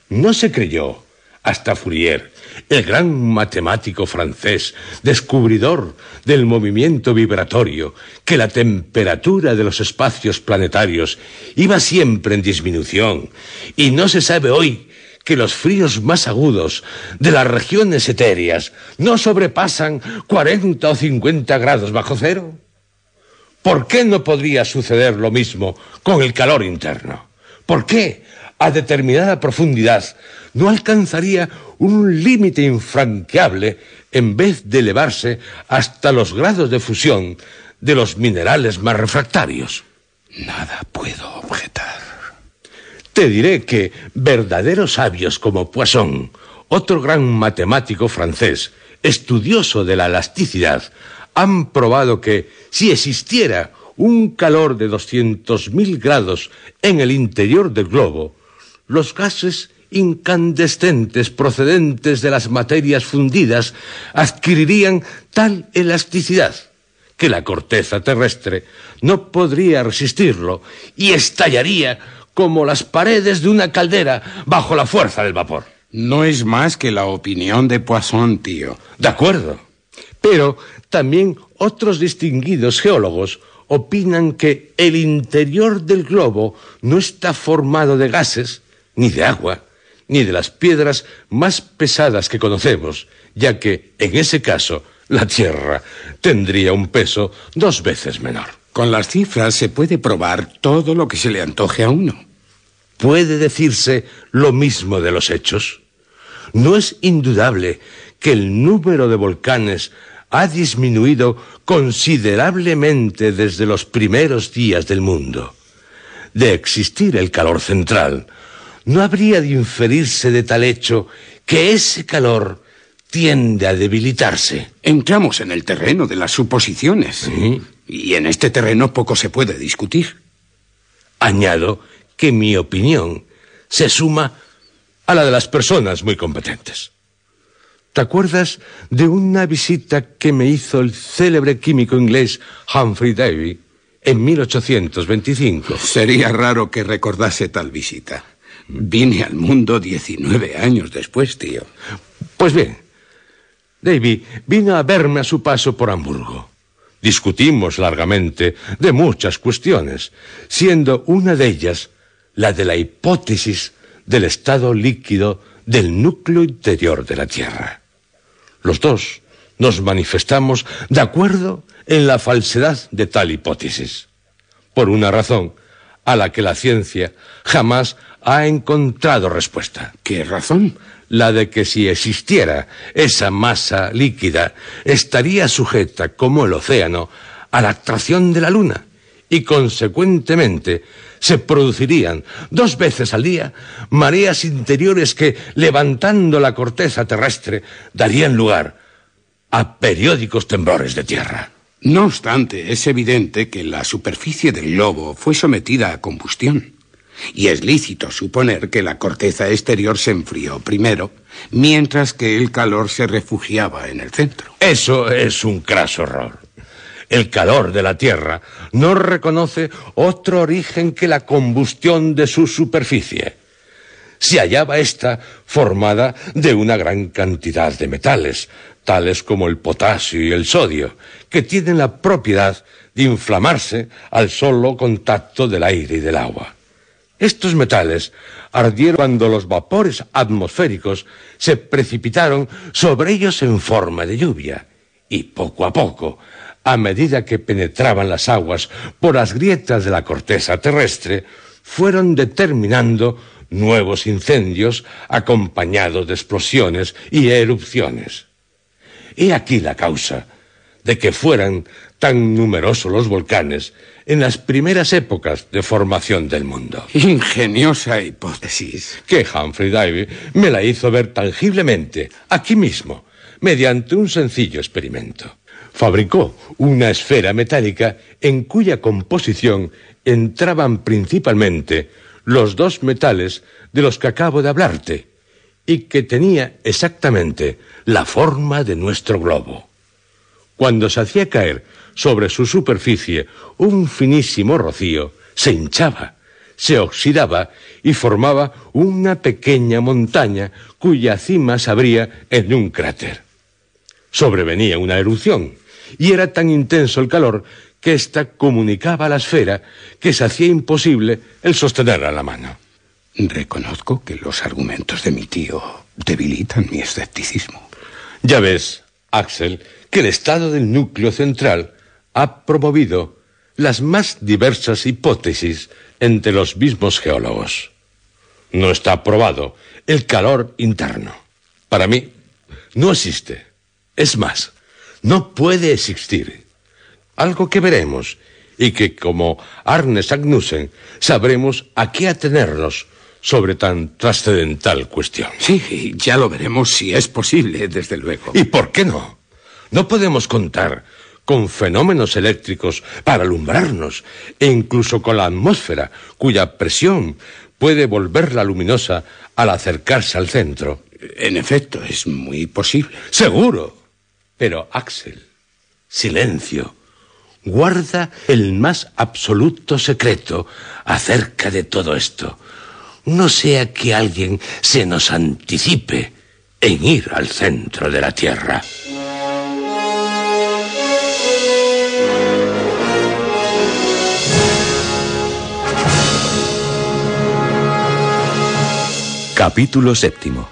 K: No se creyó hasta Fourier el gran matemático francés, descubridor del movimiento vibratorio, que la temperatura de los espacios planetarios iba siempre en disminución, y no se sabe hoy que los fríos más agudos de las regiones etéreas no sobrepasan 40 o 50 grados bajo cero? ¿Por qué no podría suceder lo mismo con el calor interno? ¿Por qué a determinada profundidad no alcanzaría un límite infranqueable en vez de elevarse hasta los grados de fusión de los minerales más refractarios.
J: Nada puedo objetar.
K: Te diré que verdaderos sabios como Poisson otro gran matemático francés, estudioso de la elasticidad, han probado que si existiera un calor de 200.000 grados en el interior del globo, los gases incandescentes procedentes de las materias fundidas adquirirían tal elasticidad que la corteza terrestre no podría resistirlo y estallaría como las paredes de una caldera bajo la fuerza del vapor.
J: No es más que la opinión de Poisson, tío.
K: De acuerdo. Pero también otros distinguidos geólogos opinan que el interior del globo no está formado de gases, ni de agua, ni de las piedras más pesadas que conocemos, ya que, en ese caso, la Tierra tendría un peso dos veces menor.
J: Con las cifras se puede probar todo lo que se le antoje a uno.
K: ¿Puede decirse lo mismo de los hechos? No es indudable que el número de volcanes ha disminuido considerablemente desde los primeros días del mundo. De existir el calor central, no habría de inferirse de tal hecho que ese calor tiende a debilitarse.
J: Entramos en el terreno de las suposiciones. Y en este terreno poco se puede discutir.
K: Añado que mi opinión se suma a la de las personas muy competentes. ¿Te acuerdas de una visita que me hizo el célebre químico inglés Humphrey Davy en 1825?
J: Sería raro que recordase tal visita. Vine al mundo 19 años después, tío.
K: Pues bien, Davy vino a verme a su paso por Hamburgo. Discutimos largamente de muchas cuestiones, siendo una de ellas la de la hipótesis del estado líquido del núcleo interior de la Tierra. Los dos nos manifestamos de acuerdo en la falsedad de tal hipótesis, por una razón a la que la ciencia jamás ha encontrado respuesta.
J: ¿Qué razón?
K: La de que si existiera esa masa líquida, estaría sujeta, como el océano, a la atracción de la luna y, consecuentemente, se producirían dos veces al día mareas interiores que, levantando la corteza terrestre, darían lugar a periódicos temblores de tierra.
J: No obstante, es evidente que la superficie del globo fue sometida a combustión. Y es lícito suponer que la corteza exterior se enfrió primero, mientras que el calor se refugiaba en el centro.
K: Eso es un craso error. El calor de la Tierra no reconoce otro origen que la combustión de su superficie. Se hallaba ésta formada de una gran cantidad de metales, tales como el potasio y el sodio, que tienen la propiedad de inflamarse al solo contacto del aire y del agua. Estos metales ardieron cuando los vapores atmosféricos se precipitaron sobre ellos en forma de lluvia, y poco a poco, a medida que penetraban las aguas por las grietas de la corteza terrestre, fueron determinando nuevos incendios acompañados de explosiones y erupciones. He aquí la causa de que fueran tan numerosos los volcanes en las primeras épocas de formación del mundo.
J: Ingeniosa hipótesis.
K: Que Humphrey Davy me la hizo ver tangiblemente, aquí mismo, mediante un sencillo experimento. Fabricó una esfera metálica en cuya composición entraban principalmente los dos metales de los que acabo de hablarte, y que tenía exactamente la forma de nuestro globo. Cuando se hacía caer sobre su superficie un finísimo rocío, se hinchaba, se oxidaba y formaba una pequeña montaña cuya cima se abría en un cráter. Sobrevenía una erupción y era tan intenso el calor que ésta comunicaba a la esfera que se hacía imposible el sostenerla en la mano.
J: Reconozco que los argumentos de mi tío debilitan mi escepticismo.
K: Ya ves, Axel, que el estado del núcleo central ha promovido las más diversas hipótesis entre los mismos geólogos. No está probado el calor interno. Para mí, no existe. Es más, no puede existir. Algo que veremos y que, como Arne Sagnussen, sabremos a qué atenernos sobre tan trascendental cuestión.
J: Sí, ya lo veremos si es posible, desde luego.
K: ¿Y por qué no? No podemos contar con fenómenos eléctricos para alumbrarnos e incluso con la atmósfera, cuya presión puede volverla luminosa al acercarse al centro.
J: En efecto, es muy posible.
K: Seguro. Pero, Axel, silencio. Guarda el más absoluto secreto acerca de todo esto. No sea que alguien se nos anticipe en ir al centro de la Tierra.
H: Capítulo séptimo.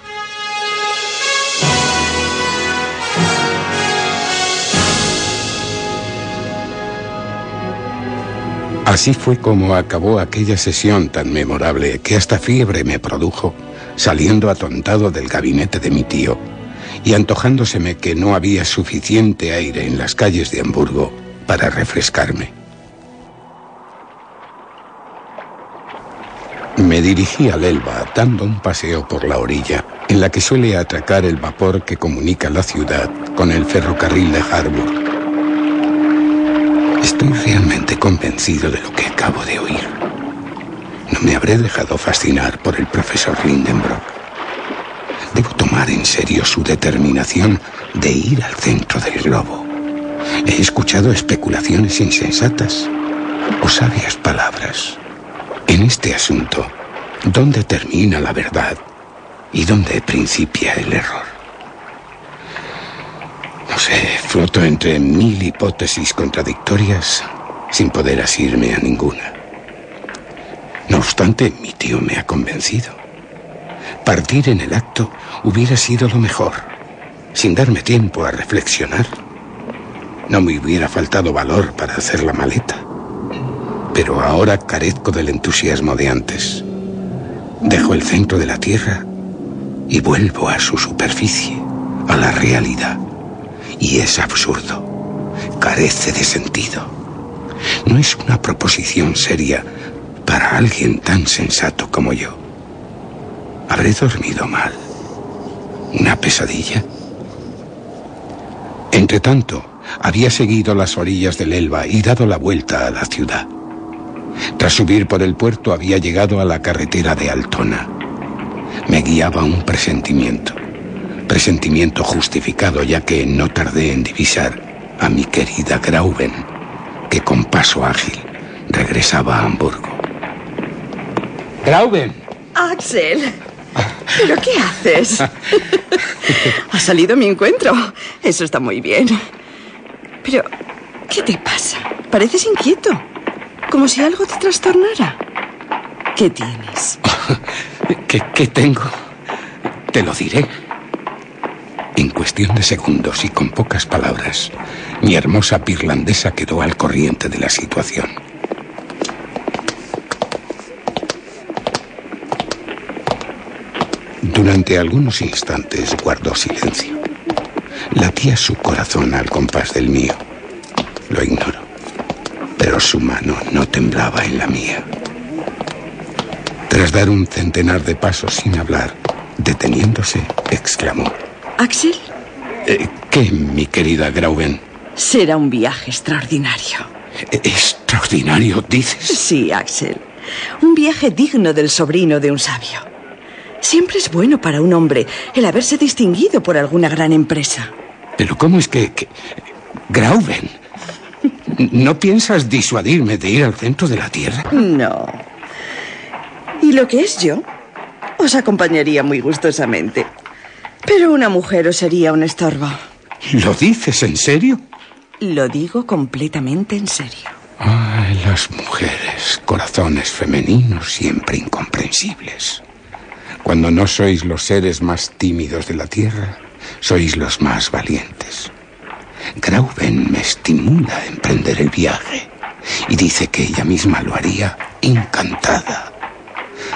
J: Así fue como acabó aquella sesión tan memorable que hasta fiebre me produjo, saliendo atontado del gabinete de mi tío y antojándoseme que no había suficiente aire en las calles de Hamburgo para refrescarme. Me dirigí al Elba dando un paseo por la orilla, en la que suele atracar el vapor que comunica la ciudad con el ferrocarril de Harburg. Estoy realmente convencido de lo que acabo de oír. No me habré dejado fascinar por el profesor Lindenbrock. Debo tomar en serio su determinación de ir al centro del globo. He escuchado especulaciones insensatas o sabias palabras. En este asunto, ¿dónde termina la verdad y dónde principia el error? No sé, floto entre mil hipótesis contradictorias sin poder asirme a ninguna. No obstante, mi tío me ha convencido. Partir en el acto hubiera sido lo mejor, sin darme tiempo a reflexionar. No me hubiera faltado valor para hacer la maleta pero ahora carezco del entusiasmo de antes. Dejo el centro de la Tierra y vuelvo a su superficie, a la realidad. Y es absurdo. Carece de sentido. No es una proposición seria para alguien tan sensato como yo. ¿Habré dormido mal? ¿Una pesadilla? Entretanto, había seguido las orillas del Elba y dado la vuelta a la ciudad. Tras subir por el puerto había llegado a la carretera de Altona. Me guiaba un presentimiento. Presentimiento justificado ya que no tardé en divisar a mi querida Grauben, que con paso ágil regresaba a Hamburgo. Grauben.
L: Axel. ¿Pero qué haces? ha salido a mi encuentro. Eso está muy bien. Pero, ¿qué te pasa? Pareces inquieto. Como si algo te trastornara. ¿Qué tienes?
J: ¿Qué, ¿Qué, tengo? Te lo diré. En cuestión de segundos y con pocas palabras, mi hermosa pirlandesa quedó al corriente de la situación. Durante algunos instantes guardó silencio. Latía su corazón al compás del mío. Lo ignoro pero su mano no temblaba en la mía. Tras dar un centenar de pasos sin hablar, deteniéndose, exclamó.
L: ¿Axel?
J: Eh, ¿Qué, mi querida Grauben?
L: Será un viaje extraordinario.
J: ¿Extraordinario, dices?
L: Sí, Axel. Un viaje digno del sobrino de un sabio. Siempre es bueno para un hombre el haberse distinguido por alguna gran empresa.
J: Pero ¿cómo es que... que... Grauben? ¿No piensas disuadirme de ir al centro de la Tierra?
L: No. ¿Y lo que es yo? Os acompañaría muy gustosamente. Pero una mujer os sería un estorbo.
J: ¿Lo dices en serio?
L: Lo digo completamente en serio.
J: Ay, las mujeres, corazones femeninos siempre incomprensibles. Cuando no sois los seres más tímidos de la Tierra, sois los más valientes. Grauben me estimula a emprender el viaje y dice que ella misma lo haría encantada.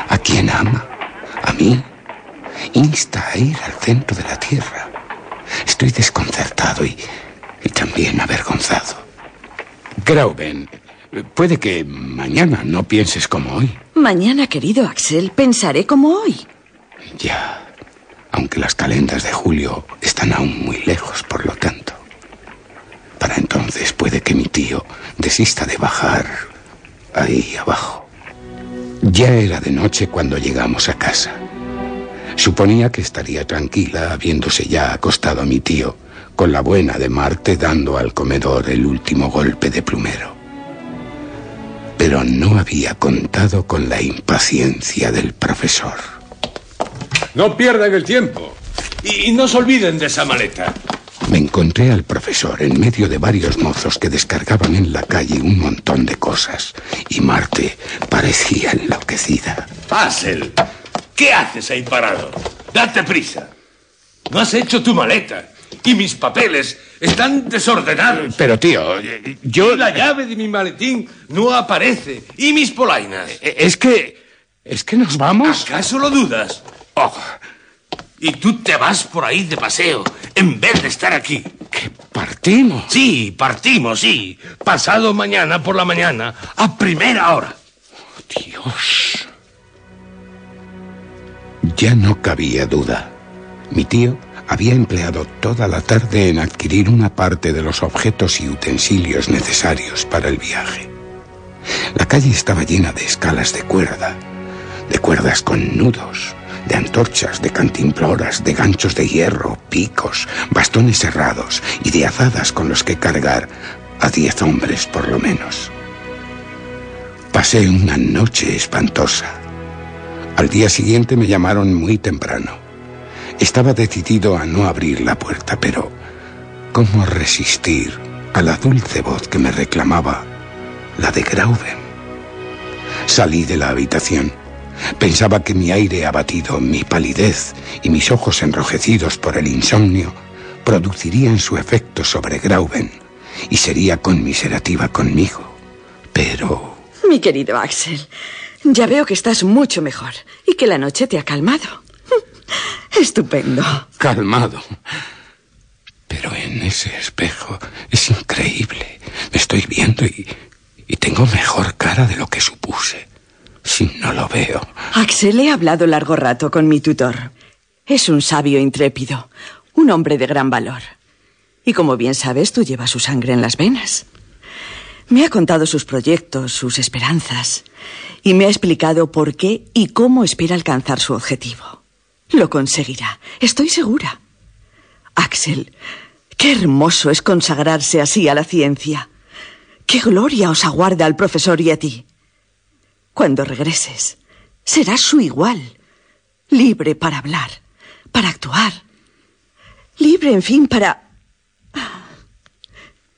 J: ¿A quién ama? ¿A mí? Insta a ir al centro de la Tierra. Estoy desconcertado y, y también avergonzado. Grauben, puede que mañana no pienses como hoy.
L: Mañana, querido Axel, pensaré como hoy.
J: Ya, aunque las calendas de julio están aún muy lejos, por lo tanto. Para entonces puede que mi tío desista de bajar ahí abajo. Ya era de noche cuando llegamos a casa. Suponía que estaría tranquila habiéndose ya acostado a mi tío, con la buena de Marte dando al comedor el último golpe de plumero. Pero no había contado con la impaciencia del profesor.
K: No pierdan el tiempo. Y, no se olviden de esa maleta.
J: Me encontré al profesor en medio de varios mozos que descargaban en la calle un montón de cosas. Y Marte parecía enloquecida.
K: Hassel, ¿qué haces ahí parado? Date prisa. No has hecho tu maleta. Y mis papeles están desordenados.
J: Pero tío, yo...
K: Y la llave de mi maletín no aparece. Y mis polainas.
J: Es que... Es que nos vamos.
K: ¿Acaso lo dudas? Oh. Y tú te vas por ahí de paseo, en vez de estar aquí.
J: ¿Que partimos?
K: Sí, partimos, sí. Pasado mañana por la mañana, a primera hora.
J: Dios. Ya no cabía duda. Mi tío había empleado toda la tarde en adquirir una parte de los objetos y utensilios necesarios para el viaje. La calle estaba llena de escalas de cuerda, de cuerdas con nudos, de antorchas, de cantimploras, de ganchos de hierro, picos, bastones cerrados y de azadas con los que cargar a diez hombres por lo menos. Pasé una noche espantosa. Al día siguiente me llamaron muy temprano. Estaba decidido a no abrir la puerta, pero ¿cómo resistir a la dulce voz que me reclamaba, la de Grauben? Salí de la habitación. Pensaba que mi aire abatido, mi palidez y mis ojos enrojecidos por el insomnio producirían su efecto sobre Grauben y sería conmiserativa conmigo. Pero...
L: Mi querido Axel, ya veo que estás mucho mejor y que la noche te ha calmado. Estupendo.
J: Calmado. Pero en ese espejo es increíble. Me estoy viendo y, y tengo mejor cara de lo que supuse. No lo veo.
L: Axel, he hablado largo rato con mi tutor. Es un sabio intrépido, un hombre de gran valor. Y como bien sabes, tú llevas su sangre en las venas. Me ha contado sus proyectos, sus esperanzas, y me ha explicado por qué y cómo espera alcanzar su objetivo. Lo conseguirá, estoy segura. Axel, qué hermoso es consagrarse así a la ciencia. Qué gloria os aguarda al profesor y a ti. Cuando regreses, serás su igual, libre para hablar, para actuar, libre, en fin, para...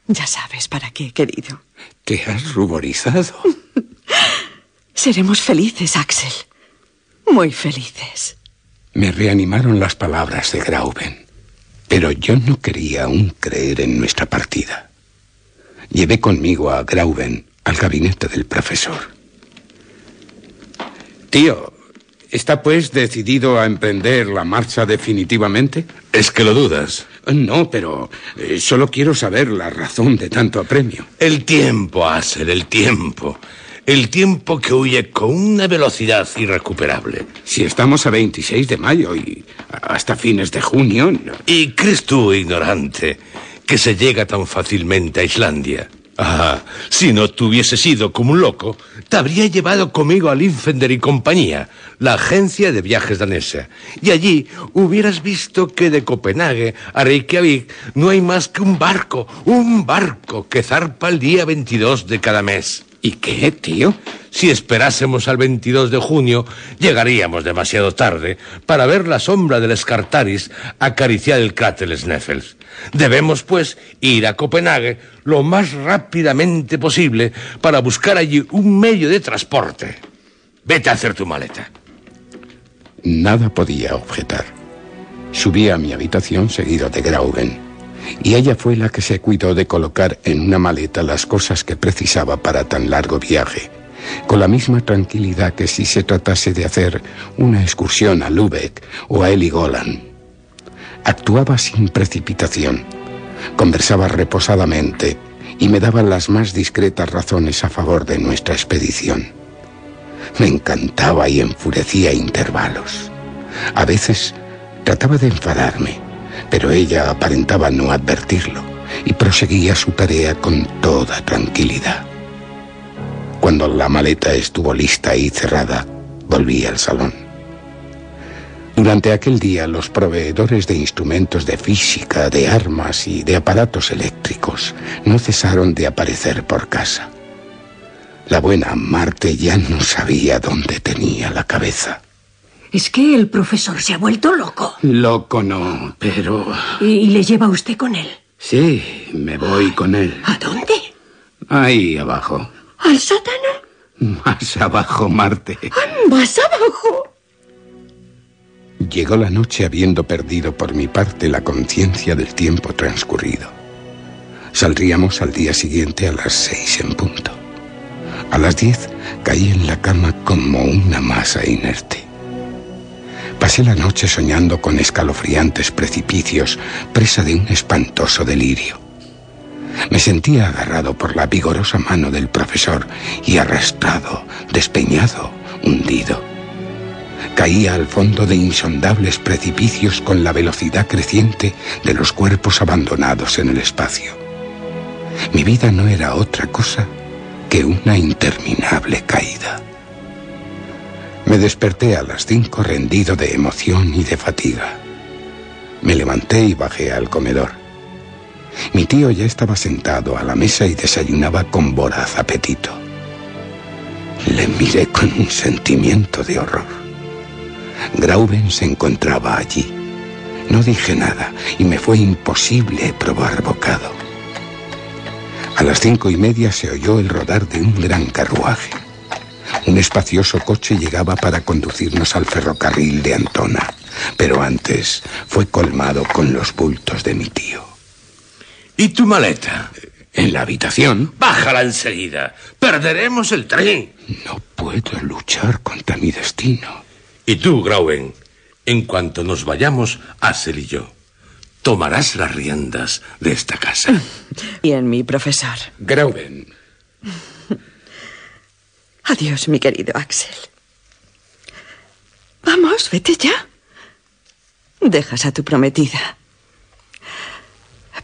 L: Ya sabes para qué, querido.
J: ¿Te has ruborizado?
L: Seremos felices, Axel. Muy felices.
J: Me reanimaron las palabras de Grauben, pero yo no quería aún creer en nuestra partida. Llevé conmigo a Grauben al gabinete del profesor. Tío, ¿está pues decidido a emprender la marcha definitivamente?
K: ¿Es que lo dudas?
J: No, pero eh, solo quiero saber la razón de tanto apremio.
K: El tiempo, Acer, el tiempo. El tiempo que huye con una velocidad irrecuperable.
J: Si estamos a 26 de mayo y hasta fines de junio. no-
K: ¿Y crees tú, ignorante, que se llega tan fácilmente a Islandia? Ah, si no te hubieses ido como un loco, te habría llevado conmigo a Linfender y compañía, la agencia de viajes danesa. Y allí hubieras visto que de Copenhague a Reykjavik no hay más que un barco, un barco que zarpa el día 22 de cada mes.
J: ¿Y qué, tío?
K: Si esperásemos al 22 de junio, llegaríamos demasiado tarde para ver la sombra del Escartaris acariciar el cráter Sneffels. Debemos, pues, ir a Copenhague lo más rápidamente posible para buscar allí un medio de transporte. Vete a hacer tu maleta.
J: Nada podía objetar. Subí a mi habitación seguido de Grauben, y ella fue la que se cuidó de colocar en una maleta las cosas que precisaba para tan largo viaje, con la misma tranquilidad que si se tratase de hacer una excursión a Lübeck o a Heligoland. Actuaba sin precipitación, conversaba reposadamente y me daba las más discretas razones a favor de nuestra expedición. Me encantaba y enfurecía a intervalos. A veces trataba de enfadarme, pero ella aparentaba no advertirlo y proseguía su tarea con toda tranquilidad. Cuando la maleta estuvo lista y cerrada, volví al salón. Durante aquel día los proveedores de instrumentos de física, de armas y de aparatos eléctricos no cesaron de aparecer por casa. La buena Marte ya no sabía dónde tenía la cabeza.
I: Es que el profesor se ha vuelto loco.
J: Loco no, pero...
I: ¿Y, y le lleva usted con él?
J: Sí, me voy con él.
I: ¿A dónde?
J: Ahí abajo.
I: ¿Al sótano?
J: Más abajo, Marte.
I: Ah, ¿Más abajo?
J: Llegó la noche habiendo perdido por mi parte la conciencia del tiempo transcurrido. Saldríamos al día siguiente a las seis en punto. A las diez caí en la cama como una masa inerte. Pasé la noche soñando con escalofriantes precipicios, presa de un espantoso delirio. Me sentía agarrado por la vigorosa mano del profesor y arrastrado, despeñado, hundido. Caía al fondo de insondables precipicios con la velocidad creciente de los cuerpos abandonados en el espacio. Mi vida no era otra cosa que una interminable caída. Me desperté a las cinco rendido de emoción y de fatiga. Me levanté y bajé al comedor. Mi tío ya estaba sentado a la mesa y desayunaba con voraz apetito. Le miré con un sentimiento de horror. Grauben se encontraba allí. No dije nada y me fue imposible probar bocado. A las cinco y media se oyó el rodar de un gran carruaje. Un espacioso coche llegaba para conducirnos al ferrocarril de Antona, pero antes fue colmado con los bultos de mi tío.
K: ¿Y tu maleta?
J: En la habitación.
K: Bájala enseguida. Perderemos el tren.
J: No puedo luchar contra mi destino.
K: Y tú, Grauen, en cuanto nos vayamos, Hassel y yo, tomarás las riendas de esta casa.
L: Y en mi profesor.
J: Grauen.
L: Adiós, mi querido Axel. Vamos, vete ya. Dejas a tu prometida.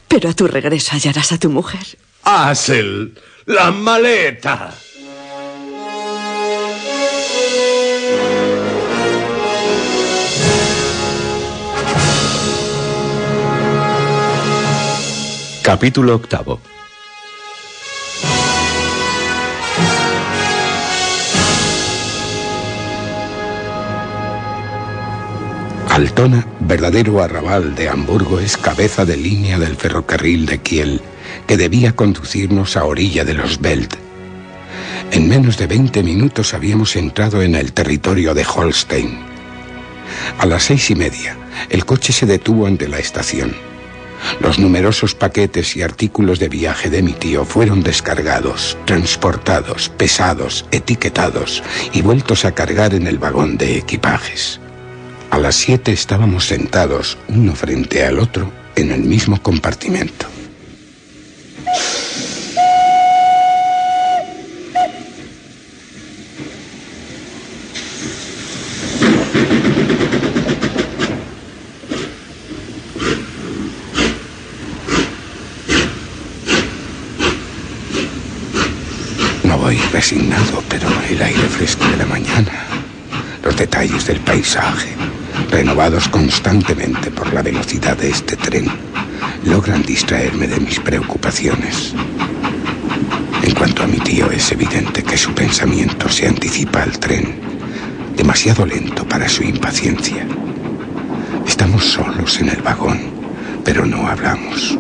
L: Pero a tu regreso hallarás a tu mujer.
K: Hassel, la maleta.
H: Capítulo octavo.
J: Altona, verdadero arrabal de Hamburgo, es cabeza de línea del ferrocarril de Kiel, que debía conducirnos a orilla de los Belt. En menos de 20 minutos habíamos entrado en el territorio de Holstein. A las seis y media, el coche se detuvo ante la estación. Los numerosos paquetes y artículos de viaje de mi tío fueron descargados, transportados, pesados, etiquetados y vueltos a cargar en el vagón de equipajes. A las siete estábamos sentados, uno frente al otro, en el mismo compartimento. No voy resignado, pero el aire fresco de la mañana, los detalles del paisaje, renovados constantemente por la velocidad de este tren, logran distraerme de mis preocupaciones. En cuanto a mi tío, es evidente que su pensamiento se anticipa al tren, demasiado lento para su impaciencia. Estamos solos en el vagón, pero no hablamos.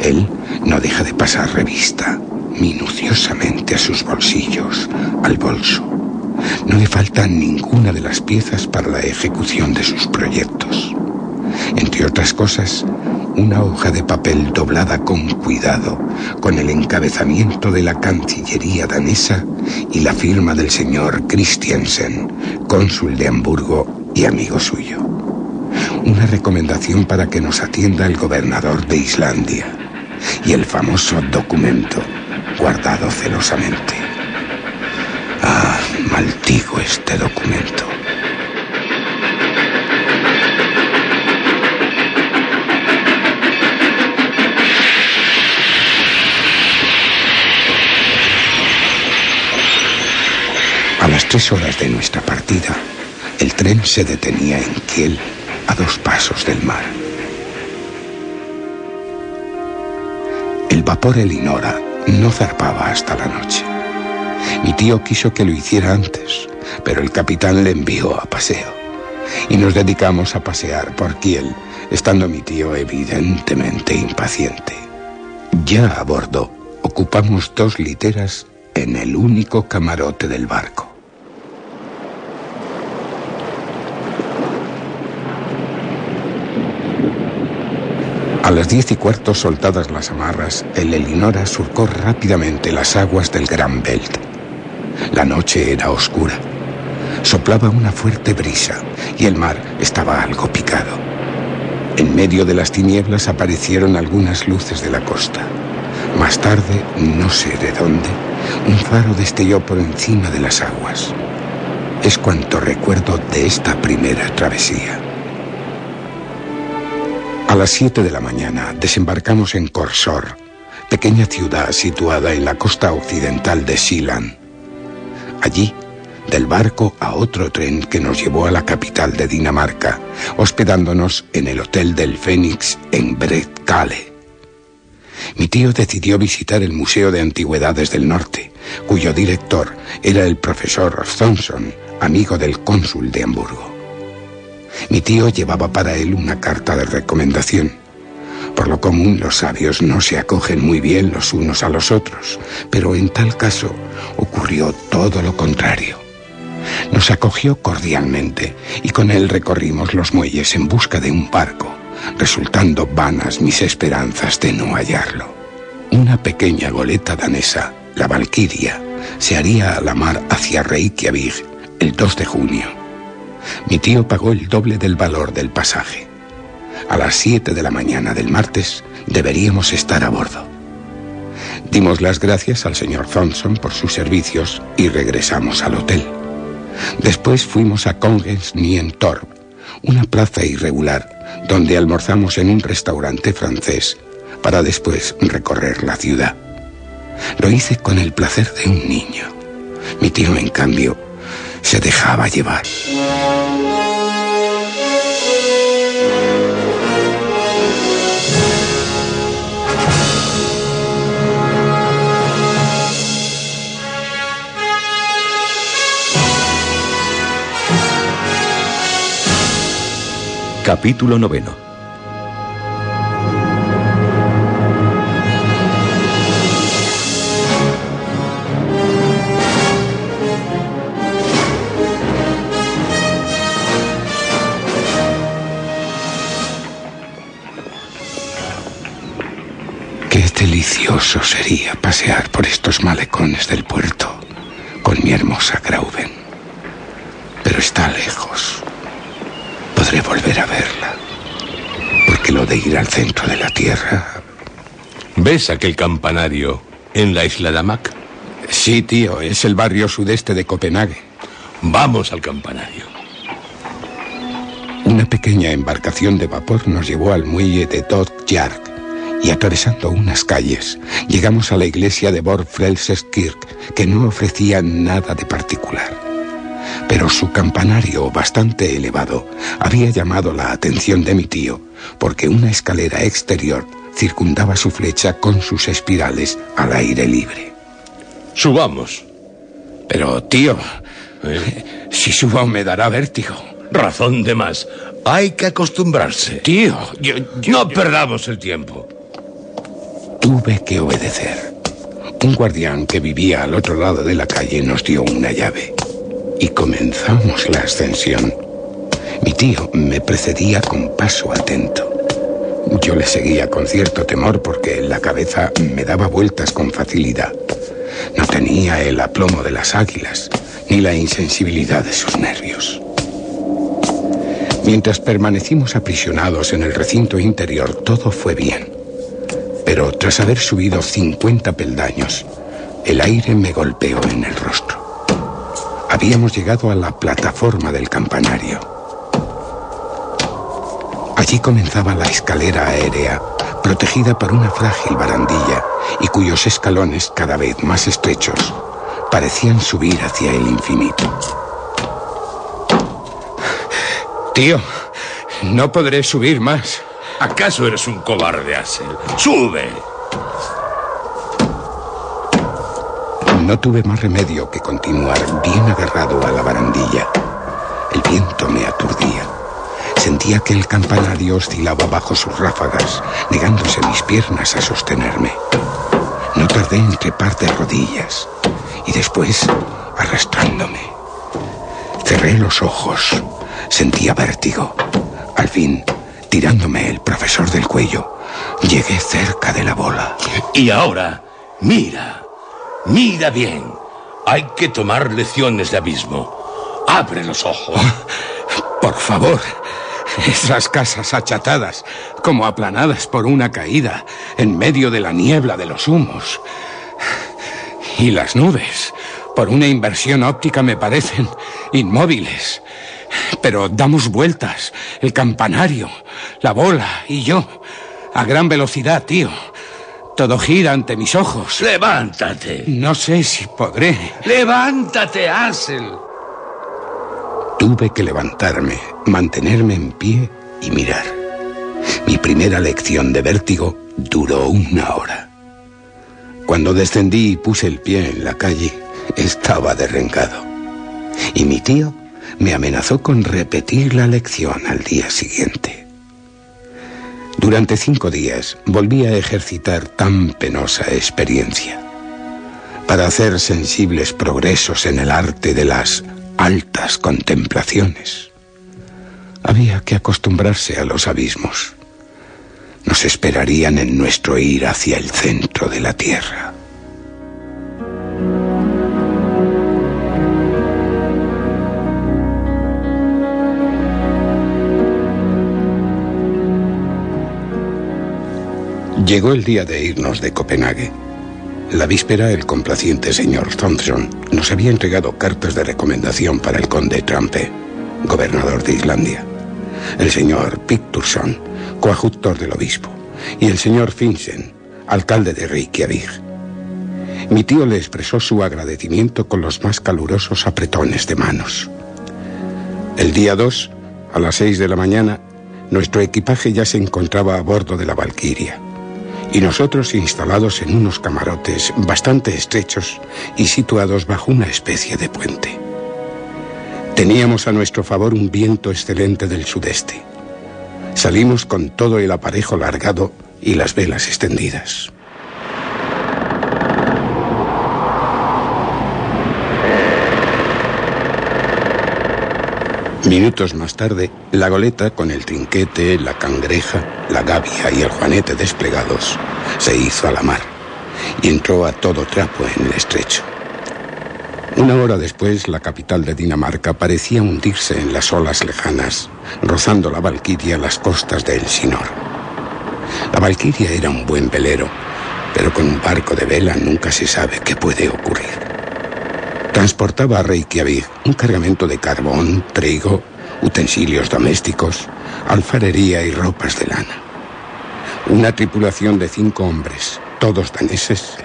J: Él no deja de pasar revista minuciosamente a sus bolsillos, al bolso. No le faltan ninguna de las piezas para la ejecución de sus proyectos. Entre otras cosas, una hoja de papel doblada con cuidado, con el encabezamiento de la Cancillería danesa y la firma del señor Christiansen, cónsul de Hamburgo y amigo suyo. Una recomendación para que nos atienda el gobernador de Islandia y el famoso documento guardado celosamente. Maldigo este documento. A las tres horas de nuestra partida, el tren se detenía en Kiel, a dos pasos del mar. El vapor Elinora no zarpaba hasta la noche. Mi tío quiso que lo hiciera antes, pero el capitán le envió a paseo. Y nos dedicamos a pasear por Kiel, estando mi tío evidentemente impaciente. Ya a bordo, ocupamos dos literas en el único camarote del barco. A las diez y cuarto, soltadas las amarras, el Elinora surcó rápidamente las aguas del Gran Belt. La noche era oscura. Soplaba una fuerte brisa y el mar estaba algo picado. En medio de las tinieblas aparecieron algunas luces de la costa. Más tarde, no sé de dónde, un faro destelló por encima de las aguas. Es cuanto recuerdo de esta primera travesía. A las 7 de la mañana desembarcamos en Korsor, pequeña ciudad situada en la costa occidental de Sealand. Allí, del barco a otro tren que nos llevó a la capital de Dinamarca, hospedándonos en el Hotel del Fénix en Bretkale. Mi tío decidió visitar el Museo de Antigüedades del Norte, cuyo director era el profesor Thompson, amigo del cónsul de Hamburgo. Mi tío llevaba para él una carta de recomendación. Por lo común los sabios no se acogen muy bien los unos a los otros, pero en tal caso ocurrió todo lo contrario. Nos acogió cordialmente y con él recorrimos los muelles en busca de un barco, resultando vanas mis esperanzas de no hallarlo. Una pequeña goleta danesa, la Valquiria, se haría a la mar hacia Reykjavik el 2 de junio. Mi tío pagó el doble del valor del pasaje. A las 7 de la mañana del martes deberíamos estar a bordo. Dimos las gracias al señor Thompson por sus servicios y regresamos al hotel. Después fuimos a Kongens Nientorp, una plaza irregular donde almorzamos en un restaurante francés para después recorrer la ciudad. Lo hice con el placer de un niño. Mi tío, en cambio, se dejaba llevar.
H: Capítulo noveno.
J: Qué delicioso sería pasear por estos malecones del puerto con mi hermosa Grauben. Pero está lejos. Podré volver a verla. Porque lo de ir al centro de la Tierra...
K: ¿Ves aquel campanario en la isla de Amak?
J: Sí, tío, es el barrio sudeste de Copenhague.
K: Vamos al campanario.
J: Una pequeña embarcación de vapor nos llevó al muelle de Dodjark y atravesando unas calles llegamos a la iglesia de Borfrelseskirk que no ofrecía nada de particular. Pero su campanario, bastante elevado, había llamado la atención de mi tío porque una escalera exterior circundaba su flecha con sus espirales al aire libre.
K: Subamos.
J: Pero, tío, si subo me dará vértigo.
K: Razón de más. Hay que acostumbrarse.
J: Tío, yo, yo-
K: no perdamos el tiempo.
J: Tuve que obedecer. Un guardián que vivía al otro lado de la calle nos dio una llave y comenzamos la ascensión. Mi tío me precedía con paso atento. Yo le seguía con cierto temor porque la cabeza me daba vueltas con facilidad. No tenía el aplomo de las águilas ni la insensibilidad de sus nervios. Mientras permanecimos aprisionados en el recinto interior, todo fue bien. Pero tras haber subido 50 peldaños, el aire me golpeó en el rostro. Habíamos llegado a la plataforma del campanario. Allí comenzaba la escalera aérea, protegida por una frágil barandilla y cuyos escalones, cada vez más estrechos, parecían subir hacia el infinito. Tío, no podré subir más.
K: ¿Acaso eres un cobarde, Axel? ¡Sube!
J: No tuve más remedio que continuar bien agarrado a la barandilla. El viento me aturdía. Sentía que el campanario oscilaba bajo sus ráfagas, negándose mis piernas a sostenerme. No tardé en trepar de rodillas y después arrastrándome. Cerré los ojos. Sentía vértigo. Al fin, tirándome el profesor del cuello, llegué cerca de la bola.
K: Y ahora, mira, mira bien. Hay que tomar lecciones de abismo. Abre los ojos.
J: Por favor. Esas casas achatadas, como aplanadas por una caída, en medio de la niebla de los humos. Y las nubes, por una inversión óptica, me parecen inmóviles. Pero damos vueltas, el campanario, la bola y yo, a gran velocidad, tío. Todo gira ante mis ojos.
K: Levántate.
J: No sé si podré.
K: Levántate, Ansel.
J: Tuve que levantarme, mantenerme en pie y mirar. Mi primera lección de vértigo duró una hora. Cuando descendí y puse el pie en la calle, estaba derrengado. Y mi tío me amenazó con repetir la lección al día siguiente. Durante cinco días volví a ejercitar tan penosa experiencia. Para hacer sensibles progresos en el arte de las altas contemplaciones. Había que acostumbrarse a los abismos. Nos esperarían en nuestro ir hacia el centro de la Tierra. Llegó el día de irnos de Copenhague. La víspera, el complaciente señor Thompson nos había entregado cartas de recomendación para el conde Trampe, gobernador de Islandia, el señor Picturson, coadjutor del obispo, y el señor Finsen, alcalde de Reykjavik. Mi tío le expresó su agradecimiento con los más calurosos apretones de manos. El día 2, a las 6 de la mañana, nuestro equipaje ya se encontraba a bordo de la Valquiria y nosotros instalados en unos camarotes bastante estrechos y situados bajo una especie de puente. Teníamos a nuestro favor un viento excelente del sudeste. Salimos con todo el aparejo largado y las velas extendidas. Minutos más tarde, la goleta, con el trinquete, la cangreja, la gavia y el juanete desplegados, se hizo a la mar y entró a todo trapo en el estrecho. Una hora después, la capital de Dinamarca parecía hundirse en las olas lejanas, rozando la Valquiria las costas de Elsinor. La Valquiria era un buen velero, pero con un barco de vela nunca se sabe qué puede ocurrir transportaba a Reykjavik un cargamento de carbón, trigo, utensilios domésticos, alfarería y ropas de lana. Una tripulación de cinco hombres, todos daneses.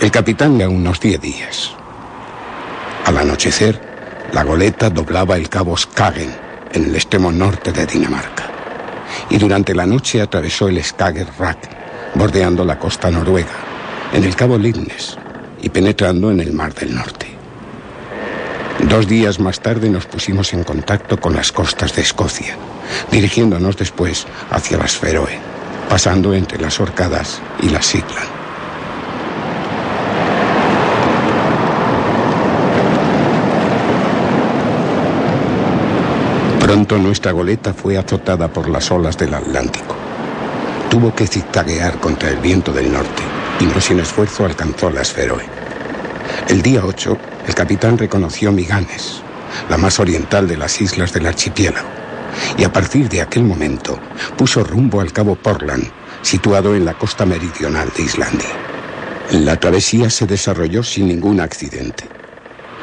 J: El capitán de unos diez días. Al anochecer, la goleta doblaba el cabo Skagen en el extremo norte de Dinamarca. Y durante la noche atravesó el Skagerrak, bordeando la costa noruega, en el cabo Lindnes, y penetrando en el Mar del Norte. Dos días más tarde nos pusimos en contacto con las costas de Escocia, dirigiéndonos después hacia las Feroe, pasando entre las Orcadas y las Sigland. Pronto nuestra goleta fue azotada por las olas del Atlántico. Tuvo que zigzaguear contra el viento del norte y no sin esfuerzo alcanzó las Feroe. El día 8, el capitán reconoció Miganes, la más oriental de las islas del archipiélago, y a partir de aquel momento puso rumbo al cabo Portland, situado en la costa meridional de Islandia. La travesía se desarrolló sin ningún accidente.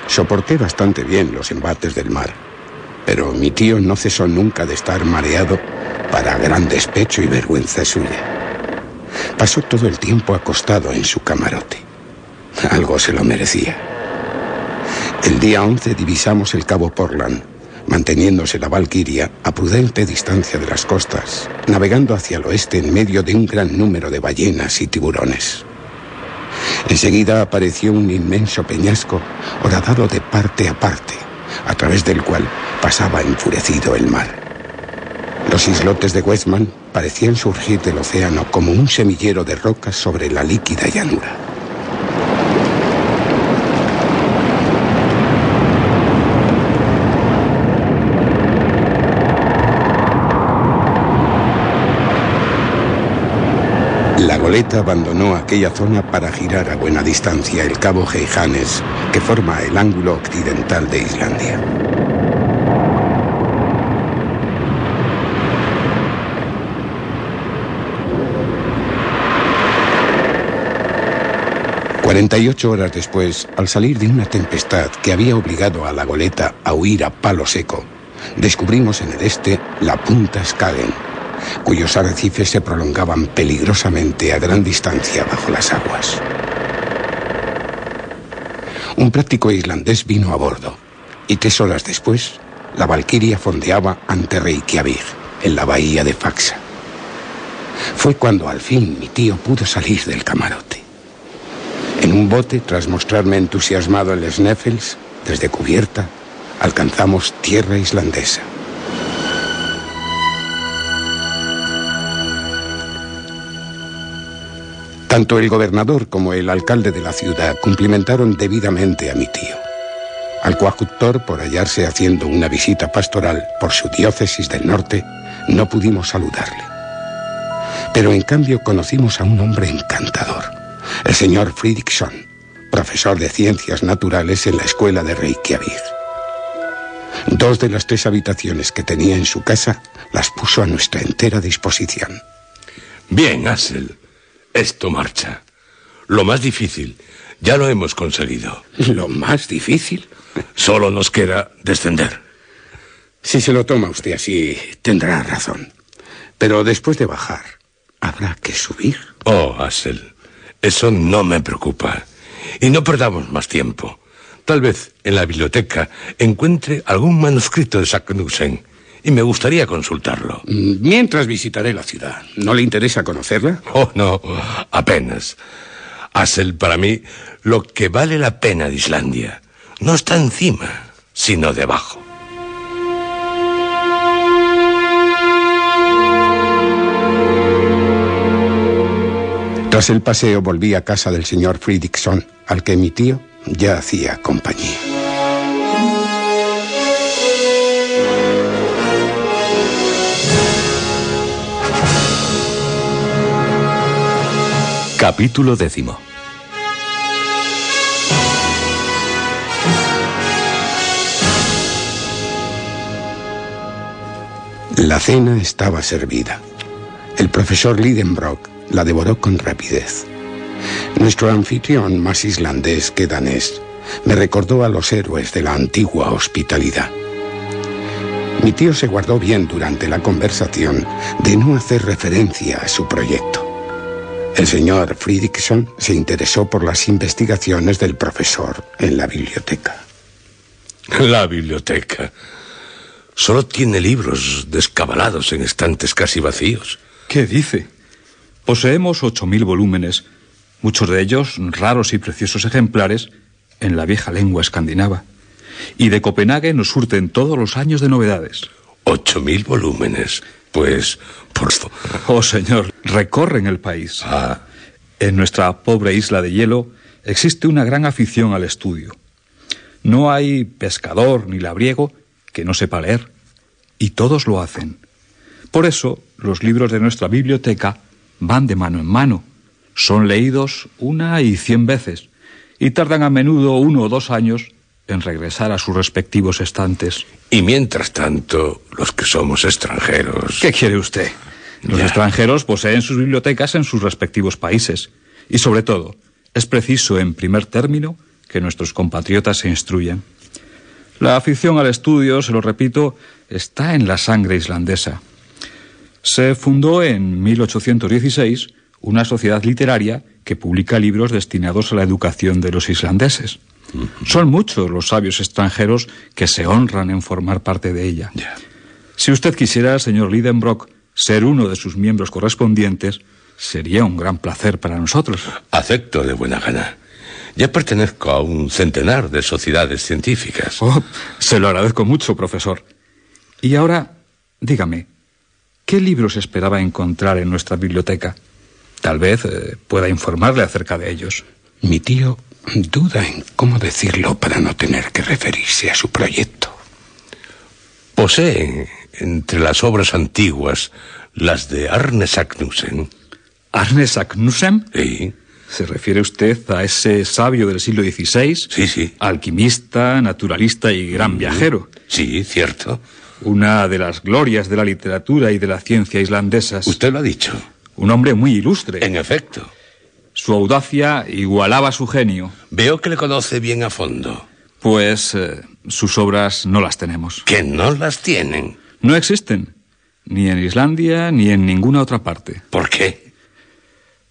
J: Soporté bastante bien los embates del mar, pero mi tío no cesó nunca de estar mareado para gran despecho y vergüenza suya. Pasó todo el tiempo acostado en su camarote. Algo se lo merecía. El día 11 divisamos el cabo Portland, manteniéndose la Valquiria a prudente distancia de las costas, navegando hacia el oeste en medio de un gran número de ballenas y tiburones. Enseguida apareció un inmenso peñasco horadado de parte a parte, a través del cual pasaba enfurecido el mar. Los islotes de Westman parecían surgir del océano como un semillero de rocas sobre la líquida llanura. La goleta abandonó aquella zona para girar a buena distancia el cabo Heijanes, que forma el ángulo occidental de Islandia. 48 horas después, al salir de una tempestad que había obligado a la goleta a huir a palo seco, descubrimos en el este la punta Skagen, cuyos arrecifes se prolongaban peligrosamente a gran distancia bajo las aguas. Un práctico islandés vino a bordo y tres horas después, la Valquiria fondeaba ante Reykjavik, en la bahía de Faxa. Fue cuando al fin mi tío pudo salir del camarote. Un bote, tras mostrarme entusiasmado el Sneffels, desde cubierta, alcanzamos tierra islandesa. Tanto el gobernador como el alcalde de la ciudad cumplimentaron debidamente a mi tío. Al coadjutor, por hallarse haciendo una visita pastoral por su diócesis del norte, no pudimos saludarle. Pero en cambio conocimos a un hombre encantador el señor Fridriksson, profesor de ciencias naturales en la escuela de Reykjavik. Dos de las tres habitaciones que tenía en su casa las puso a nuestra entera disposición.
K: Bien, Asel. Esto marcha. Lo más difícil ya lo hemos conseguido.
J: ¿Lo más difícil?
K: Solo nos queda descender.
J: Si se lo toma usted así, tendrá razón. Pero después de bajar, habrá que subir.
K: Oh, Asel. Eso no me preocupa. Y no perdamos más tiempo. Tal vez en la biblioteca encuentre algún manuscrito de Saknussen y me gustaría consultarlo.
J: Mientras visitaré la ciudad. ¿No le interesa conocerla?
K: Oh, no, apenas. Hassel, para mí, lo que vale la pena de Islandia no está encima, sino debajo.
J: Tras el paseo volví a casa del señor Fridriksson, al que mi tío ya hacía compañía.
H: Capítulo décimo.
J: La cena estaba servida. El profesor Lidenbrock la devoró con rapidez. Nuestro anfitrión, más islandés que danés, me recordó a los héroes de la antigua hospitalidad. Mi tío se guardó bien durante la conversación de no hacer referencia a su proyecto. El señor Fridriksson se interesó por las investigaciones del profesor en la biblioteca.
K: La biblioteca. Solo tiene libros descabalados en estantes casi vacíos.
M: ¿Qué dice? Poseemos 8.000 volúmenes, muchos de ellos raros y preciosos ejemplares en la vieja lengua escandinava. Y de Copenhague nos surten todos los años de novedades.
K: ¿Ocho mil volúmenes? Pues, por favor.
M: Oh, señor, recorren el país.
K: Ah.
M: En nuestra pobre isla de hielo existe una gran afición al estudio. No hay pescador ni labriego que no sepa leer, y todos lo hacen. Por eso, los libros de nuestra biblioteca van de mano en mano. Son leídos una y cien veces y tardan a menudo uno o dos años en regresar a sus respectivos estantes.
K: Y mientras tanto, los que somos extranjeros.
M: ¿Qué quiere usted? Los extranjeros poseen sus bibliotecas en sus respectivos países. Y sobre todo, es preciso, en primer término, que nuestros compatriotas se instruyan. La afición al estudio, se lo repito, está en la sangre islandesa. Se fundó en 1816 una sociedad literaria que publica libros destinados a la educación de los islandeses. Son muchos los sabios extranjeros que se honran en formar parte de ella. Si usted quisiera, señor Lidenbrock, ser uno de sus miembros correspondientes, sería un gran placer para nosotros.
K: Acepto de buena gana. Ya pertenezco a un centenar de sociedades científicas.
M: Oh, se lo agradezco mucho, profesor. Y ahora, dígame, ¿qué libros esperaba encontrar en nuestra biblioteca? Tal vez eh, pueda informarle acerca de ellos.
J: Mi tío duda en cómo decirlo para no tener que referirse a su proyecto.
K: Posee entre las obras antiguas las de Arne Saknussen.
M: ¿Arne Saknussen?
K: Sí.
M: ¿Se refiere usted a ese sabio del siglo XVI?
K: Sí, sí.
M: Alquimista, naturalista y gran viajero.
K: Sí, cierto.
M: Una de las glorias de la literatura y de la ciencia islandesas.
K: Usted lo ha dicho.
M: Un hombre muy ilustre.
K: En efecto.
M: Su audacia igualaba su genio.
K: Veo que le conoce bien a fondo.
M: Pues eh, sus obras no las tenemos.
K: ¿Que no las tienen?
M: No existen. Ni en Islandia ni en ninguna otra parte.
K: ¿Por qué?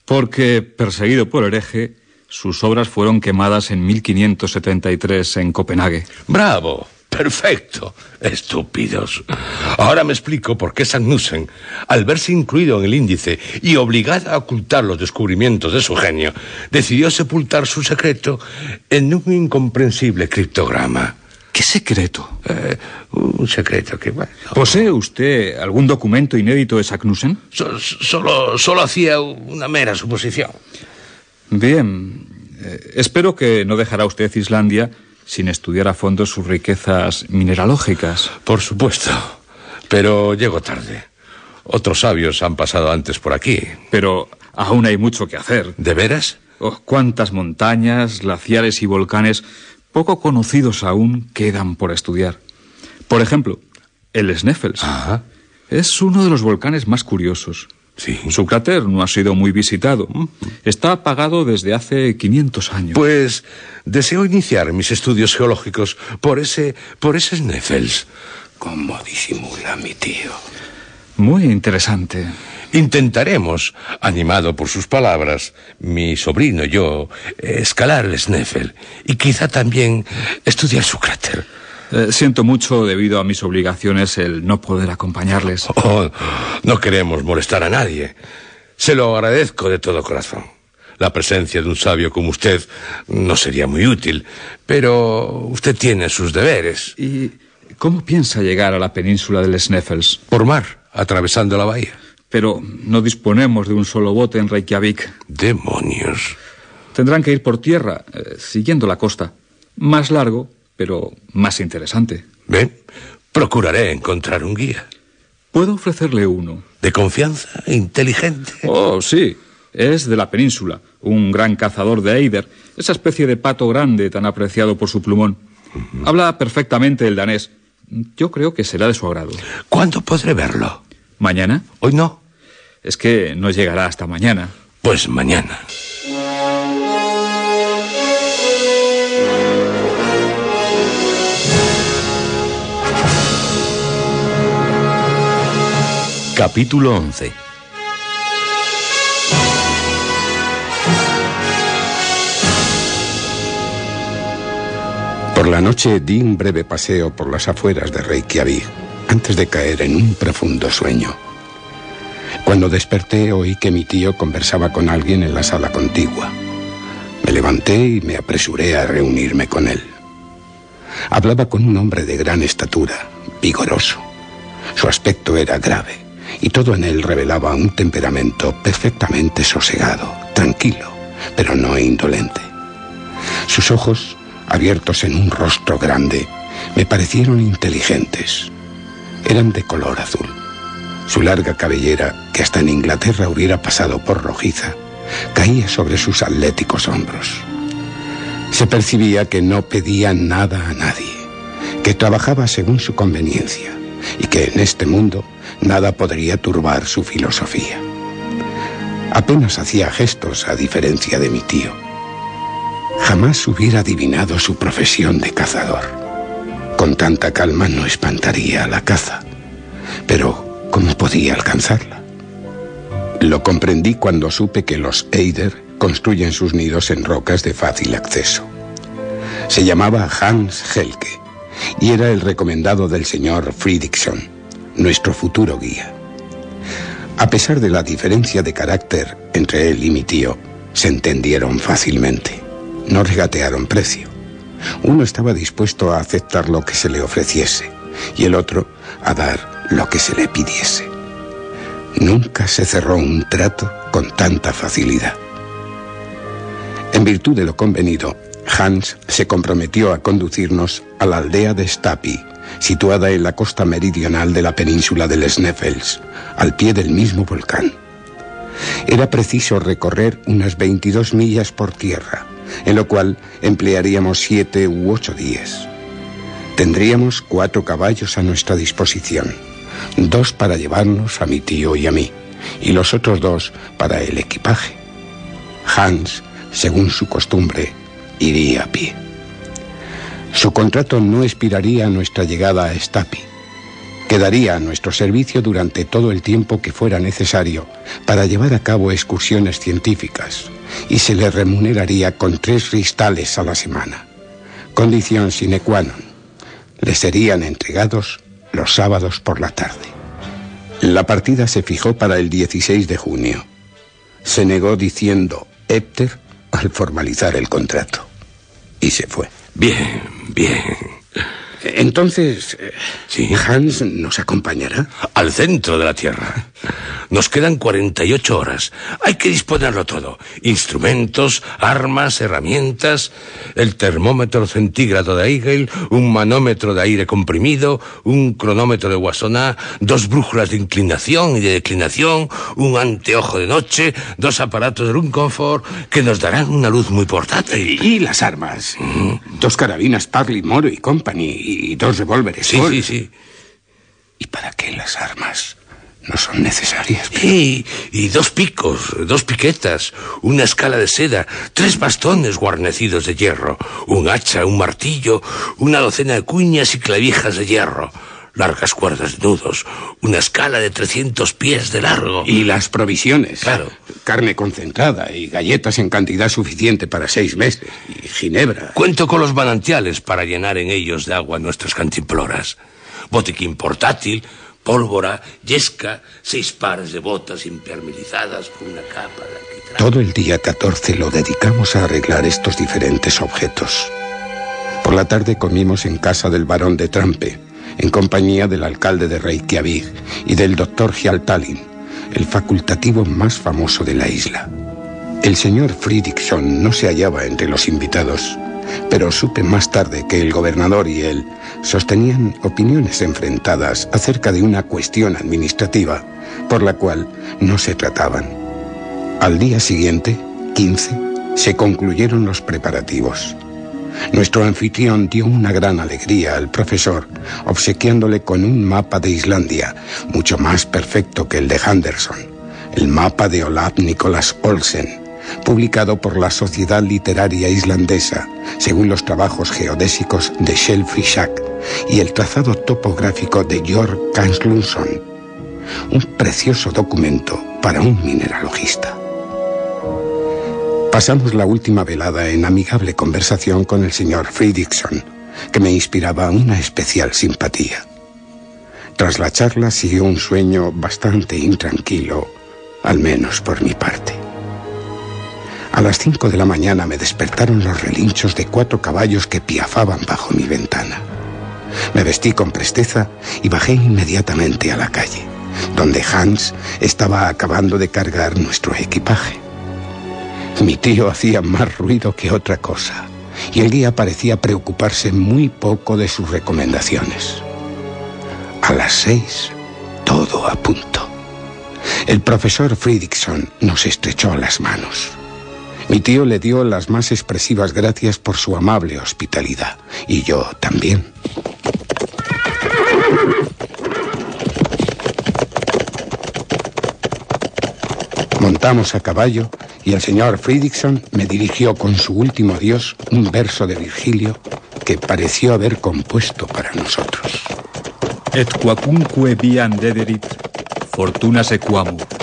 M: Porque, perseguido por hereje, sus obras fueron quemadas en 1573 en Copenhague.
K: ¡Bravo! Perfecto. Estúpidos. Ahora me explico por qué Sagnussen, al verse incluido en el índice y obligado a ocultar los descubrimientos de su genio, decidió sepultar su secreto en un incomprensible criptograma.
M: ¿Qué secreto?
K: Eh, un secreto que, bueno...
M: ¿Posee usted algún documento inédito de Sagnussen?
K: So- solo, solo hacía una mera suposición.
M: Bien. eh, espero que no dejará usted Islandia sin estudiar a fondo sus riquezas mineralógicas.
K: Por supuesto. Pero llego tarde. Otros sabios han pasado antes por aquí.
M: Pero aún hay mucho que hacer.
K: ¿De veras?
M: Oh, cuántas montañas, glaciares y volcanes poco conocidos aún quedan por estudiar. Por ejemplo, el Sneffels.
K: Ajá.
M: Es uno de los volcanes más curiosos.
K: Sí.
M: Su cráter no ha sido muy visitado. Está apagado desde hace 500 años.
K: Pues deseo iniciar mis estudios geológicos por ese, por ese Sneffels.
J: ¿Cómo disimula mi tío?
M: Muy interesante.
K: Intentaremos, animado por sus palabras, mi sobrino y yo, escalar el Sneffel y quizá también estudiar su cráter.
M: Eh, siento mucho debido a mis obligaciones el no poder acompañarles.
K: Oh, no queremos molestar a nadie. Se lo agradezco de todo corazón. La presencia de un sabio como usted no sería muy útil, pero usted tiene sus deberes.
M: ¿Y cómo piensa llegar a la península del Sneffels?
K: Por mar, atravesando la bahía.
M: Pero no disponemos de un solo bote en Reykjavik.
K: Demonios.
M: Tendrán que ir por tierra, eh, siguiendo la costa. Más largo, pero más interesante.
K: Ven, procuraré encontrar un guía.
M: Puedo ofrecerle uno.
K: ¿De confianza? ¿Inteligente?
M: Oh, sí. Es de la península, un gran cazador de Eider, esa especie de pato grande tan apreciado por su plumón. Habla perfectamente el danés. Yo creo que será de su agrado.
K: ¿Cuándo podré verlo?
M: ¿Mañana?
K: Hoy no.
M: Es que no llegará hasta mañana.
K: Pues mañana.
H: Capítulo 11
J: Por la noche di un breve paseo por las afueras de Reykjavik antes de caer en un profundo sueño. Cuando desperté oí que mi tío conversaba con alguien en la sala contigua. Me levanté y me apresuré a reunirme con él. Hablaba con un hombre de gran estatura, vigoroso. Su aspecto era grave y todo en él revelaba un temperamento perfectamente sosegado, tranquilo, pero no indolente. Sus ojos, abiertos en un rostro grande, me parecieron inteligentes. Eran de color azul. Su larga cabellera, que hasta en Inglaterra hubiera pasado por rojiza, caía sobre sus atléticos hombros. Se percibía que no pedía nada a nadie, que trabajaba según su conveniencia y que en este mundo nada podría turbar su filosofía. Apenas hacía gestos a diferencia de mi tío. Jamás hubiera adivinado su profesión de cazador. Con tanta calma no espantaría a la caza. Pero, ¿cómo podía alcanzarla? Lo comprendí cuando supe que los Eider construyen sus nidos en rocas de fácil acceso. Se llamaba Hans Helke y era el recomendado del señor Fridriksson, nuestro futuro guía. A pesar de la diferencia de carácter entre él y mi tío, se entendieron fácilmente. No regatearon precio. Uno estaba dispuesto a aceptar lo que se le ofreciese y el otro a dar lo que se le pidiese. Nunca se cerró un trato con tanta facilidad. En virtud de lo convenido, Hans se comprometió a conducirnos a la aldea de Stapi, situada en la costa meridional de la península del Sneffels, al pie del mismo volcán. Era preciso recorrer unas 22 millas por tierra, en lo cual emplearíamos siete u ocho días. Tendríamos cuatro caballos a nuestra disposición, dos para llevarnos a mi tío y a mí, y los otros dos para el equipaje. Hans, según su costumbre, iría a pie. Su contrato no expiraría a nuestra llegada a Stapi. Quedaría a nuestro servicio durante todo el tiempo que fuera necesario para llevar a cabo excursiones científicas y se le remuneraría con tres ristales a la semana. Condición sine qua non. Le serían entregados los sábados por la tarde. La partida se fijó para el 16 de junio. Se negó diciendo Hépter al formalizar el contrato. Y se fue.
K: Bien, bien.
J: Entonces, ¿Sí? ¿Hans nos acompañará?
K: Al centro de la Tierra. Nos quedan 48 horas. Hay que disponerlo todo. Instrumentos, armas, herramientas, el termómetro centígrado de Eigel, un manómetro de aire comprimido, un cronómetro de Wassoná, dos brújulas de inclinación y de declinación, un anteojo de noche, dos aparatos de Runconfort que nos darán una luz muy portátil.
J: Y las armas. Dos carabinas Parley, Moro y Company y dos revólveres.
K: Sí, sí, sí.
J: ¿Y para qué las armas? No son necesarias.
K: Pero... Y, dos picos, dos piquetas, una escala de seda, tres bastones guarnecidos de hierro, un hacha, un martillo, una docena de cuñas y clavijas de hierro, largas cuerdas de nudos, una escala de 300 pies de largo.
J: Y las provisiones.
K: Claro.
J: Carne concentrada y galletas en cantidad suficiente para seis meses. Y ginebra.
K: Cuento con los manantiales para llenar en ellos de agua nuestras cantimploras. Botiquín portátil, pólvora, yesca, seis pares de botas impermeabilizadas con una capa de alquitrán.
J: Todo el día 14 lo dedicamos a arreglar estos diferentes objetos. Por la tarde comimos en casa del barón de Trampe, en compañía del alcalde de Reykjavik y del doctor Hjaltalin, el facultativo más famoso de la isla. El señor Fridriksson no se hallaba entre los invitados, pero supe más tarde que el gobernador y él sostenían opiniones enfrentadas acerca de una cuestión administrativa por la cual no se trataban. Al día siguiente, 15, se concluyeron los preparativos. Nuestro anfitrión dio una gran alegría al profesor, obsequiándole con un mapa de Islandia, mucho más perfecto que el de Henderson, el mapa de Olaf Nicholas Olsen, publicado por la Sociedad Literaria Islandesa, según los trabajos geodésicos de Shell Frishak y el trazado topográfico de Georg Kanslunson. Un precioso documento para un mineralogista. Pasamos la última velada en amigable conversación con el señor Fridriksson, que me inspiraba una especial simpatía. Tras la charla siguió un sueño bastante intranquilo, al menos por mi parte. A las cinco de la mañana me despertaron los relinchos de cuatro caballos que piafaban bajo mi ventana. Me vestí con presteza y bajé inmediatamente a la calle, donde Hans estaba acabando de cargar nuestro equipaje. Mi tío hacía más ruido que otra cosa, y el guía parecía preocuparse muy poco de sus recomendaciones. A las seis, todo a punto. El profesor Fridriksson nos estrechó las manos. Mi tío le dio las más expresivas gracias por su amable hospitalidad, y yo también. Montamos a caballo y el señor Fridriksson me dirigió con su último adiós un verso de Virgilio que pareció haber compuesto para nosotros.
M: Et quacunque viam dederit, fortuna sequamur.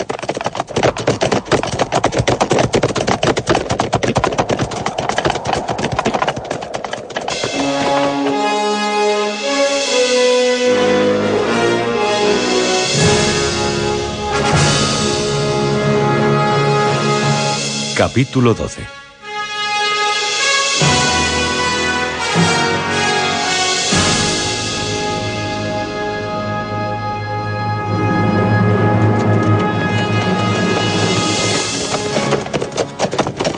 H: Capítulo 12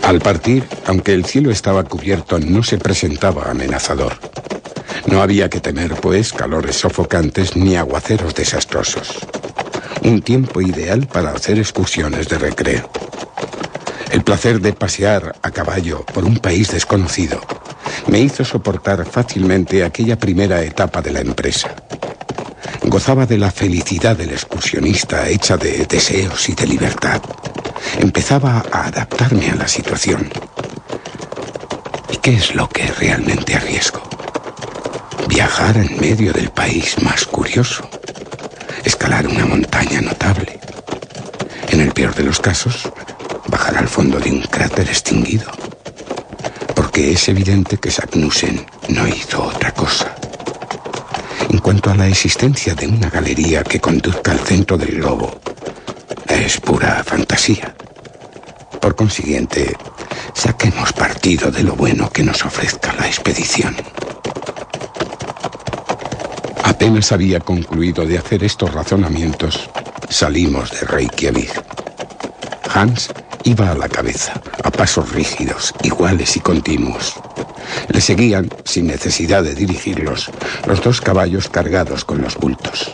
J: Al partir, aunque el cielo estaba cubierto, no se presentaba amenazador. No había que temer, pues, calores sofocantes ni aguaceros desastrosos. Un tiempo ideal para hacer excursiones de recreo. El placer de pasear a caballo por un país desconocido me hizo soportar fácilmente aquella primera etapa de la empresa. Gozaba de la felicidad del excursionista hecha de deseos y de libertad. Empezaba a adaptarme a la situación. ¿Y qué es lo que realmente arriesgo? Viajar en medio del país más curioso. Escalar una montaña notable. En el peor de los casos, bajar al fondo de un cráter extinguido. Porque es evidente que Sagnussen no hizo otra cosa. En cuanto a la existencia de una galería que conduzca al centro del globo, es pura fantasía. Por consiguiente, saquemos partido de lo bueno que nos ofrezca la expedición. Apenas había concluido de hacer estos razonamientos, salimos de Reykjavik. Hans iba a la cabeza, a pasos rígidos, iguales y continuos. Le seguían, sin necesidad de dirigirlos, los dos caballos cargados con los bultos.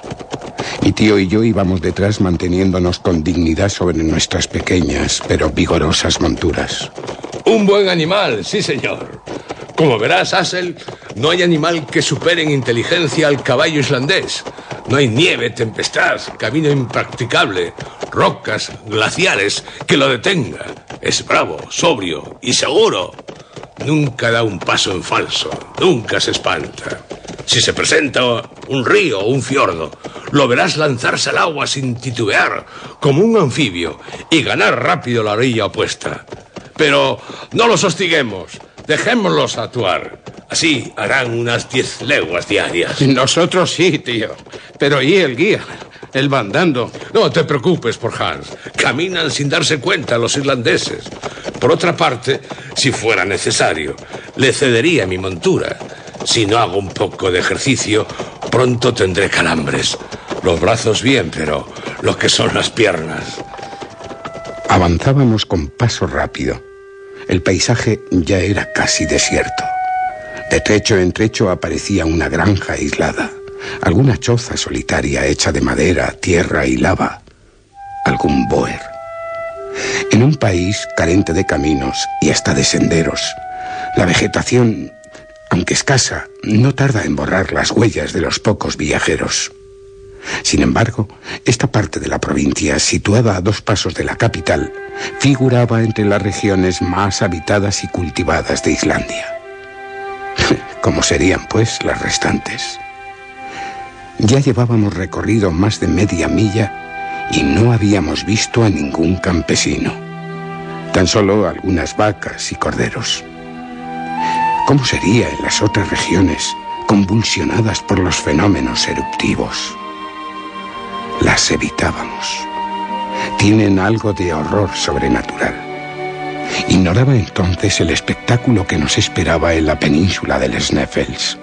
J: Mi tío y yo íbamos detrás manteniéndonos con dignidad sobre nuestras pequeñas pero vigorosas monturas.
K: Un buen animal, sí señor. Como verás, Assel, no hay animal que supere en inteligencia al caballo islandés. No hay nieve, tempestad, camino impracticable, rocas, glaciares que lo detenga. Es bravo, sobrio y seguro. Nunca da un paso en falso, nunca se espanta. Si se presenta un río o un fiordo, lo verás lanzarse al agua sin titubear, como un anfibio, y ganar rápido la orilla opuesta. Pero no los hostiguemos, dejémoslos actuar. Así harán unas diez leguas diarias.
J: Nosotros sí, tío. Pero ¿y el guía? El bandando.
K: No te preocupes por Hans. Caminan sin darse cuenta los irlandeses. Por otra parte, si fuera necesario, le cedería mi montura. Si no hago un poco de ejercicio, pronto tendré calambres. Los brazos bien, pero lo que son las piernas.
J: Avanzábamos con paso rápido. El paisaje ya era casi desierto. De trecho en trecho aparecía una granja aislada, alguna choza solitaria hecha de madera, tierra y lava, algún boer. En un país carente de caminos y hasta de senderos, la vegetación, aunque escasa, no tarda en borrar las huellas de los pocos viajeros. Sin embargo, esta parte de la provincia, situada a dos pasos de la capital, figuraba entre las regiones más habitadas y cultivadas de Islandia. ¿Cómo serían, pues, las restantes? Ya llevábamos recorrido más de media milla y no habíamos visto a ningún campesino. Tan solo algunas vacas y corderos. ¿Cómo sería en las otras regiones convulsionadas por los fenómenos eruptivos? Las evitábamos. Tienen algo de horror sobrenatural. Ignoraba entonces el espectáculo que nos esperaba en la península del Sneffels.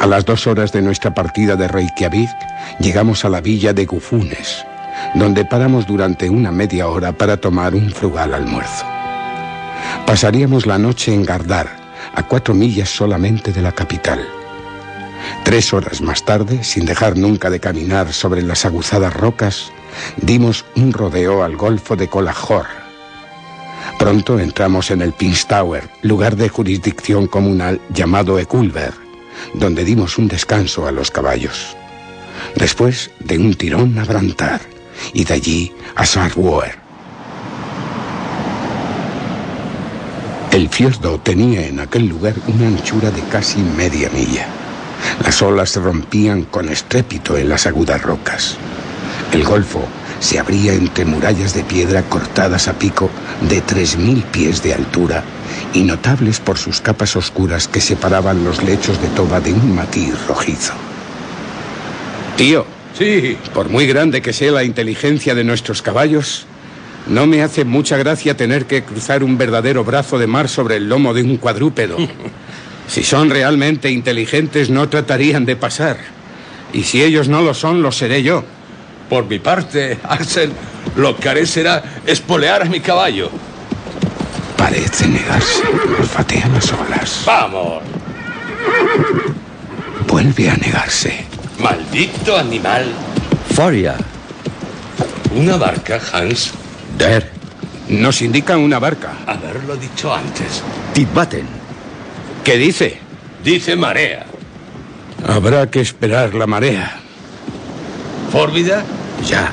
J: A las dos horas de nuestra partida de Reykjavik, llegamos a la villa de Gufunes, donde paramos durante una media hora para tomar un frugal almuerzo. Pasaríamos la noche en Gardar, a cuatro millas solamente de la capital. Tres horas más tarde, sin dejar nunca de caminar sobre las aguzadas rocas, dimos un rodeo al golfo de Colajor. Pronto entramos en el Pinstower, lugar de jurisdicción comunal llamado Ekulver, donde dimos un descanso a los caballos. Después de un tirón a Brantar y de allí a Sarwoer. El fiordo tenía en aquel lugar una anchura de casi media milla. Las olas rompían con estrépito en las agudas rocas. El golfo se abría entre murallas de piedra cortadas a pico de 3.000 pies de altura y notables por sus capas oscuras que separaban los lechos de toba de un matiz rojizo. Tío.
K: Sí.
J: Por muy grande que sea la inteligencia de nuestros caballos, no me hace mucha gracia tener que cruzar un verdadero brazo de mar sobre el lomo de un cuadrúpedo. Si son realmente inteligentes, no tratarían de pasar. Y si ellos no lo son, lo seré yo.
K: Por mi parte, Axel, lo que haré será espolear a mi caballo.
J: Parece negarse. Olfatea las olas.
K: ¡Vamos!
J: Vuelve a negarse.
K: Maldito animal.
M: Faria.
K: ¿Una barca, Hans?
M: Der.
J: Nos indica una barca.
K: Haberlo dicho antes.
M: Titbaten.
J: ¿Qué dice?
K: Dice marea.
J: Habrá que esperar la marea.
K: ¿Fórbida?
J: Ya.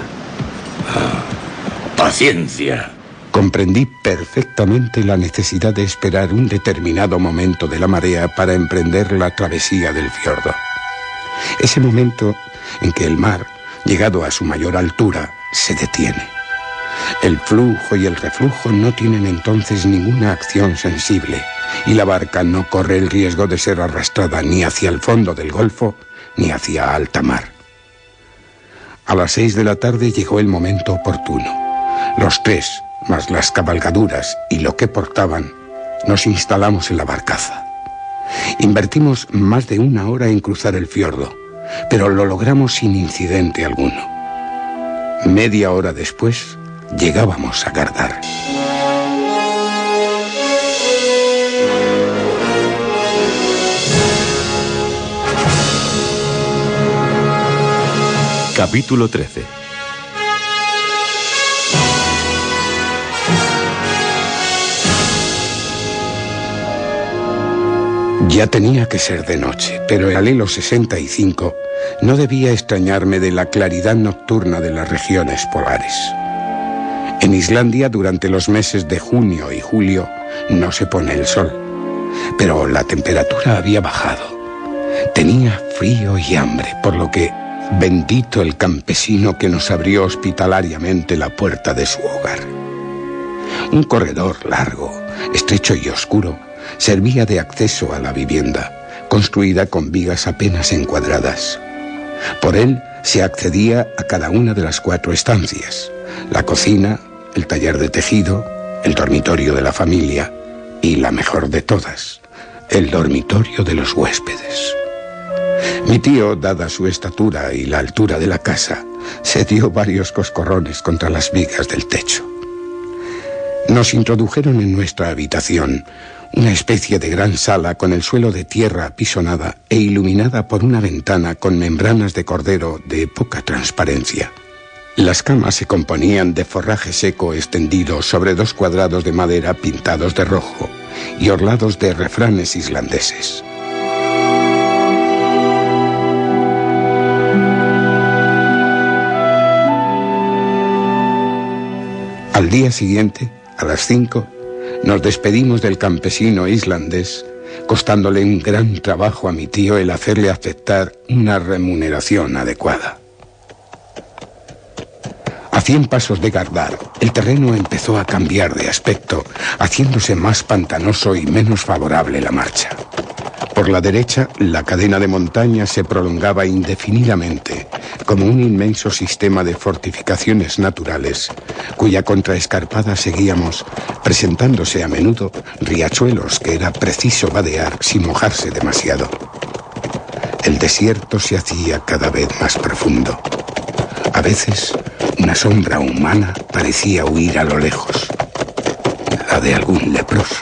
K: Paciencia.
J: Comprendí perfectamente la necesidad de esperar un determinado momento de la marea para emprender la travesía del fiordo. Ese momento en que el mar, llegado a su mayor altura, se detiene. El flujo y el reflujo no tienen entonces ninguna acción sensible y la barca no corre el riesgo de ser arrastrada ni hacia el fondo del Golfo ni hacia alta mar. A las seis de la tarde llegó el momento oportuno. Los tres, más las cabalgaduras y lo que portaban, nos instalamos en la barcaza. Invertimos más de una hora en cruzar el fiordo, pero lo logramos sin incidente alguno. Media hora después, llegábamos a Gardar.
H: Capítulo 13
J: Ya tenía que ser de noche, pero el alelo 65 no debía extrañarme de la claridad nocturna de las regiones polares. En Islandia, durante los meses de junio y julio, no se pone el sol, pero la temperatura había bajado. Tenía frío y hambre, por lo que bendito el campesino que nos abrió hospitalariamente la puerta de su hogar. Un corredor largo, estrecho y oscuro servía de acceso a la vivienda, construida con vigas apenas encuadradas. Por él se accedía a cada una de las cuatro estancias, la cocina, el taller de tejido, el dormitorio de la familia y la mejor de todas, el dormitorio de los huéspedes. Mi tío, dada su estatura y la altura de la casa, se dio varios coscorrones contra las vigas del techo. Nos introdujeron en nuestra habitación, una especie de gran sala con el suelo de tierra apisonada e iluminada por una ventana con membranas de cordero de poca transparencia. Las camas se componían de forraje seco extendido sobre dos cuadrados de madera pintados de rojo y orlados de refranes islandeses. Al día siguiente, a las cinco, nos despedimos del campesino islandés, costándole un gran trabajo a mi tío el hacerle aceptar una remuneración adecuada. Cien pasos de Gardar, el terreno empezó a cambiar de aspecto, haciéndose más pantanoso y menos favorable la marcha. Por la derecha, la cadena de montañas se prolongaba indefinidamente, como un inmenso sistema de fortificaciones naturales, cuya contraescarpada seguíamos, presentándose a menudo riachuelos que era preciso vadear sin mojarse demasiado. El desierto se hacía cada vez más profundo. A veces, una sombra humana parecía huir a lo lejos, la de algún leproso.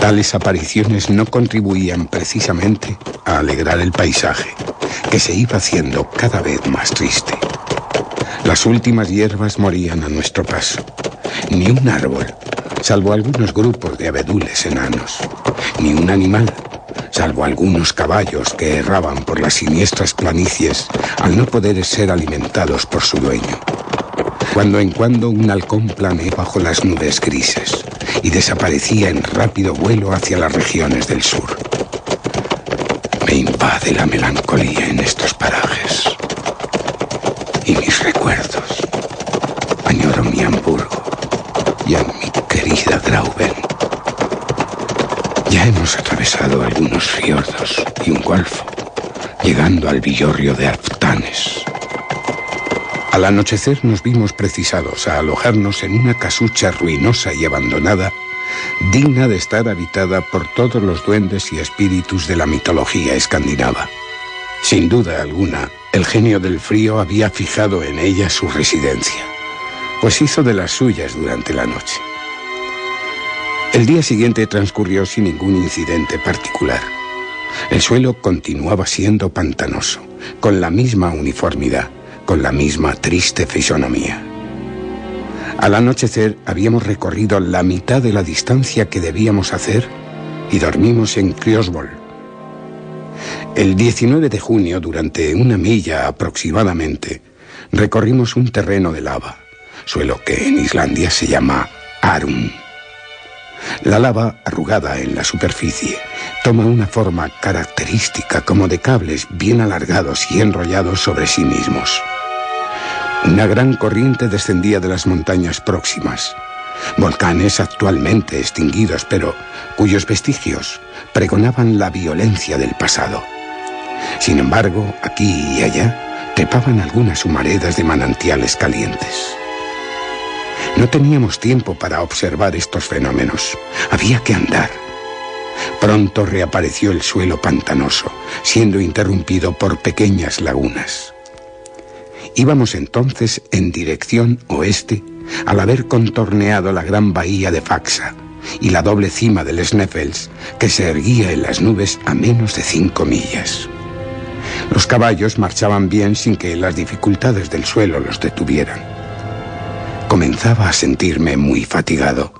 J: Tales apariciones no contribuían precisamente a alegrar el paisaje, que se iba haciendo cada vez más triste. Las últimas hierbas morían a nuestro paso. Ni un árbol, salvo algunos grupos de abedules enanos. Ni un animal, salvo algunos caballos que erraban por las siniestras planicies al no poder ser alimentados por su dueño. Cuando en cuando un halcón planea bajo las nubes grises y desaparecía en rápido vuelo hacia las regiones del sur. Me invade la melancolía en estos parajes. Y mis recuerdos. Añoro mi Hamburgo y a mi querida Grauben. Hemos atravesado algunos fiordos y un golfo, llegando al villorrio de Aftanes. Al anochecer nos vimos precisados a alojarnos en una casucha ruinosa y abandonada, digna de estar habitada por todos los duendes y espíritus de la mitología escandinava. Sin duda alguna, el genio del frío había fijado en ella su residencia, pues hizo de las suyas durante la noche. El día siguiente transcurrió sin ningún incidente particular. El suelo continuaba siendo pantanoso, con la misma uniformidad con la misma triste fisonomía. Al anochecer habíamos recorrido la mitad de la distancia que debíamos hacer y dormimos en Criosbol. El 19 de junio, durante una milla aproximadamente, recorrimos un terreno de lava, suelo que en Islandia se llama Arum. La lava, arrugada en la superficie, toma una forma característica como de cables bien alargados y enrollados sobre sí mismos. Una gran corriente descendía de las montañas próximas. Volcanes actualmente extinguidos, pero cuyos vestigios pregonaban la violencia del pasado. Sin embargo, aquí y allá trepaban algunas humaredas de manantiales calientes. No teníamos tiempo para observar estos fenómenos. Había que andar. Pronto reapareció el suelo pantanoso, siendo interrumpido por pequeñas lagunas. Íbamos entonces en dirección oeste al haber contorneado la gran bahía de Faxa y la doble cima del Sneffels que se erguía en las nubes a menos de cinco millas. Los caballos marchaban bien sin que las dificultades del suelo los detuvieran. Comenzaba a sentirme muy fatigado,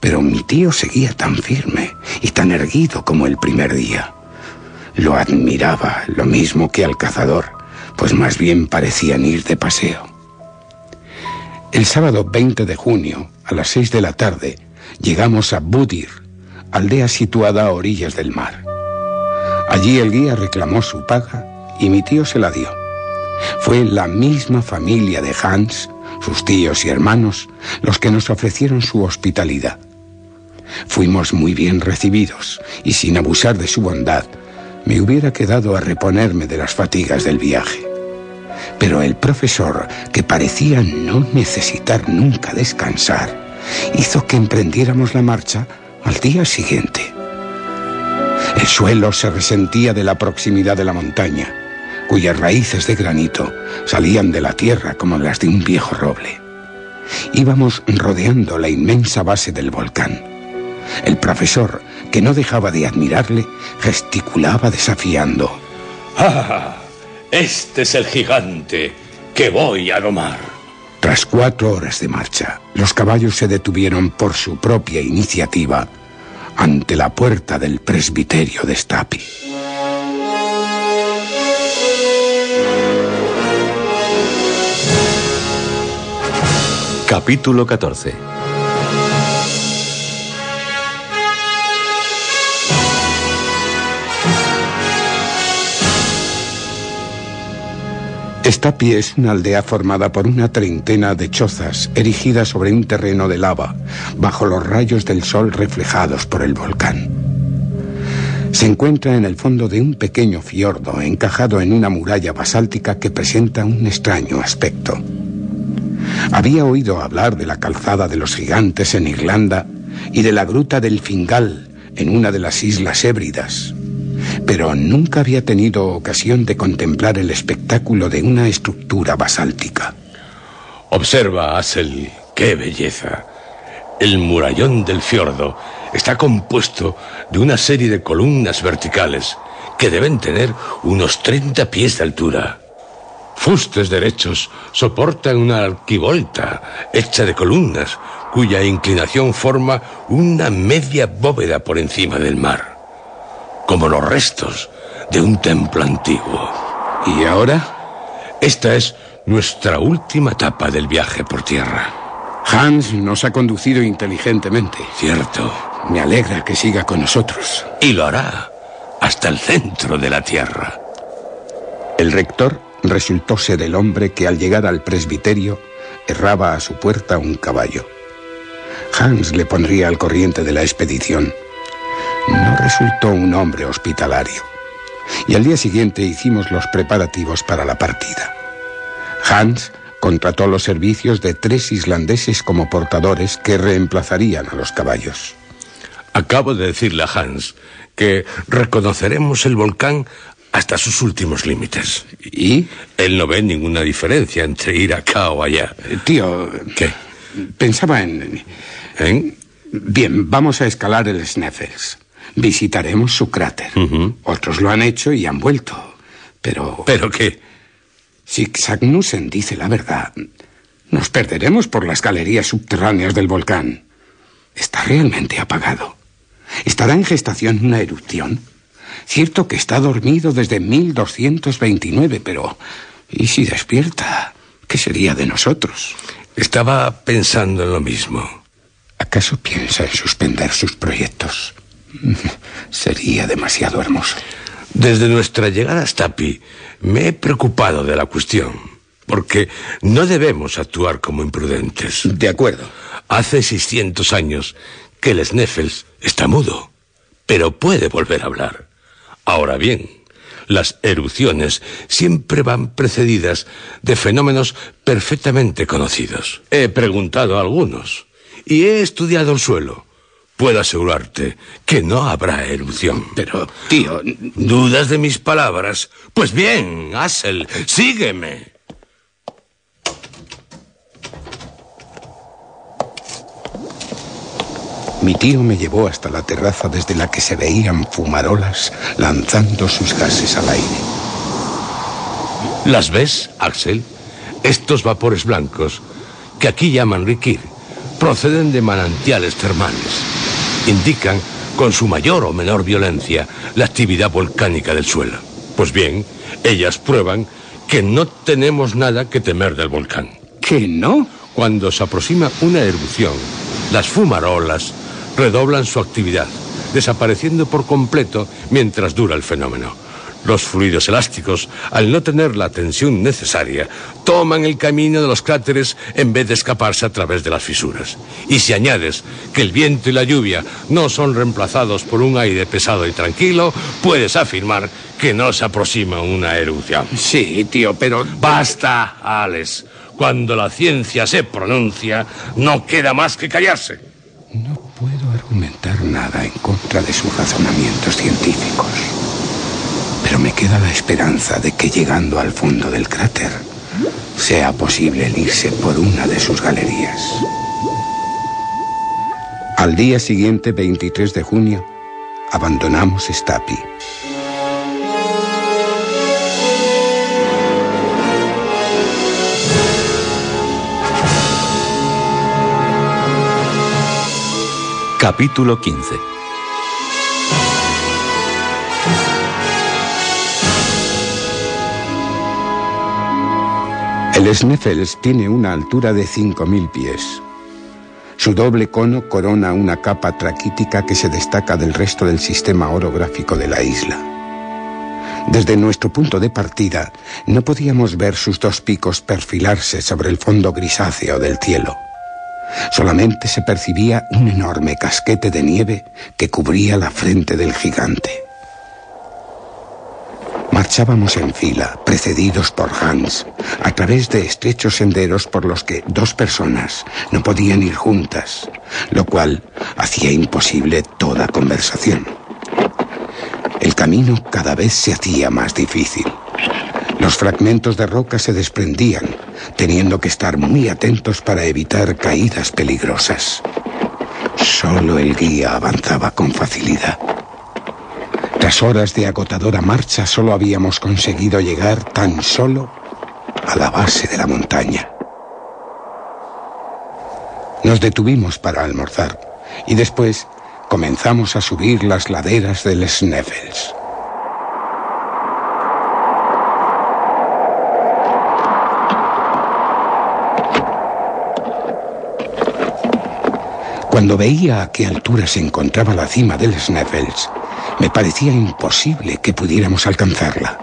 J: pero mi tío seguía tan firme y tan erguido como el primer día. Lo admiraba lo mismo que al cazador pues más bien parecían ir de paseo. El sábado 20 de junio, a las 6 de la tarde, llegamos a Budir, aldea situada a orillas del mar. Allí el guía reclamó su paga y mi tío se la dio. Fue la misma familia de Hans, sus tíos y hermanos, los que nos ofrecieron su hospitalidad. Fuimos muy bien recibidos y sin abusar de su bondad, me hubiera quedado a reponerme de las fatigas del viaje. Pero el profesor, que parecía no necesitar nunca descansar, hizo que emprendiéramos la marcha al día siguiente. El suelo se resentía de la proximidad de la montaña, cuyas raíces de granito salían de la tierra como las de un viejo roble. Íbamos rodeando la inmensa base del volcán. El profesor, que no dejaba de admirarle, gesticulaba desafiando.
K: ¡Ah! Este es el gigante que voy a domar.
J: Tras cuatro horas de marcha, los caballos se detuvieron por su propia iniciativa ante la puerta del presbiterio de Stapi.
H: Capítulo 14
J: Stapi es una aldea formada por una treintena de chozas erigidas sobre un terreno de lava, bajo los rayos del sol reflejados por el volcán. Se encuentra en el fondo de un pequeño fiordo encajado en una muralla basáltica que presenta un extraño aspecto. Había oído hablar de la calzada de los gigantes en Irlanda y de la gruta del Fingal en una de las islas Hébridas, pero nunca había tenido ocasión de contemplar el espectáculo de una estructura basáltica.
K: Observa, Asel, qué belleza. El murallón del fiordo está compuesto de una serie de columnas verticales que deben tener unos 30 pies de altura. Fustes derechos soportan una arquivolta hecha de columnas cuya inclinación forma una media bóveda por encima del mar como los restos de un templo antiguo.
J: ¿Y ahora?
K: Esta es nuestra última etapa del viaje por tierra.
J: Hans nos ha conducido inteligentemente.
K: Cierto.
J: Me alegra que siga con nosotros.
K: Y lo hará hasta el centro de la tierra.
J: El rector resultó ser el hombre que al llegar al presbiterio erraba a su puerta un caballo. Hans le pondría al corriente de la expedición. No resultó un hombre hospitalario. Y al día siguiente hicimos los preparativos para la partida. Hans contrató los servicios de tres islandeses como portadores que reemplazarían a los caballos.
K: Acabo de decirle a Hans que reconoceremos el volcán hasta sus últimos límites.
J: ¿Y?
K: Él no ve ninguna diferencia entre ir acá o allá.
J: Tío.
K: ¿Qué?
J: Pensaba en.
K: ¿En?
J: Bien, vamos a escalar el Sneffels. Visitaremos su cráter. Otros lo han hecho y han vuelto. Pero.
K: ¿Pero qué?
J: Si Xagnusen dice la verdad, nos perderemos por las galerías subterráneas del volcán. Está realmente apagado. ¿Estará en gestación una erupción? Cierto que está dormido desde 1229, pero ¿y si despierta? ¿Qué sería de nosotros?
K: Estaba pensando en lo mismo.
J: ¿Acaso piensa en suspender sus proyectos? Sería demasiado hermoso.
K: Desde nuestra llegada a Stapi, me he preocupado de la cuestión, porque no debemos actuar como imprudentes.
J: De acuerdo.
K: Hace 600 años que el Sneffels está mudo, pero puede volver a hablar. Ahora bien, las erupciones siempre van precedidas de fenómenos perfectamente conocidos. He preguntado a algunos y he estudiado el suelo. Puedo asegurarte que no habrá erupción.
J: Pero, tío...
K: ¿Dudas de mis palabras? Pues bien, Hassel, sígueme.
J: Mi tío me llevó hasta la terraza desde la que se veían fumarolas lanzando sus gases al aire.
K: ¿Las ves, Axel? Estos vapores blancos, que aquí llaman rikir, proceden de manantiales termales. Indican, con su mayor o menor violencia, la actividad volcánica del suelo. Pues bien, ellas prueban que no tenemos nada que temer del volcán.
J: ¿Que no?
K: Cuando se aproxima una erupción, las fumarolas redoblan su actividad, desapareciendo por completo mientras dura el fenómeno. Los fluidos elásticos, al no tener la tensión necesaria, toman el camino de los cráteres en vez de escaparse a través de las fisuras. Y si añades que el viento y la lluvia no son reemplazados por un aire pesado y tranquilo, puedes afirmar que no se aproxima una erupción.
J: Sí, tío, pero...
K: Basta, Alex. Cuando la ciencia se pronuncia, no queda más que callarse.
J: No puedo argumentar nada en contra de sus razonamientos científicos. Pero me queda la esperanza de que llegando al fondo del cráter sea posible el irse por una de sus galerías. Al día siguiente, 23 de junio, abandonamos Stapi.
H: Capítulo 15
J: El Sneffels tiene una altura de 5.000 pies. Su doble cono corona una capa traquítica que se destaca del resto del sistema orográfico de la isla. Desde nuestro punto de partida, no podíamos ver sus dos picos perfilarse sobre el fondo grisáceo del cielo. Solamente se percibía un enorme casquete de nieve que cubría la frente del gigante. Marchábamos en fila, precedidos por Hans, a través de estrechos senderos por los que dos personas no podían ir juntas, lo cual hacía imposible toda conversación. El camino cada vez se hacía más difícil. Los fragmentos de roca se desprendían, teniendo que estar muy atentos para evitar caídas peligrosas. Solo el guía avanzaba con facilidad. Tras horas de agotadora marcha, solo habíamos conseguido llegar tan solo a la base de la montaña. Nos detuvimos para almorzar y después comenzamos a subir las laderas del Sneffels. Cuando veía a qué altura se encontraba la cima del Sneffels, me parecía imposible que pudiéramos alcanzarla.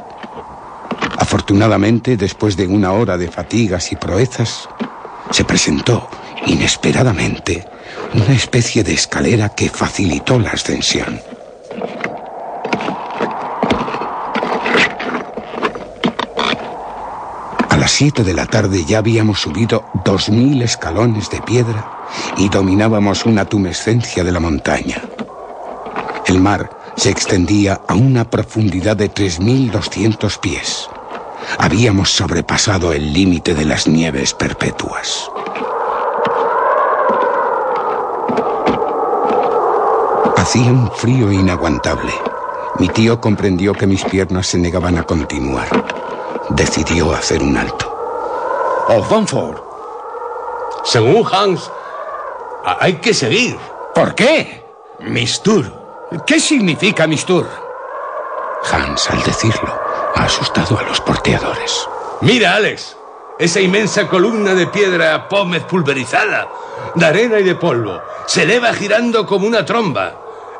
J: Afortunadamente, después de una hora de fatigas y proezas, se presentó inesperadamente una especie de escalera que facilitó la ascensión. A las 7 de la tarde ya habíamos subido dos mil escalones de piedra y dominábamos una tumescencia de la montaña. El mar se extendía a una profundidad de 3.200 pies. Habíamos sobrepasado el límite de las nieves perpetuas. Hacía un frío inaguantable. Mi tío comprendió que mis piernas se negaban a continuar. Decidió hacer un alto.
K: Oh, Fanford. Según Hans, hay que seguir.
J: ¿Por qué? Mistur. ¿Qué significa Mistur? Hans, al decirlo, ha asustado a los porteadores.
K: Mira, Alex. Esa inmensa columna de piedra pómez pulverizada, de arena y de polvo, se eleva girando como una tromba.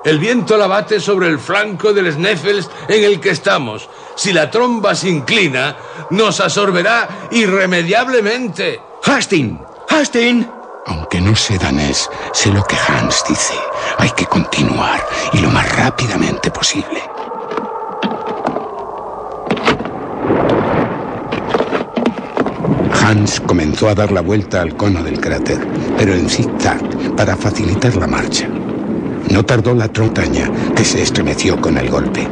K: El viento la bate sobre el flanco del Sneffels en el que estamos. Si la tromba se inclina, nos absorberá irremediablemente.
J: ¡Hastin! ¡Hastin! Aunque no sé danés, sé lo que Hans dice. Hay que continuar y lo más rápidamente posible. Hans comenzó a dar la vuelta al cono del cráter, pero en zigzag para facilitar la marcha. No tardó la trontaña, que se estremeció con el golpe.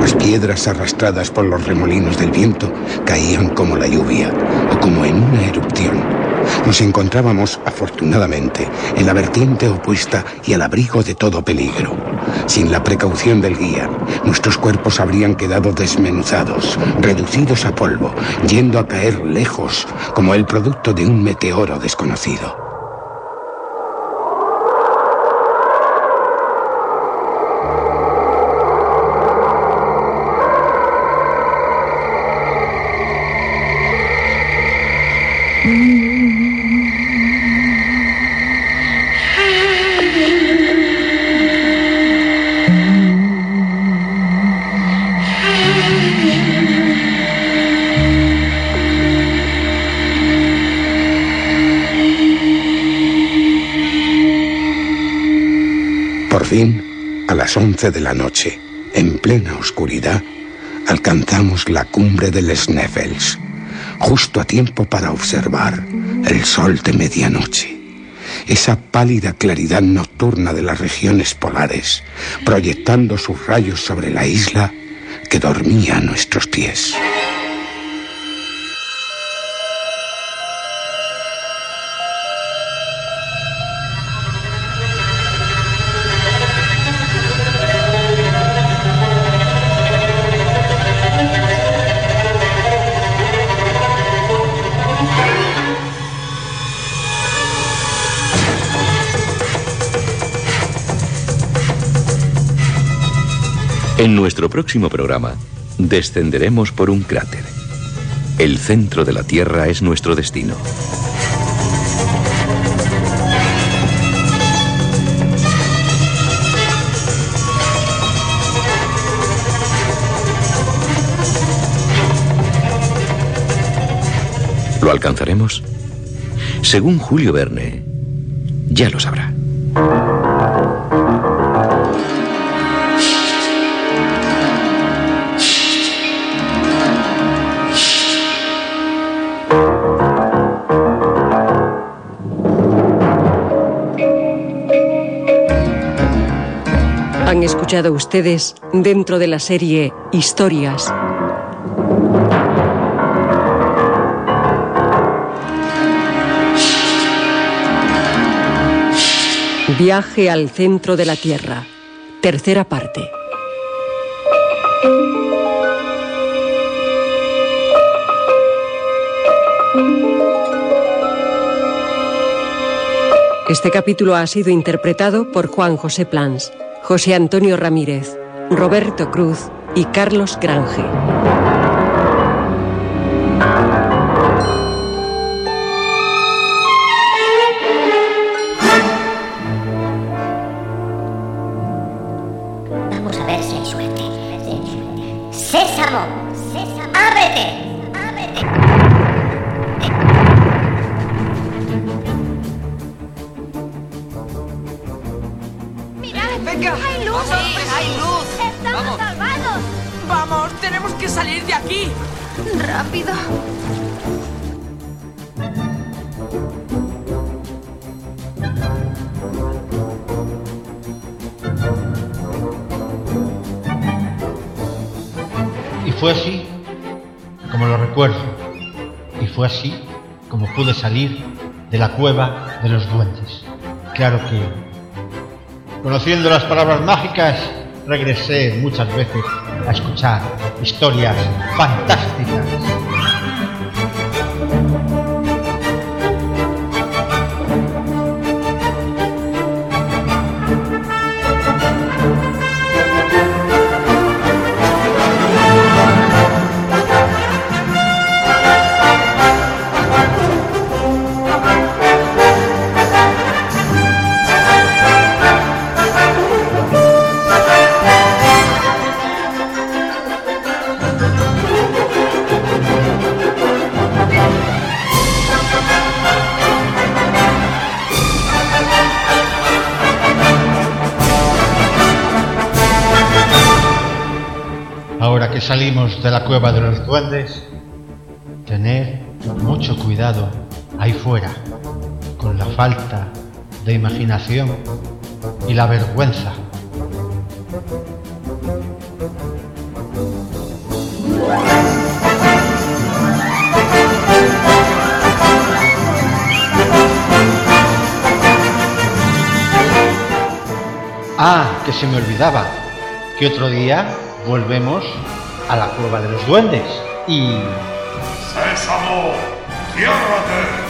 J: Las piedras arrastradas por los remolinos del viento caían como la lluvia o como en una erupción. Nos encontrábamos, afortunadamente, en la vertiente opuesta y al abrigo de todo peligro. Sin la precaución del guía, nuestros cuerpos habrían quedado desmenuzados, reducidos a polvo, yendo a caer lejos, como el producto de un meteoro desconocido. Por fin, a las once de la noche, en plena oscuridad, alcanzamos la cumbre del Sneffels, justo a tiempo para observar el sol de medianoche. Esa pálida claridad nocturna de las regiones polares, proyectando sus rayos sobre la isla que dormía a nuestros pies.
H: En nuestro próximo programa, descenderemos por un cráter. El centro de la Tierra es nuestro destino. ¿Lo alcanzaremos? Según Julio Verne, ya lo sabrá.
I: Escuchado ustedes dentro de la serie Historias. Viaje al centro de la Tierra. Tercera parte. Este capítulo ha sido interpretado por Juan José Plans, José Antonio Ramírez, Roberto Cruz y Carlos Grange.
C: Cueva de los duendes. Claro que, conociendo las palabras mágicas, regresé muchas veces a escuchar historias fantásticas. De la cueva de los duendes, tener mucho cuidado ahí fuera con la falta de imaginación y la vergüenza. Ah, que se me olvidaba, que otro día volvemos a la cueva de los duendes y...
N: ¡Sésamo! ¡Ciérrate!